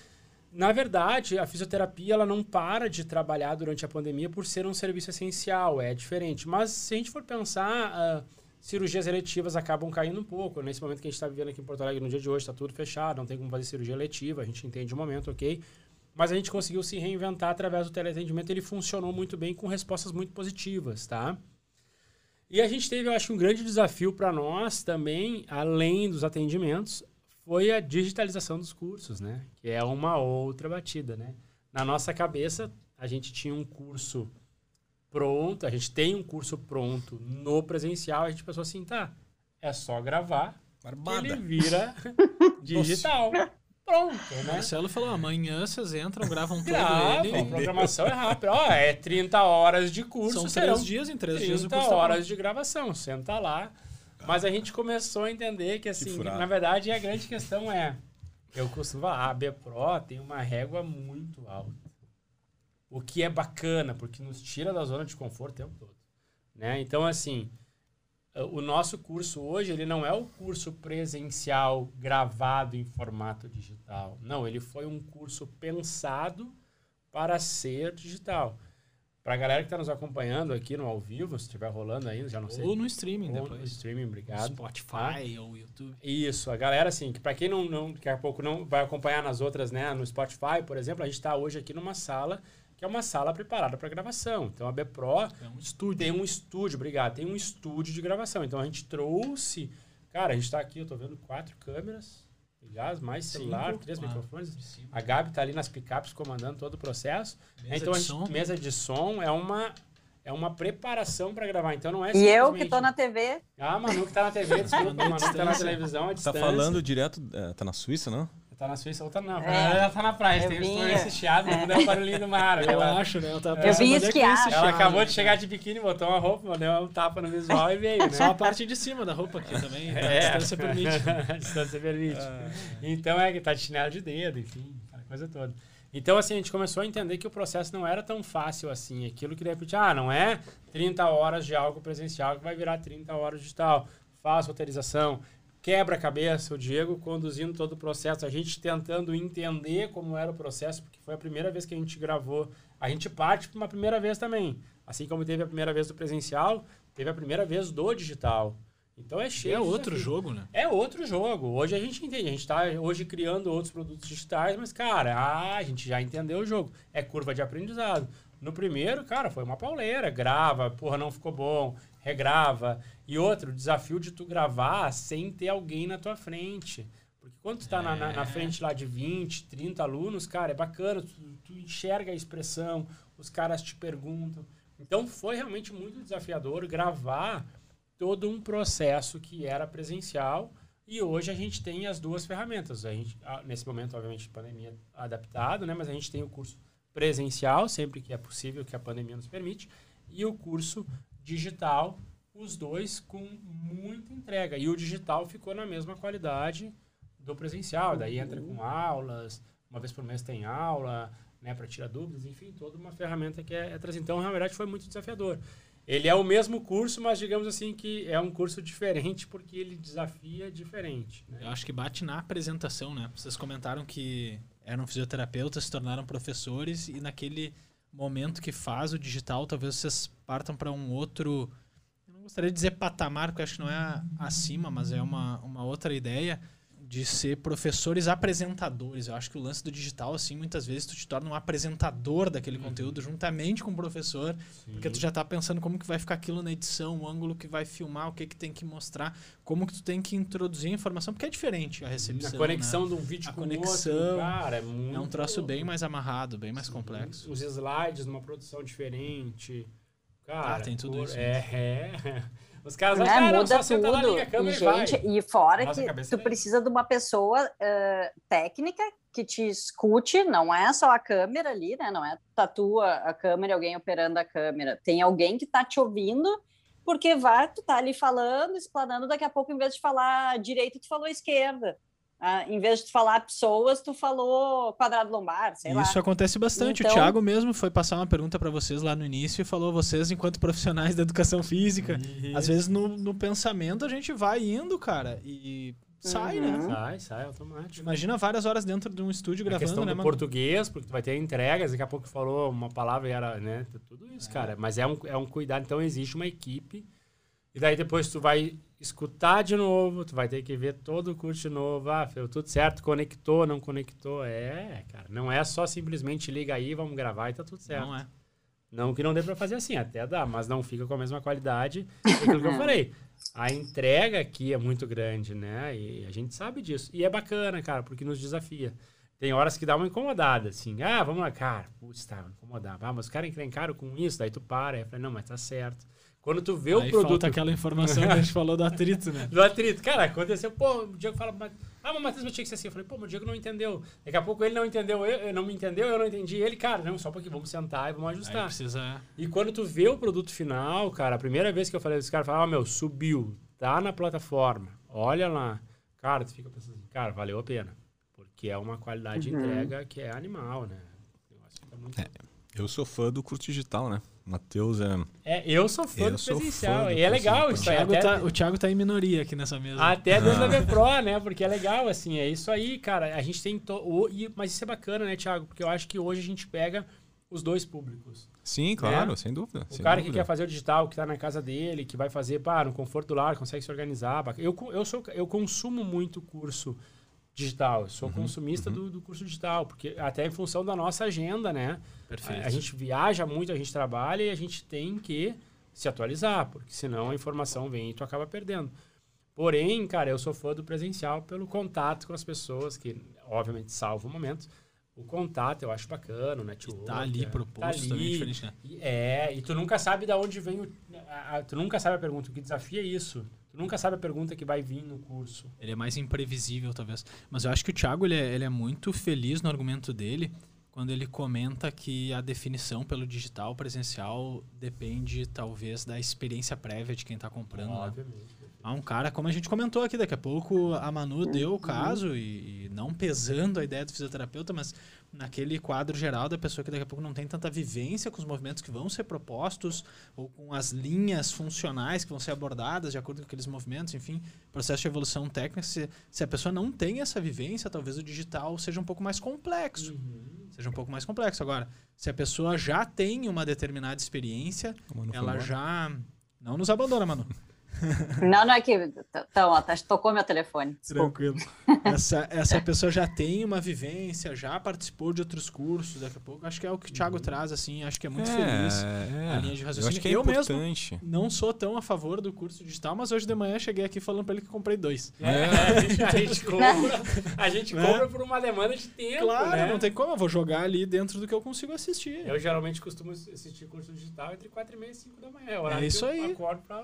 na verdade, a fisioterapia ela não para de trabalhar durante a pandemia por ser um serviço essencial, é diferente. Mas se a gente for pensar, uh, cirurgias eletivas acabam caindo um pouco. Nesse momento que a gente está vivendo aqui em Porto Alegre, no dia de hoje, está tudo fechado, não tem como fazer cirurgia eletiva, a gente entende o momento, ok? Mas a gente conseguiu se reinventar através do teleatendimento, ele funcionou muito bem com respostas muito positivas, tá? E a gente teve, eu acho, um grande desafio para nós também, além dos atendimentos, foi a digitalização dos cursos, né? Que é uma outra batida, né? Na nossa cabeça, a gente tinha um curso pronto, a gente tem um curso pronto no presencial, a gente pensou assim, tá, é só gravar, Barbada. ele vira digital. pronto, O né? Marcelo falou: amanhã vocês entram, gravam Grava, ele. a programação é rápida. Ó, é 30 horas de curso, São serão três dias, em três dias o 30 curso tá horas de gravação. Senta lá. Mas a gente começou a entender que, assim, furado. na verdade, a grande questão é... Eu costumo falar, a B-Pro tem uma régua muito alta. O que é bacana, porque nos tira da zona de conforto o tempo todo. Né? Então, assim, o nosso curso hoje, ele não é o curso presencial gravado em formato digital. Não, ele foi um curso pensado para ser digital. Para a galera que está nos acompanhando aqui no ao vivo, se estiver rolando ainda, já não sei. Ou no streaming Ou no depois. streaming, obrigado. Spotify ou YouTube. Isso, a galera, assim, que para quem não, não, daqui a pouco não vai acompanhar nas outras, né, no Spotify, por exemplo, a gente está hoje aqui numa sala que é uma sala preparada para gravação. Então a B-Pro É um estúdio. tem um estúdio, obrigado, tem um estúdio de gravação. Então a gente trouxe, cara, a gente está aqui, eu tô vendo quatro câmeras ligadas, mais celular, Cinco, três quatro. microfones. A Gabi tá ali nas picapes comandando todo o processo. Mesa então de a gente, som. mesa de som é uma é uma preparação para gravar. Então não é E eu simplesmente- que tô na TV, Ah, Manu que tá na TV, desculpa, Manu que tá na televisão, Tá falando direto. é, tá na Suíça, não? Tá na Suíça, outra não. É. Ela tá na praia, Eu tem vinha. esse chiado, não deu o barulhinho do mar. Eu Ela, acho, né? Eu, tava Eu pensando vim é esquiar. ela chiado, acabou né? de chegar de biquíni, botou uma roupa, deu um tapa no visual e veio, né? Só a parte de cima da roupa aqui também. É. A distância permite. a distância permite. Então é que tá de chinelo de dedo, enfim, aquela coisa toda. Então, assim, a gente começou a entender que o processo não era tão fácil assim. Aquilo que de repente, ah, não é 30 horas de algo presencial que vai virar 30 horas digital. Faz roteirização, quebra a cabeça, o Diego conduzindo todo o processo, a gente tentando entender como era o processo, porque foi a primeira vez que a gente gravou. A gente parte para uma primeira vez também. Assim como teve a primeira vez do presencial, teve a primeira vez do digital. Então é cheio é outro desafio. jogo, né? É outro jogo. Hoje a gente entende. A gente está hoje criando outros produtos digitais, mas, cara, ah, a gente já entendeu o jogo. É curva de aprendizado. No primeiro, cara, foi uma pauleira. Grava, porra, não ficou bom. Regrava. E outro, o desafio de tu gravar sem ter alguém na tua frente. Porque quando tu tá na, na, na frente lá de 20, 30 alunos, cara, é bacana. Tu, tu enxerga a expressão, os caras te perguntam. Então foi realmente muito desafiador gravar todo um processo que era presencial e hoje a gente tem as duas ferramentas. A gente, nesse momento, obviamente, pandemia adaptado, né? Mas a gente tem o curso presencial, sempre que é possível, que a pandemia nos permite, e o curso digital, os dois com muita entrega. E o digital ficou na mesma qualidade do presencial. Daí entra com aulas, uma vez por mês tem aula, né, para tirar dúvidas, enfim, toda uma ferramenta que é, é trazida. Então, na verdade, foi muito desafiador. Ele é o mesmo curso, mas digamos assim que é um curso diferente porque ele desafia diferente. né? Eu acho que bate na apresentação, né? Vocês comentaram que eram fisioterapeutas, se tornaram professores e naquele momento que faz o digital, talvez vocês partam para um outro. Eu não gostaria de dizer patamar, porque acho que não é acima, mas é uma, uma outra ideia de ser professores apresentadores. Eu acho que o lance do digital, assim, muitas vezes tu te torna um apresentador daquele conteúdo juntamente com o professor, porque tu já tá pensando como que vai ficar aquilo na edição, o ângulo que vai filmar, o que que tem que mostrar, como que tu tem que introduzir a informação, porque é diferente a recepção. A conexão né? de um vídeo A com conexão outro, cara, é muito... É um troço bem mais amarrado, bem mais complexo. Os slides numa produção diferente. Cara, Ah, tem tudo por- isso É, é. Os caras né, muda lá, tudo. liga E, gente, vai. e fora Nossa, que tu vem. precisa de uma pessoa ah, técnica que te escute, não é só a câmera ali, né? Não é tatua a câmera e alguém operando a câmera. Tem alguém que tá te ouvindo, porque vai, tu tá ali falando, explanando, daqui a pouco, em vez de falar direito, tu falou esquerda. Ah, em vez de falar pessoas, tu falou quadrado lombar, sei lá. Isso acontece bastante. Então- O Thiago mesmo foi passar uma pergunta para vocês lá no início e falou: vocês, enquanto profissionais da educação física, às vezes no, no pensamento a gente vai indo, cara, e sai, Uhum. né? Sai, sai automático. Imagina várias horas dentro de um estúdio a gravando, questão né, do mano? português, porque tu vai ter entregas, daqui a pouco falou uma palavra e era, né? Tudo isso, cara. Mas é um, é um cuidado. Então existe uma equipe. E daí depois tu vai escutar de novo, tu vai ter que ver todo o curso de novo. Ah, fez tudo certo, conectou, não conectou. É, cara. Não é só simplesmente liga aí, vamos gravar e tá tudo certo. Não é. Não que não dê pra fazer assim, até dá, mas não fica com a mesma qualidade. Aquilo que eu falei. A entrega aqui é muito grande, né? E a gente sabe disso. E é bacana, cara, porque nos desafia. Tem horas que dá uma incomodada, assim. Ah, vamos lá, cara. Putz, tá, incomodar. Ah, mas os caras encrencaram com isso, daí tu para. Aí eu falei, não, mas tá certo. Quando tu vê o Aí produto. falta aquela informação que a gente falou do atrito, né? Do atrito. Cara, aconteceu, pô, o Diego fala, mas- ah, mas Matheus, mas tinha que ser assim. Eu falei, pô, mas o Diego não entendeu. Daqui a pouco ele não entendeu, eu, eu não me entendeu, eu não entendi ele. Cara, não, só pouquinho, vamos sentar e vamos Aí ajustar. precisa... E quando tu vê o produto final, cara, a primeira vez que eu falei desse cara, fala, ó, meu, subiu, tá na plataforma, olha lá. Cara, tu fica pensando assim, cara, valeu a pena. Porque é uma qualidade de Uhum. entrega que é animal, né? O fica muito... É. Eu sou fã do curso digital, né? Matheus é. É, eu sou fã Eu do sou presencial. fã do e é legal O isso aí. Thiago, Até, tá, o Thiago tá em minoria aqui nessa mesa. até dentro Ah. da Vepro, né? Porque é legal, assim. É isso aí, cara. A gente tem... To... o- e- Mas isso é bacana, né, Thiago? Porque eu acho que hoje a gente pega os dois públicos. Sim, claro, É. sem dúvida. O sem cara que dúvida. quer fazer o digital, que tá na casa dele, que vai fazer, pá, no conforto do lar, consegue se organizar. Eu, eu, sou, eu consumo muito curso digital, eu Uhum, sou consumista do, do curso digital, porque até em função da nossa agenda, né? Perfeito. A, a gente viaja muito, a gente trabalha e a gente tem que se atualizar, porque senão a informação vem e tu acaba perdendo. Porém, cara, eu sou fã do presencial pelo contato com as pessoas, que obviamente salva o momento. O contato eu acho bacana, o E network. tá ali é, proposto tá também, ali. diferente, né? E- É, e tu nunca sabe de onde vem o. a- a- tu nunca sabe a pergunta. O que desafia é isso. Tu nunca sabe a pergunta que vai vir no curso. Ele é mais imprevisível, talvez. Mas eu acho que o Thiago ele é, ele é muito feliz no argumento dele quando ele comenta que a definição pelo digital presencial depende, talvez, da experiência prévia de quem está comprando. né? Obviamente. Há um cara, como a gente comentou aqui, daqui a pouco a Manu deu o caso, e, e não pesando a ideia do fisioterapeuta, mas naquele quadro geral da pessoa que daqui a pouco não tem tanta vivência com os movimentos que vão ser propostos, ou com as linhas funcionais que vão ser abordadas de acordo com aqueles movimentos, enfim, processo de evolução técnica. Se, se a pessoa não tem essa vivência, talvez o digital seja um pouco mais complexo. Uhum. Seja um pouco mais complexo. Agora, se a pessoa já tem uma determinada experiência, ela já. Não nos abandona, Manu. Não, não é que. Então, ó, tocou meu telefone. Tranquilo. Essa, essa pessoa já tem uma vivência, já participou de outros cursos, daqui a pouco. Acho que é o que o Thiago traz, assim, acho que é muito feliz. é. a linha de Eu raciocínio. acho que é Eu mesmo- importante. Não sou tão a favor do curso digital, mas hoje de manhã cheguei aqui falando pra ele que comprei dois. É, a gente, a gente compra, a gente Né? compra por uma demanda de tempo. Claro, né? não tem como, eu vou jogar ali dentro do que eu consigo assistir. Eu geralmente costumo assistir curso digital entre 4 e meia e 5 da manhã. É É isso que eu aí. acordo pra.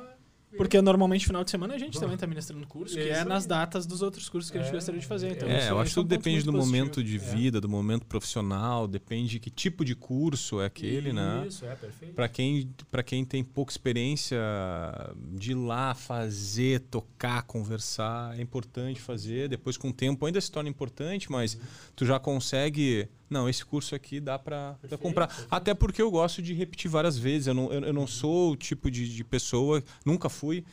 Porque normalmente final de semana a gente também tá ministrando curso, que Isso é nas datas dos outros cursos que a gente É, gostaria de fazer. Então, É, isso- eu acho isso que é um tudo depende do positivo. momento de É. vida, do momento profissional, depende de que tipo de curso é aquele, né? Isso, é perfeito. Para quem, pra quem tem pouca experiência de ir lá fazer, tocar, conversar, é importante fazer. Depois, com o tempo, ainda se torna importante, mas tu já consegue. Não, esse curso aqui dá para comprar. perfeito. Até porque eu gosto de repetir várias vezes. Eu não, eu, eu não sou o tipo de, de pessoa, nunca fui,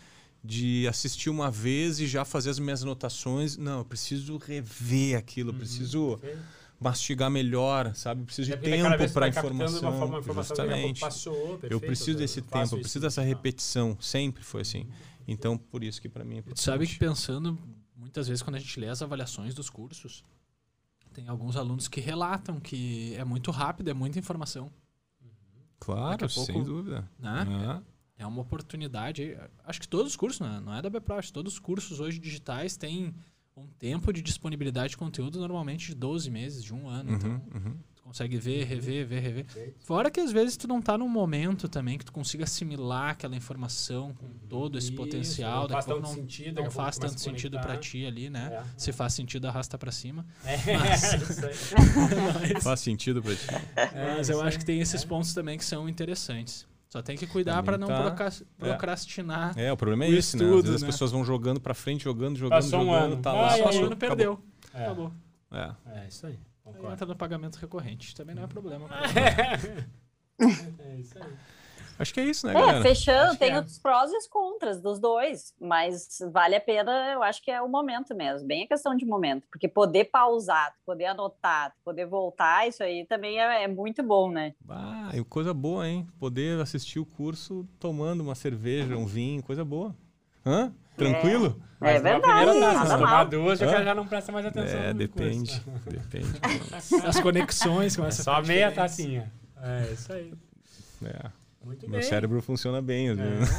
de assistir uma vez e já fazer as minhas anotações. Não, eu preciso rever aquilo, eu preciso Perfeito. mastigar melhor, sabe? Eu preciso de É tempo para informação. Uma, forma, uma informação Justamente. passou, Eu perfeito, preciso desse faço tempo, eu preciso dessa digital. repetição. Sempre foi assim. Então, por isso que para mim é sabe que pensando, muitas vezes quando a gente lê as avaliações dos cursos, tem alguns alunos que relatam que é muito rápido, é muita informação. Claro, daqui a pouco- sem dúvida. Né? É. É uma oportunidade. Acho que todos os cursos, né? não é da Bepro, acho que todos os cursos hoje digitais têm um tempo de disponibilidade de conteúdo normalmente de 12 meses, de um ano. Então, Uhum, uhum. tu consegue ver, rever, ver, rever. Fora que às vezes tu não tá num momento também que tu consiga assimilar aquela informação com todo esse Isso, potencial. não faz tanto não, sentido, não faz tanto sentido pra ti ali, né? É. Se faz sentido, arrasta pra cima. É, isso aí. Faz sentido para ti. Mas É, eu isso acho que tem esses pontos também que são interessantes. Só tem que cuidar pra não tá- procras- procrastinar. É, o problema é O esse, né? Às vezes né? as pessoas vão jogando para frente, jogando, jogando, Passou um jogando, ano. tá Ah, lá, e aí? Passou, passou, ano, perdeu. É, Acabou. É. é isso aí. Concordo. entra no pagamento recorrente. Também não é problema. É isso aí. Acho que é isso, né, É, galera? fechando, Acho tem é. os prós e os contras dos dois, mas vale a pena, eu acho que é o momento mesmo, bem a questão de momento, porque poder pausar, poder anotar, poder voltar, isso aí também é, é muito bom, né? Ah, e coisa boa, hein? Poder assistir o curso tomando uma cerveja, um vinho, coisa boa. Hã? Tranquilo? É Mas uma verdade, primeira taça, nada se tomar mal. duas, cara já não presta mais atenção. É, depende. curso. Depende. As conexões É começam a só ficar meia tacinha. É isso aí. É. Muito Meu bem. cérebro funciona bem, às É. vezes.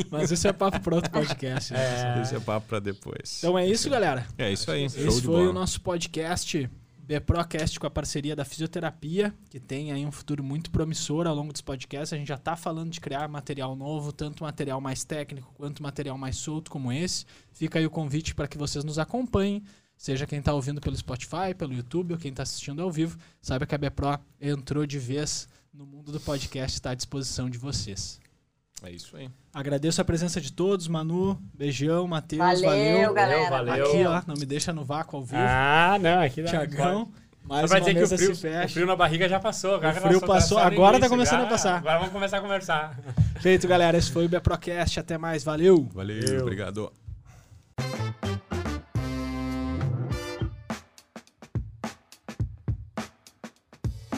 Mas isso é papo para outro podcast. É. Esse é papo pra depois. Então é isso, galera. é isso aí. Show Esse de foi bola. o nosso podcast BPROcast com a parceria da fisioterapia, que tem aí um futuro muito promissor ao longo dos podcasts. A gente já está falando de criar material novo, tanto material mais técnico quanto material mais solto como esse. Fica aí o convite para que vocês nos acompanhem, seja quem está ouvindo pelo Spotify, pelo YouTube ou quem está assistindo ao vivo. Saiba que a BPRO entrou de vez no mundo do podcast, está à disposição de vocês. É isso aí. Agradeço a presença de todos, Manu, beijão, Matheus, Valeu, valeu. galera. Valeu. Aqui, ó, não me deixa no vácuo ao vivo. Ah, não, aqui dá. Tiagão, mais Só pra dizer que o mesa frio, se o frio na barriga já passou. O frio passou, agora tá começando a passar. Agora vamos começar a conversar. Feito, galera. Esse foi o Beprocast. Até mais. Valeu. Valeu, Valeu. obrigado.